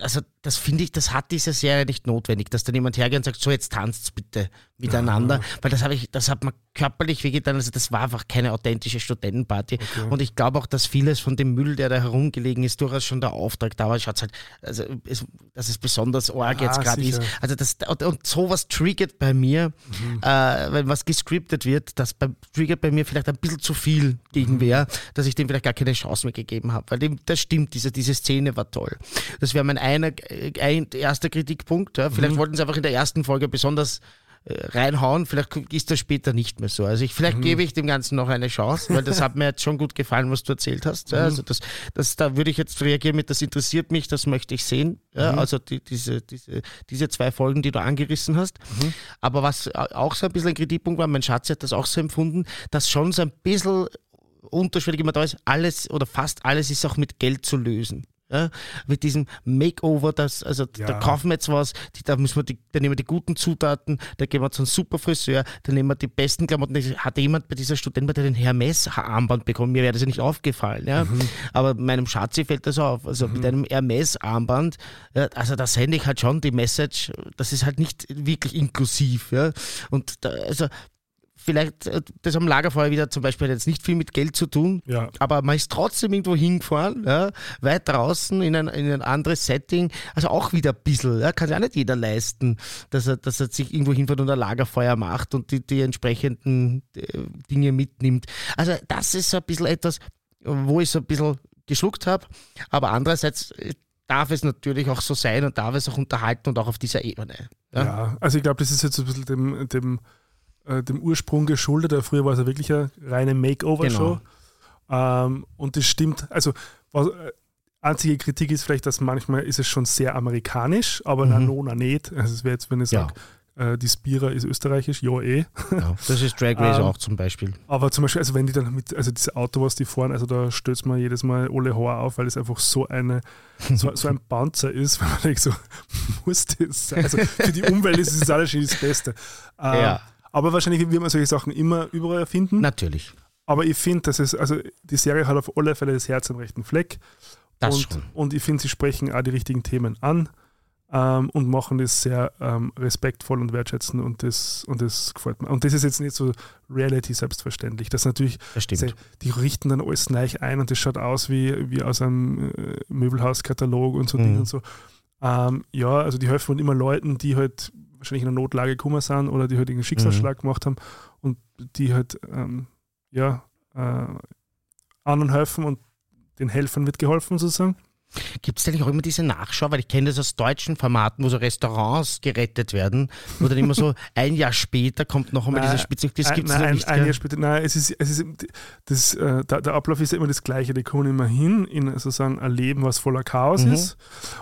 also das finde ich, das hat diese Serie nicht notwendig, dass dann jemand hergeht und sagt, so jetzt tanzt bitte miteinander, ja. weil das habe ich, das hat man körperlich wehgetan, also das war einfach keine authentische Studentenparty okay. und ich glaube auch, dass vieles von dem Müll, der da herumgelegen ist, durchaus schon der Auftrag da war, schaut halt, also es, dass es besonders arg ja, jetzt gerade ist, also das, und, und sowas triggert bei mir, mhm. äh, wenn was gescriptet wird, das bei, triggert bei mir vielleicht ein bisschen zu viel gegen mhm. wer, dass ich dem vielleicht gar keine Chance mehr gegeben habe, weil dem, das stimmt, diese, diese Szene war toll. Das wäre mein einer ein erster Kritikpunkt. Ja. Vielleicht mhm. wollten sie einfach in der ersten Folge besonders äh, reinhauen. Vielleicht ist das später nicht mehr so. Also ich, vielleicht mhm. gebe ich dem Ganzen noch eine Chance, weil das hat mir jetzt schon gut gefallen, was du erzählt hast. Ja, mhm. also das, das, da würde ich jetzt reagieren mit, das interessiert mich, das möchte ich sehen. Ja, mhm. Also die, diese, diese, diese zwei Folgen, die du angerissen hast. Mhm. Aber was auch so ein bisschen ein Kritikpunkt war, mein Schatz hat das auch so empfunden, dass schon so ein bisschen unterschwellig immer da ist, alles oder fast alles ist auch mit Geld zu lösen. Ja, mit diesem Makeover, das, also ja. da kaufen wir jetzt was, die, da müssen wir die, da nehmen wir die guten Zutaten, da gehen wir zu einem super Friseur, da nehmen wir die besten Klamotten. Hat jemand bei dieser Student bei den Hermes-Armband bekommen? Mir wäre das ja nicht aufgefallen, ja. Mhm. Aber meinem Schatzi fällt das auf. Also mhm. mit einem Hermes-Armband, ja, also da sende ich halt schon die Message, das ist halt nicht wirklich inklusiv, ja. Und da, also vielleicht äh, das am Lagerfeuer wieder zum Beispiel hat jetzt nicht viel mit Geld zu tun, ja. aber man ist trotzdem irgendwo hingefahren, ja, weit draußen in ein, in ein anderes Setting, also auch wieder ein bisschen, ja, kann sich auch nicht jeder leisten, dass er, dass er sich irgendwo hinfährt und ein Lagerfeuer macht und die, die entsprechenden äh, Dinge mitnimmt. Also das ist so ein bisschen etwas, wo ich so ein bisschen geschluckt habe, aber andererseits äh, darf es natürlich auch so sein und darf es auch unterhalten und auch auf dieser Ebene. Ja, ja also ich glaube, das ist jetzt ein bisschen dem, dem äh, dem Ursprung geschuldet. Früher war es ja wirklich eine reine Makeover-Show. Genau. Ähm, und das stimmt, also was, äh, einzige Kritik ist vielleicht, dass manchmal ist es schon sehr amerikanisch, aber mhm. Nona nicht. Also es wäre jetzt, wenn ich sage, ja. äh, die Spira ist österreichisch, ja eh. Ja, das ist Drag Race ähm, auch zum Beispiel. Aber zum Beispiel, also wenn die dann mit, also dieses Auto, was die fahren, also da stößt man jedes Mal alle Haar auf, weil es einfach so eine, so, so ein Panzer ist, weil man denkt so, muss das sein? Also für die Umwelt ist es alles das Beste. Ähm, ja. Aber wahrscheinlich wird man solche Sachen immer überall erfinden. Natürlich. Aber ich finde, dass es, also die Serie hat auf alle Fälle das Herz am rechten Fleck. Das und, schon. und ich finde, sie sprechen auch die richtigen Themen an ähm, und machen das sehr ähm, respektvoll und wertschätzend und das, und das gefällt mir. Und das ist jetzt nicht so Reality selbstverständlich. Das natürlich, das sie, die richten dann alles neu ein und das schaut aus wie, wie aus einem äh, Möbelhauskatalog und so mhm. Dinge und so. Ähm, ja, also die helfen immer Leuten, die halt wahrscheinlich in einer Notlage gekommen sind oder die halt einen Schicksalsschlag mhm. gemacht haben und die halt ähm, ja, äh, anderen helfen und den Helfern wird geholfen sozusagen. Gibt es eigentlich auch immer diese Nachschau, weil ich kenne das aus deutschen Formaten, wo so Restaurants gerettet werden, wo dann immer so ein Jahr später kommt noch einmal diese Spitze. Das gibt es nein, nicht. Ein, ein Jahr später, nein, es ist, es ist das, äh, der, der, Ablauf ist ja immer das Gleiche. Die kommen immer hin in sozusagen ein Leben, was voller Chaos mhm. ist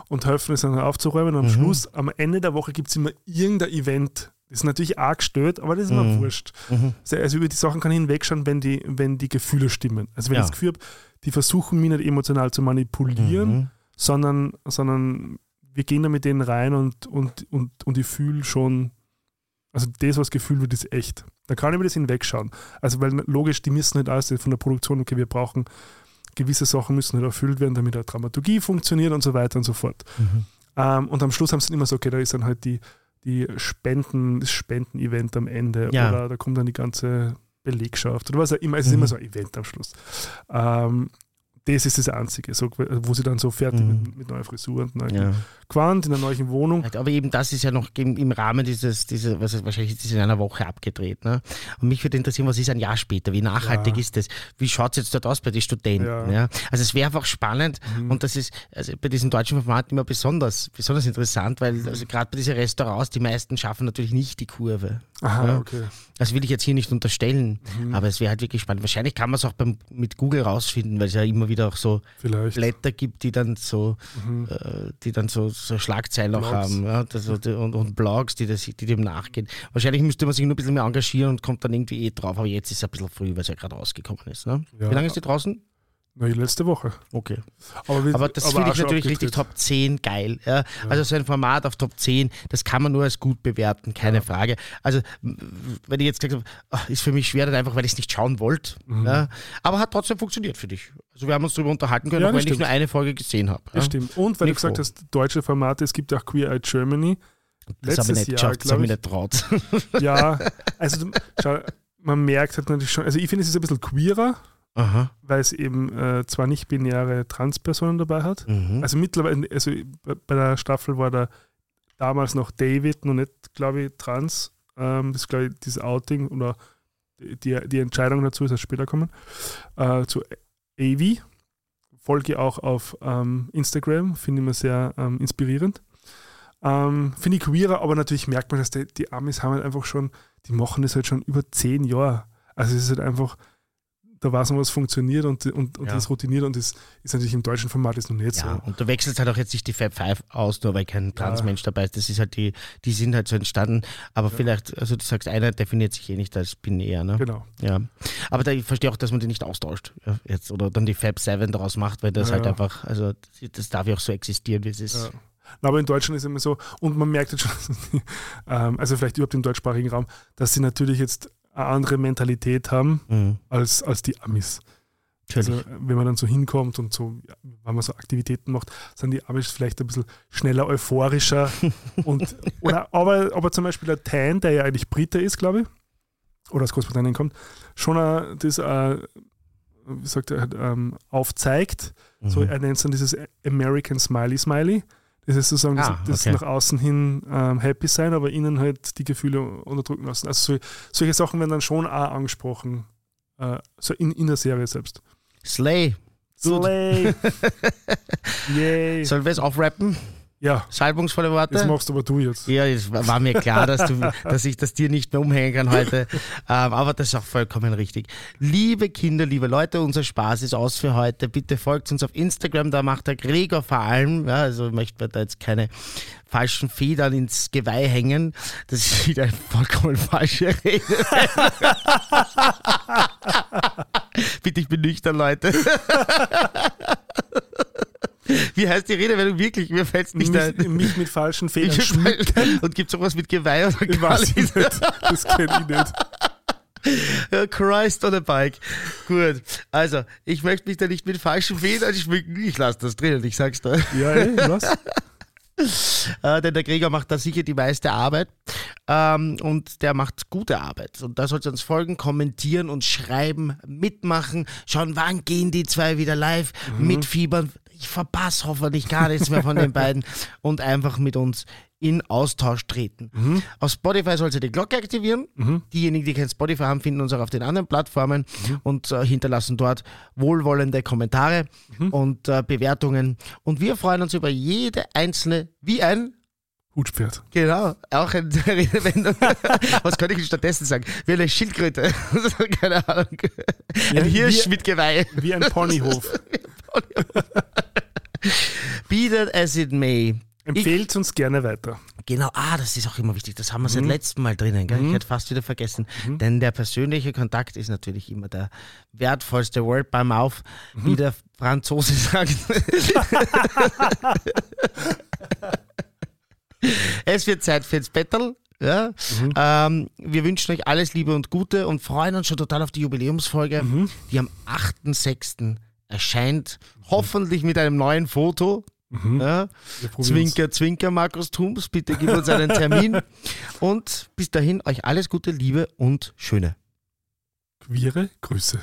und helfen es dann aufzuräumen. Und am mhm. Schluss, am Ende der Woche gibt es immer irgendein Event. Das ist natürlich arg gestört, aber das ist immer mhm. wurscht. Mhm. Also über die Sachen kann ich hinwegschauen, wenn die, wenn die Gefühle stimmen. Also wenn ja. ich das Gefühl habe, die versuchen mich nicht emotional zu manipulieren, mhm. sondern, sondern wir gehen da mit denen rein und, und, und, und ich fühle schon, also das, was gefühlt wird, ist echt. Da kann ich mir das hinwegschauen. Also, weil logisch, die müssen nicht alles von der Produktion, okay, wir brauchen gewisse Sachen müssen nicht erfüllt werden, damit eine Dramaturgie funktioniert und so weiter und so fort. Mhm. Ähm, und am Schluss haben sie dann immer so, okay, da ist dann halt die, die Spenden, das Spenden-Event am Ende ja. oder da kommt dann die ganze Belegschaft oder was auch immer. Es ist mhm. immer so ein Event am Schluss. Ähm, das ist das Einzige, so, wo sie dann so fertig Mhm. mit, mit neuer Frisur und neuem Ja. Quant in einer neuen Wohnung. Aber eben das ist ja noch im, Rahmen dieses, diese, was ist, wahrscheinlich ist das in einer Woche abgedreht. Ne? Und mich würde interessieren, was ist ein Jahr später? Wie nachhaltig Ja. ist das? Wie schaut es jetzt dort aus bei den Studenten? Ja. Mhm. Ja. Also es wäre einfach spannend und das ist also bei diesen deutschen Formaten immer besonders, besonders interessant, weil also gerade bei diesen Restaurants, die meisten schaffen natürlich nicht die Kurve. Aha, okay. Das will ich jetzt hier nicht unterstellen, Mhm. aber es wäre halt wirklich spannend. Wahrscheinlich kann man es auch beim, mit Google rausfinden, weil es ja immer wieder auch so Vielleicht. Blätter gibt, die dann so, äh, die dann so, so Schlagzeilen auch Mhm. Blogs. haben ja, das, und, und Blogs, die, das, die dem nachgehen. Wahrscheinlich müsste man sich nur ein bisschen mehr engagieren und kommt dann irgendwie eh drauf, aber jetzt ist es ein bisschen früh, weil es ja gerade rausgekommen ist. Ne? Ja. Wie lange ist die draußen? Die letzte Woche. Okay. Aber, wir- Aber das finde ich natürlich richtig. Top 10 geil. Ja. Also so ein Format auf Top 10, das kann man nur als gut bewerten, keine Frage. Also wenn ich jetzt gesagt habe, ach, ist für mich schwer, dann einfach, weil ich es nicht schauen wollte. Mhm. Ja. Aber hat trotzdem funktioniert für dich. Also wir haben uns darüber unterhalten können, Ja, auch wenn ich nur eine Folge gesehen habe. Das stimmt. Und weil du gesagt hast, deutsche Formate, es gibt ja auch Queer Eye Germany. Das habe ich Letztes nicht Jahr, geschafft, das habe ich nicht traut. Ja, also schau, man merkt halt natürlich schon, also ich finde, es ist ein bisschen queerer, Aha. weil es eben äh, zwar nicht binäre Transpersonen dabei hat. Mhm. Also mittlerweile, also bei der Staffel war da damals noch David, noch nicht, glaube ich, trans. Ähm, das ist, glaube ich, dieses Outing oder die, die Entscheidung dazu ist erst später kommen. Äh, zu Avi. Folge auch auf ähm, Instagram, finde ich immer sehr ähm, inspirierend. Ähm, finde ich queerer, aber natürlich merkt man, dass die, die Amis haben halt einfach schon, die machen das halt schon über zehn Jahre. Also es ist halt einfach, da weiß man, was funktioniert und, und, und Ja. das routiniert und das ist natürlich im deutschen Format ist noch nicht Ja, so. und du wechselst halt auch jetzt nicht die Fab Five aus, nur weil kein Transmensch dabei ist. Das ist halt die, die sind halt so entstanden. Aber vielleicht, also du sagst, einer definiert sich eh nicht als binär, ne? Genau. Ja. Aber da, ich verstehe auch, dass man die nicht austauscht jetzt oder dann die Fab Seven daraus macht, weil das halt ja. einfach, also das darf ja auch so existieren, wie es ist. Na, aber in Deutschland ist es immer so, und man merkt jetzt schon, ähm, also vielleicht überhaupt im deutschsprachigen Raum, dass sie natürlich jetzt eine andere Mentalität haben Mhm. als, als die Amis. Natürlich. Also, wenn man dann so hinkommt und so, ja, wenn man so Aktivitäten macht, sind die Amis vielleicht ein bisschen schneller euphorischer. und, oder, aber, aber zum Beispiel der Tan, der ja eigentlich Brite ist, glaube ich, oder aus Großbritannien kommt, schon äh, das, äh, wie sagt er, ähm, aufzeigt. So, Mhm. er nennt es dann dieses American Smiley Smiley. Das ist sozusagen Ah, das, das okay. nach außen hin ähm, happy sein, aber innen halt die Gefühle unterdrücken lassen. Also so, solche Sachen werden dann schon auch angesprochen, äh, so in, in der Serie selbst. Slay. Slay! Yay! Sollen wir es aufrappen? Ja, Salbungsvolle Worte? das machst aber du jetzt. Ja, es war mir klar, dass, du, dass ich das dir nicht mehr umhängen kann heute. Ähm, aber das ist auch vollkommen richtig. Liebe Kinder, liebe Leute, unser Spaß ist aus für heute. Bitte folgt uns auf Instagram, da macht der Gregor vor allem. Ja, also möchte man da jetzt keine falschen Federn ins Geweih hängen. Das ist wieder eine vollkommen falsche Rede. Bitte, ich bin nüchtern, Leute. Wie heißt die Redewendung wirklich? Mir fällt es nicht ein. Mich, mich mit falschen Federn schmücken. Und gibt es auch was mit Geweih oder Ich weiß ich nicht? Das kenne ich nicht. Christ on a bike. Gut. Also, ich möchte mich da nicht mit falschen Federn schmücken. Ich lasse das drin, ich sag's dir. Ja, ey, was? Äh, denn der Gregor macht da sicher die meiste Arbeit. Ähm, und der macht gute Arbeit. Und da sollt ihr uns folgen, kommentieren und schreiben, mitmachen. Schauen, wann gehen die zwei wieder live, mitfiebern. Ich verpasse hoffentlich gar nichts mehr von den beiden. Und einfach mit uns in Austausch treten. Auf Spotify sollt ihr die Glocke aktivieren. Diejenigen, die kein Spotify haben, finden uns auch auf den anderen Plattformen und äh, hinterlassen dort wohlwollende Kommentare und äh, Bewertungen. Und wir freuen uns über jede einzelne, wie ein Hutpferd. Genau, auch eine Redewendung. Was könnte ich stattdessen sagen? Wie eine Schildkröte. Keine Ahnung. Ein Wie- Hirsch wie- mit Geweih. Wie ein Ponyhof. Be that as it may. Empfehlt uns gerne weiter. Genau, ah, das ist auch immer wichtig. Das haben wir seit letztem Mal drinnen. Gell? Ich hätte fast wieder vergessen. Denn der persönliche Kontakt ist natürlich immer der wertvollste Word beim Auf, wie der Franzose sagt. es wird Zeit für ins Bettel. Ja? Ähm, wir wünschen euch alles Liebe und Gute und freuen uns schon total auf die Jubiläumsfolge, die am 8.6. erscheint. Hoffentlich mit einem neuen Foto. Ja? Wir probieren's. Zwinker, Zwinker, Markus Thums, bitte gib uns einen Termin. Und bis dahin euch alles Gute, Liebe und Schöne. Queere Grüße.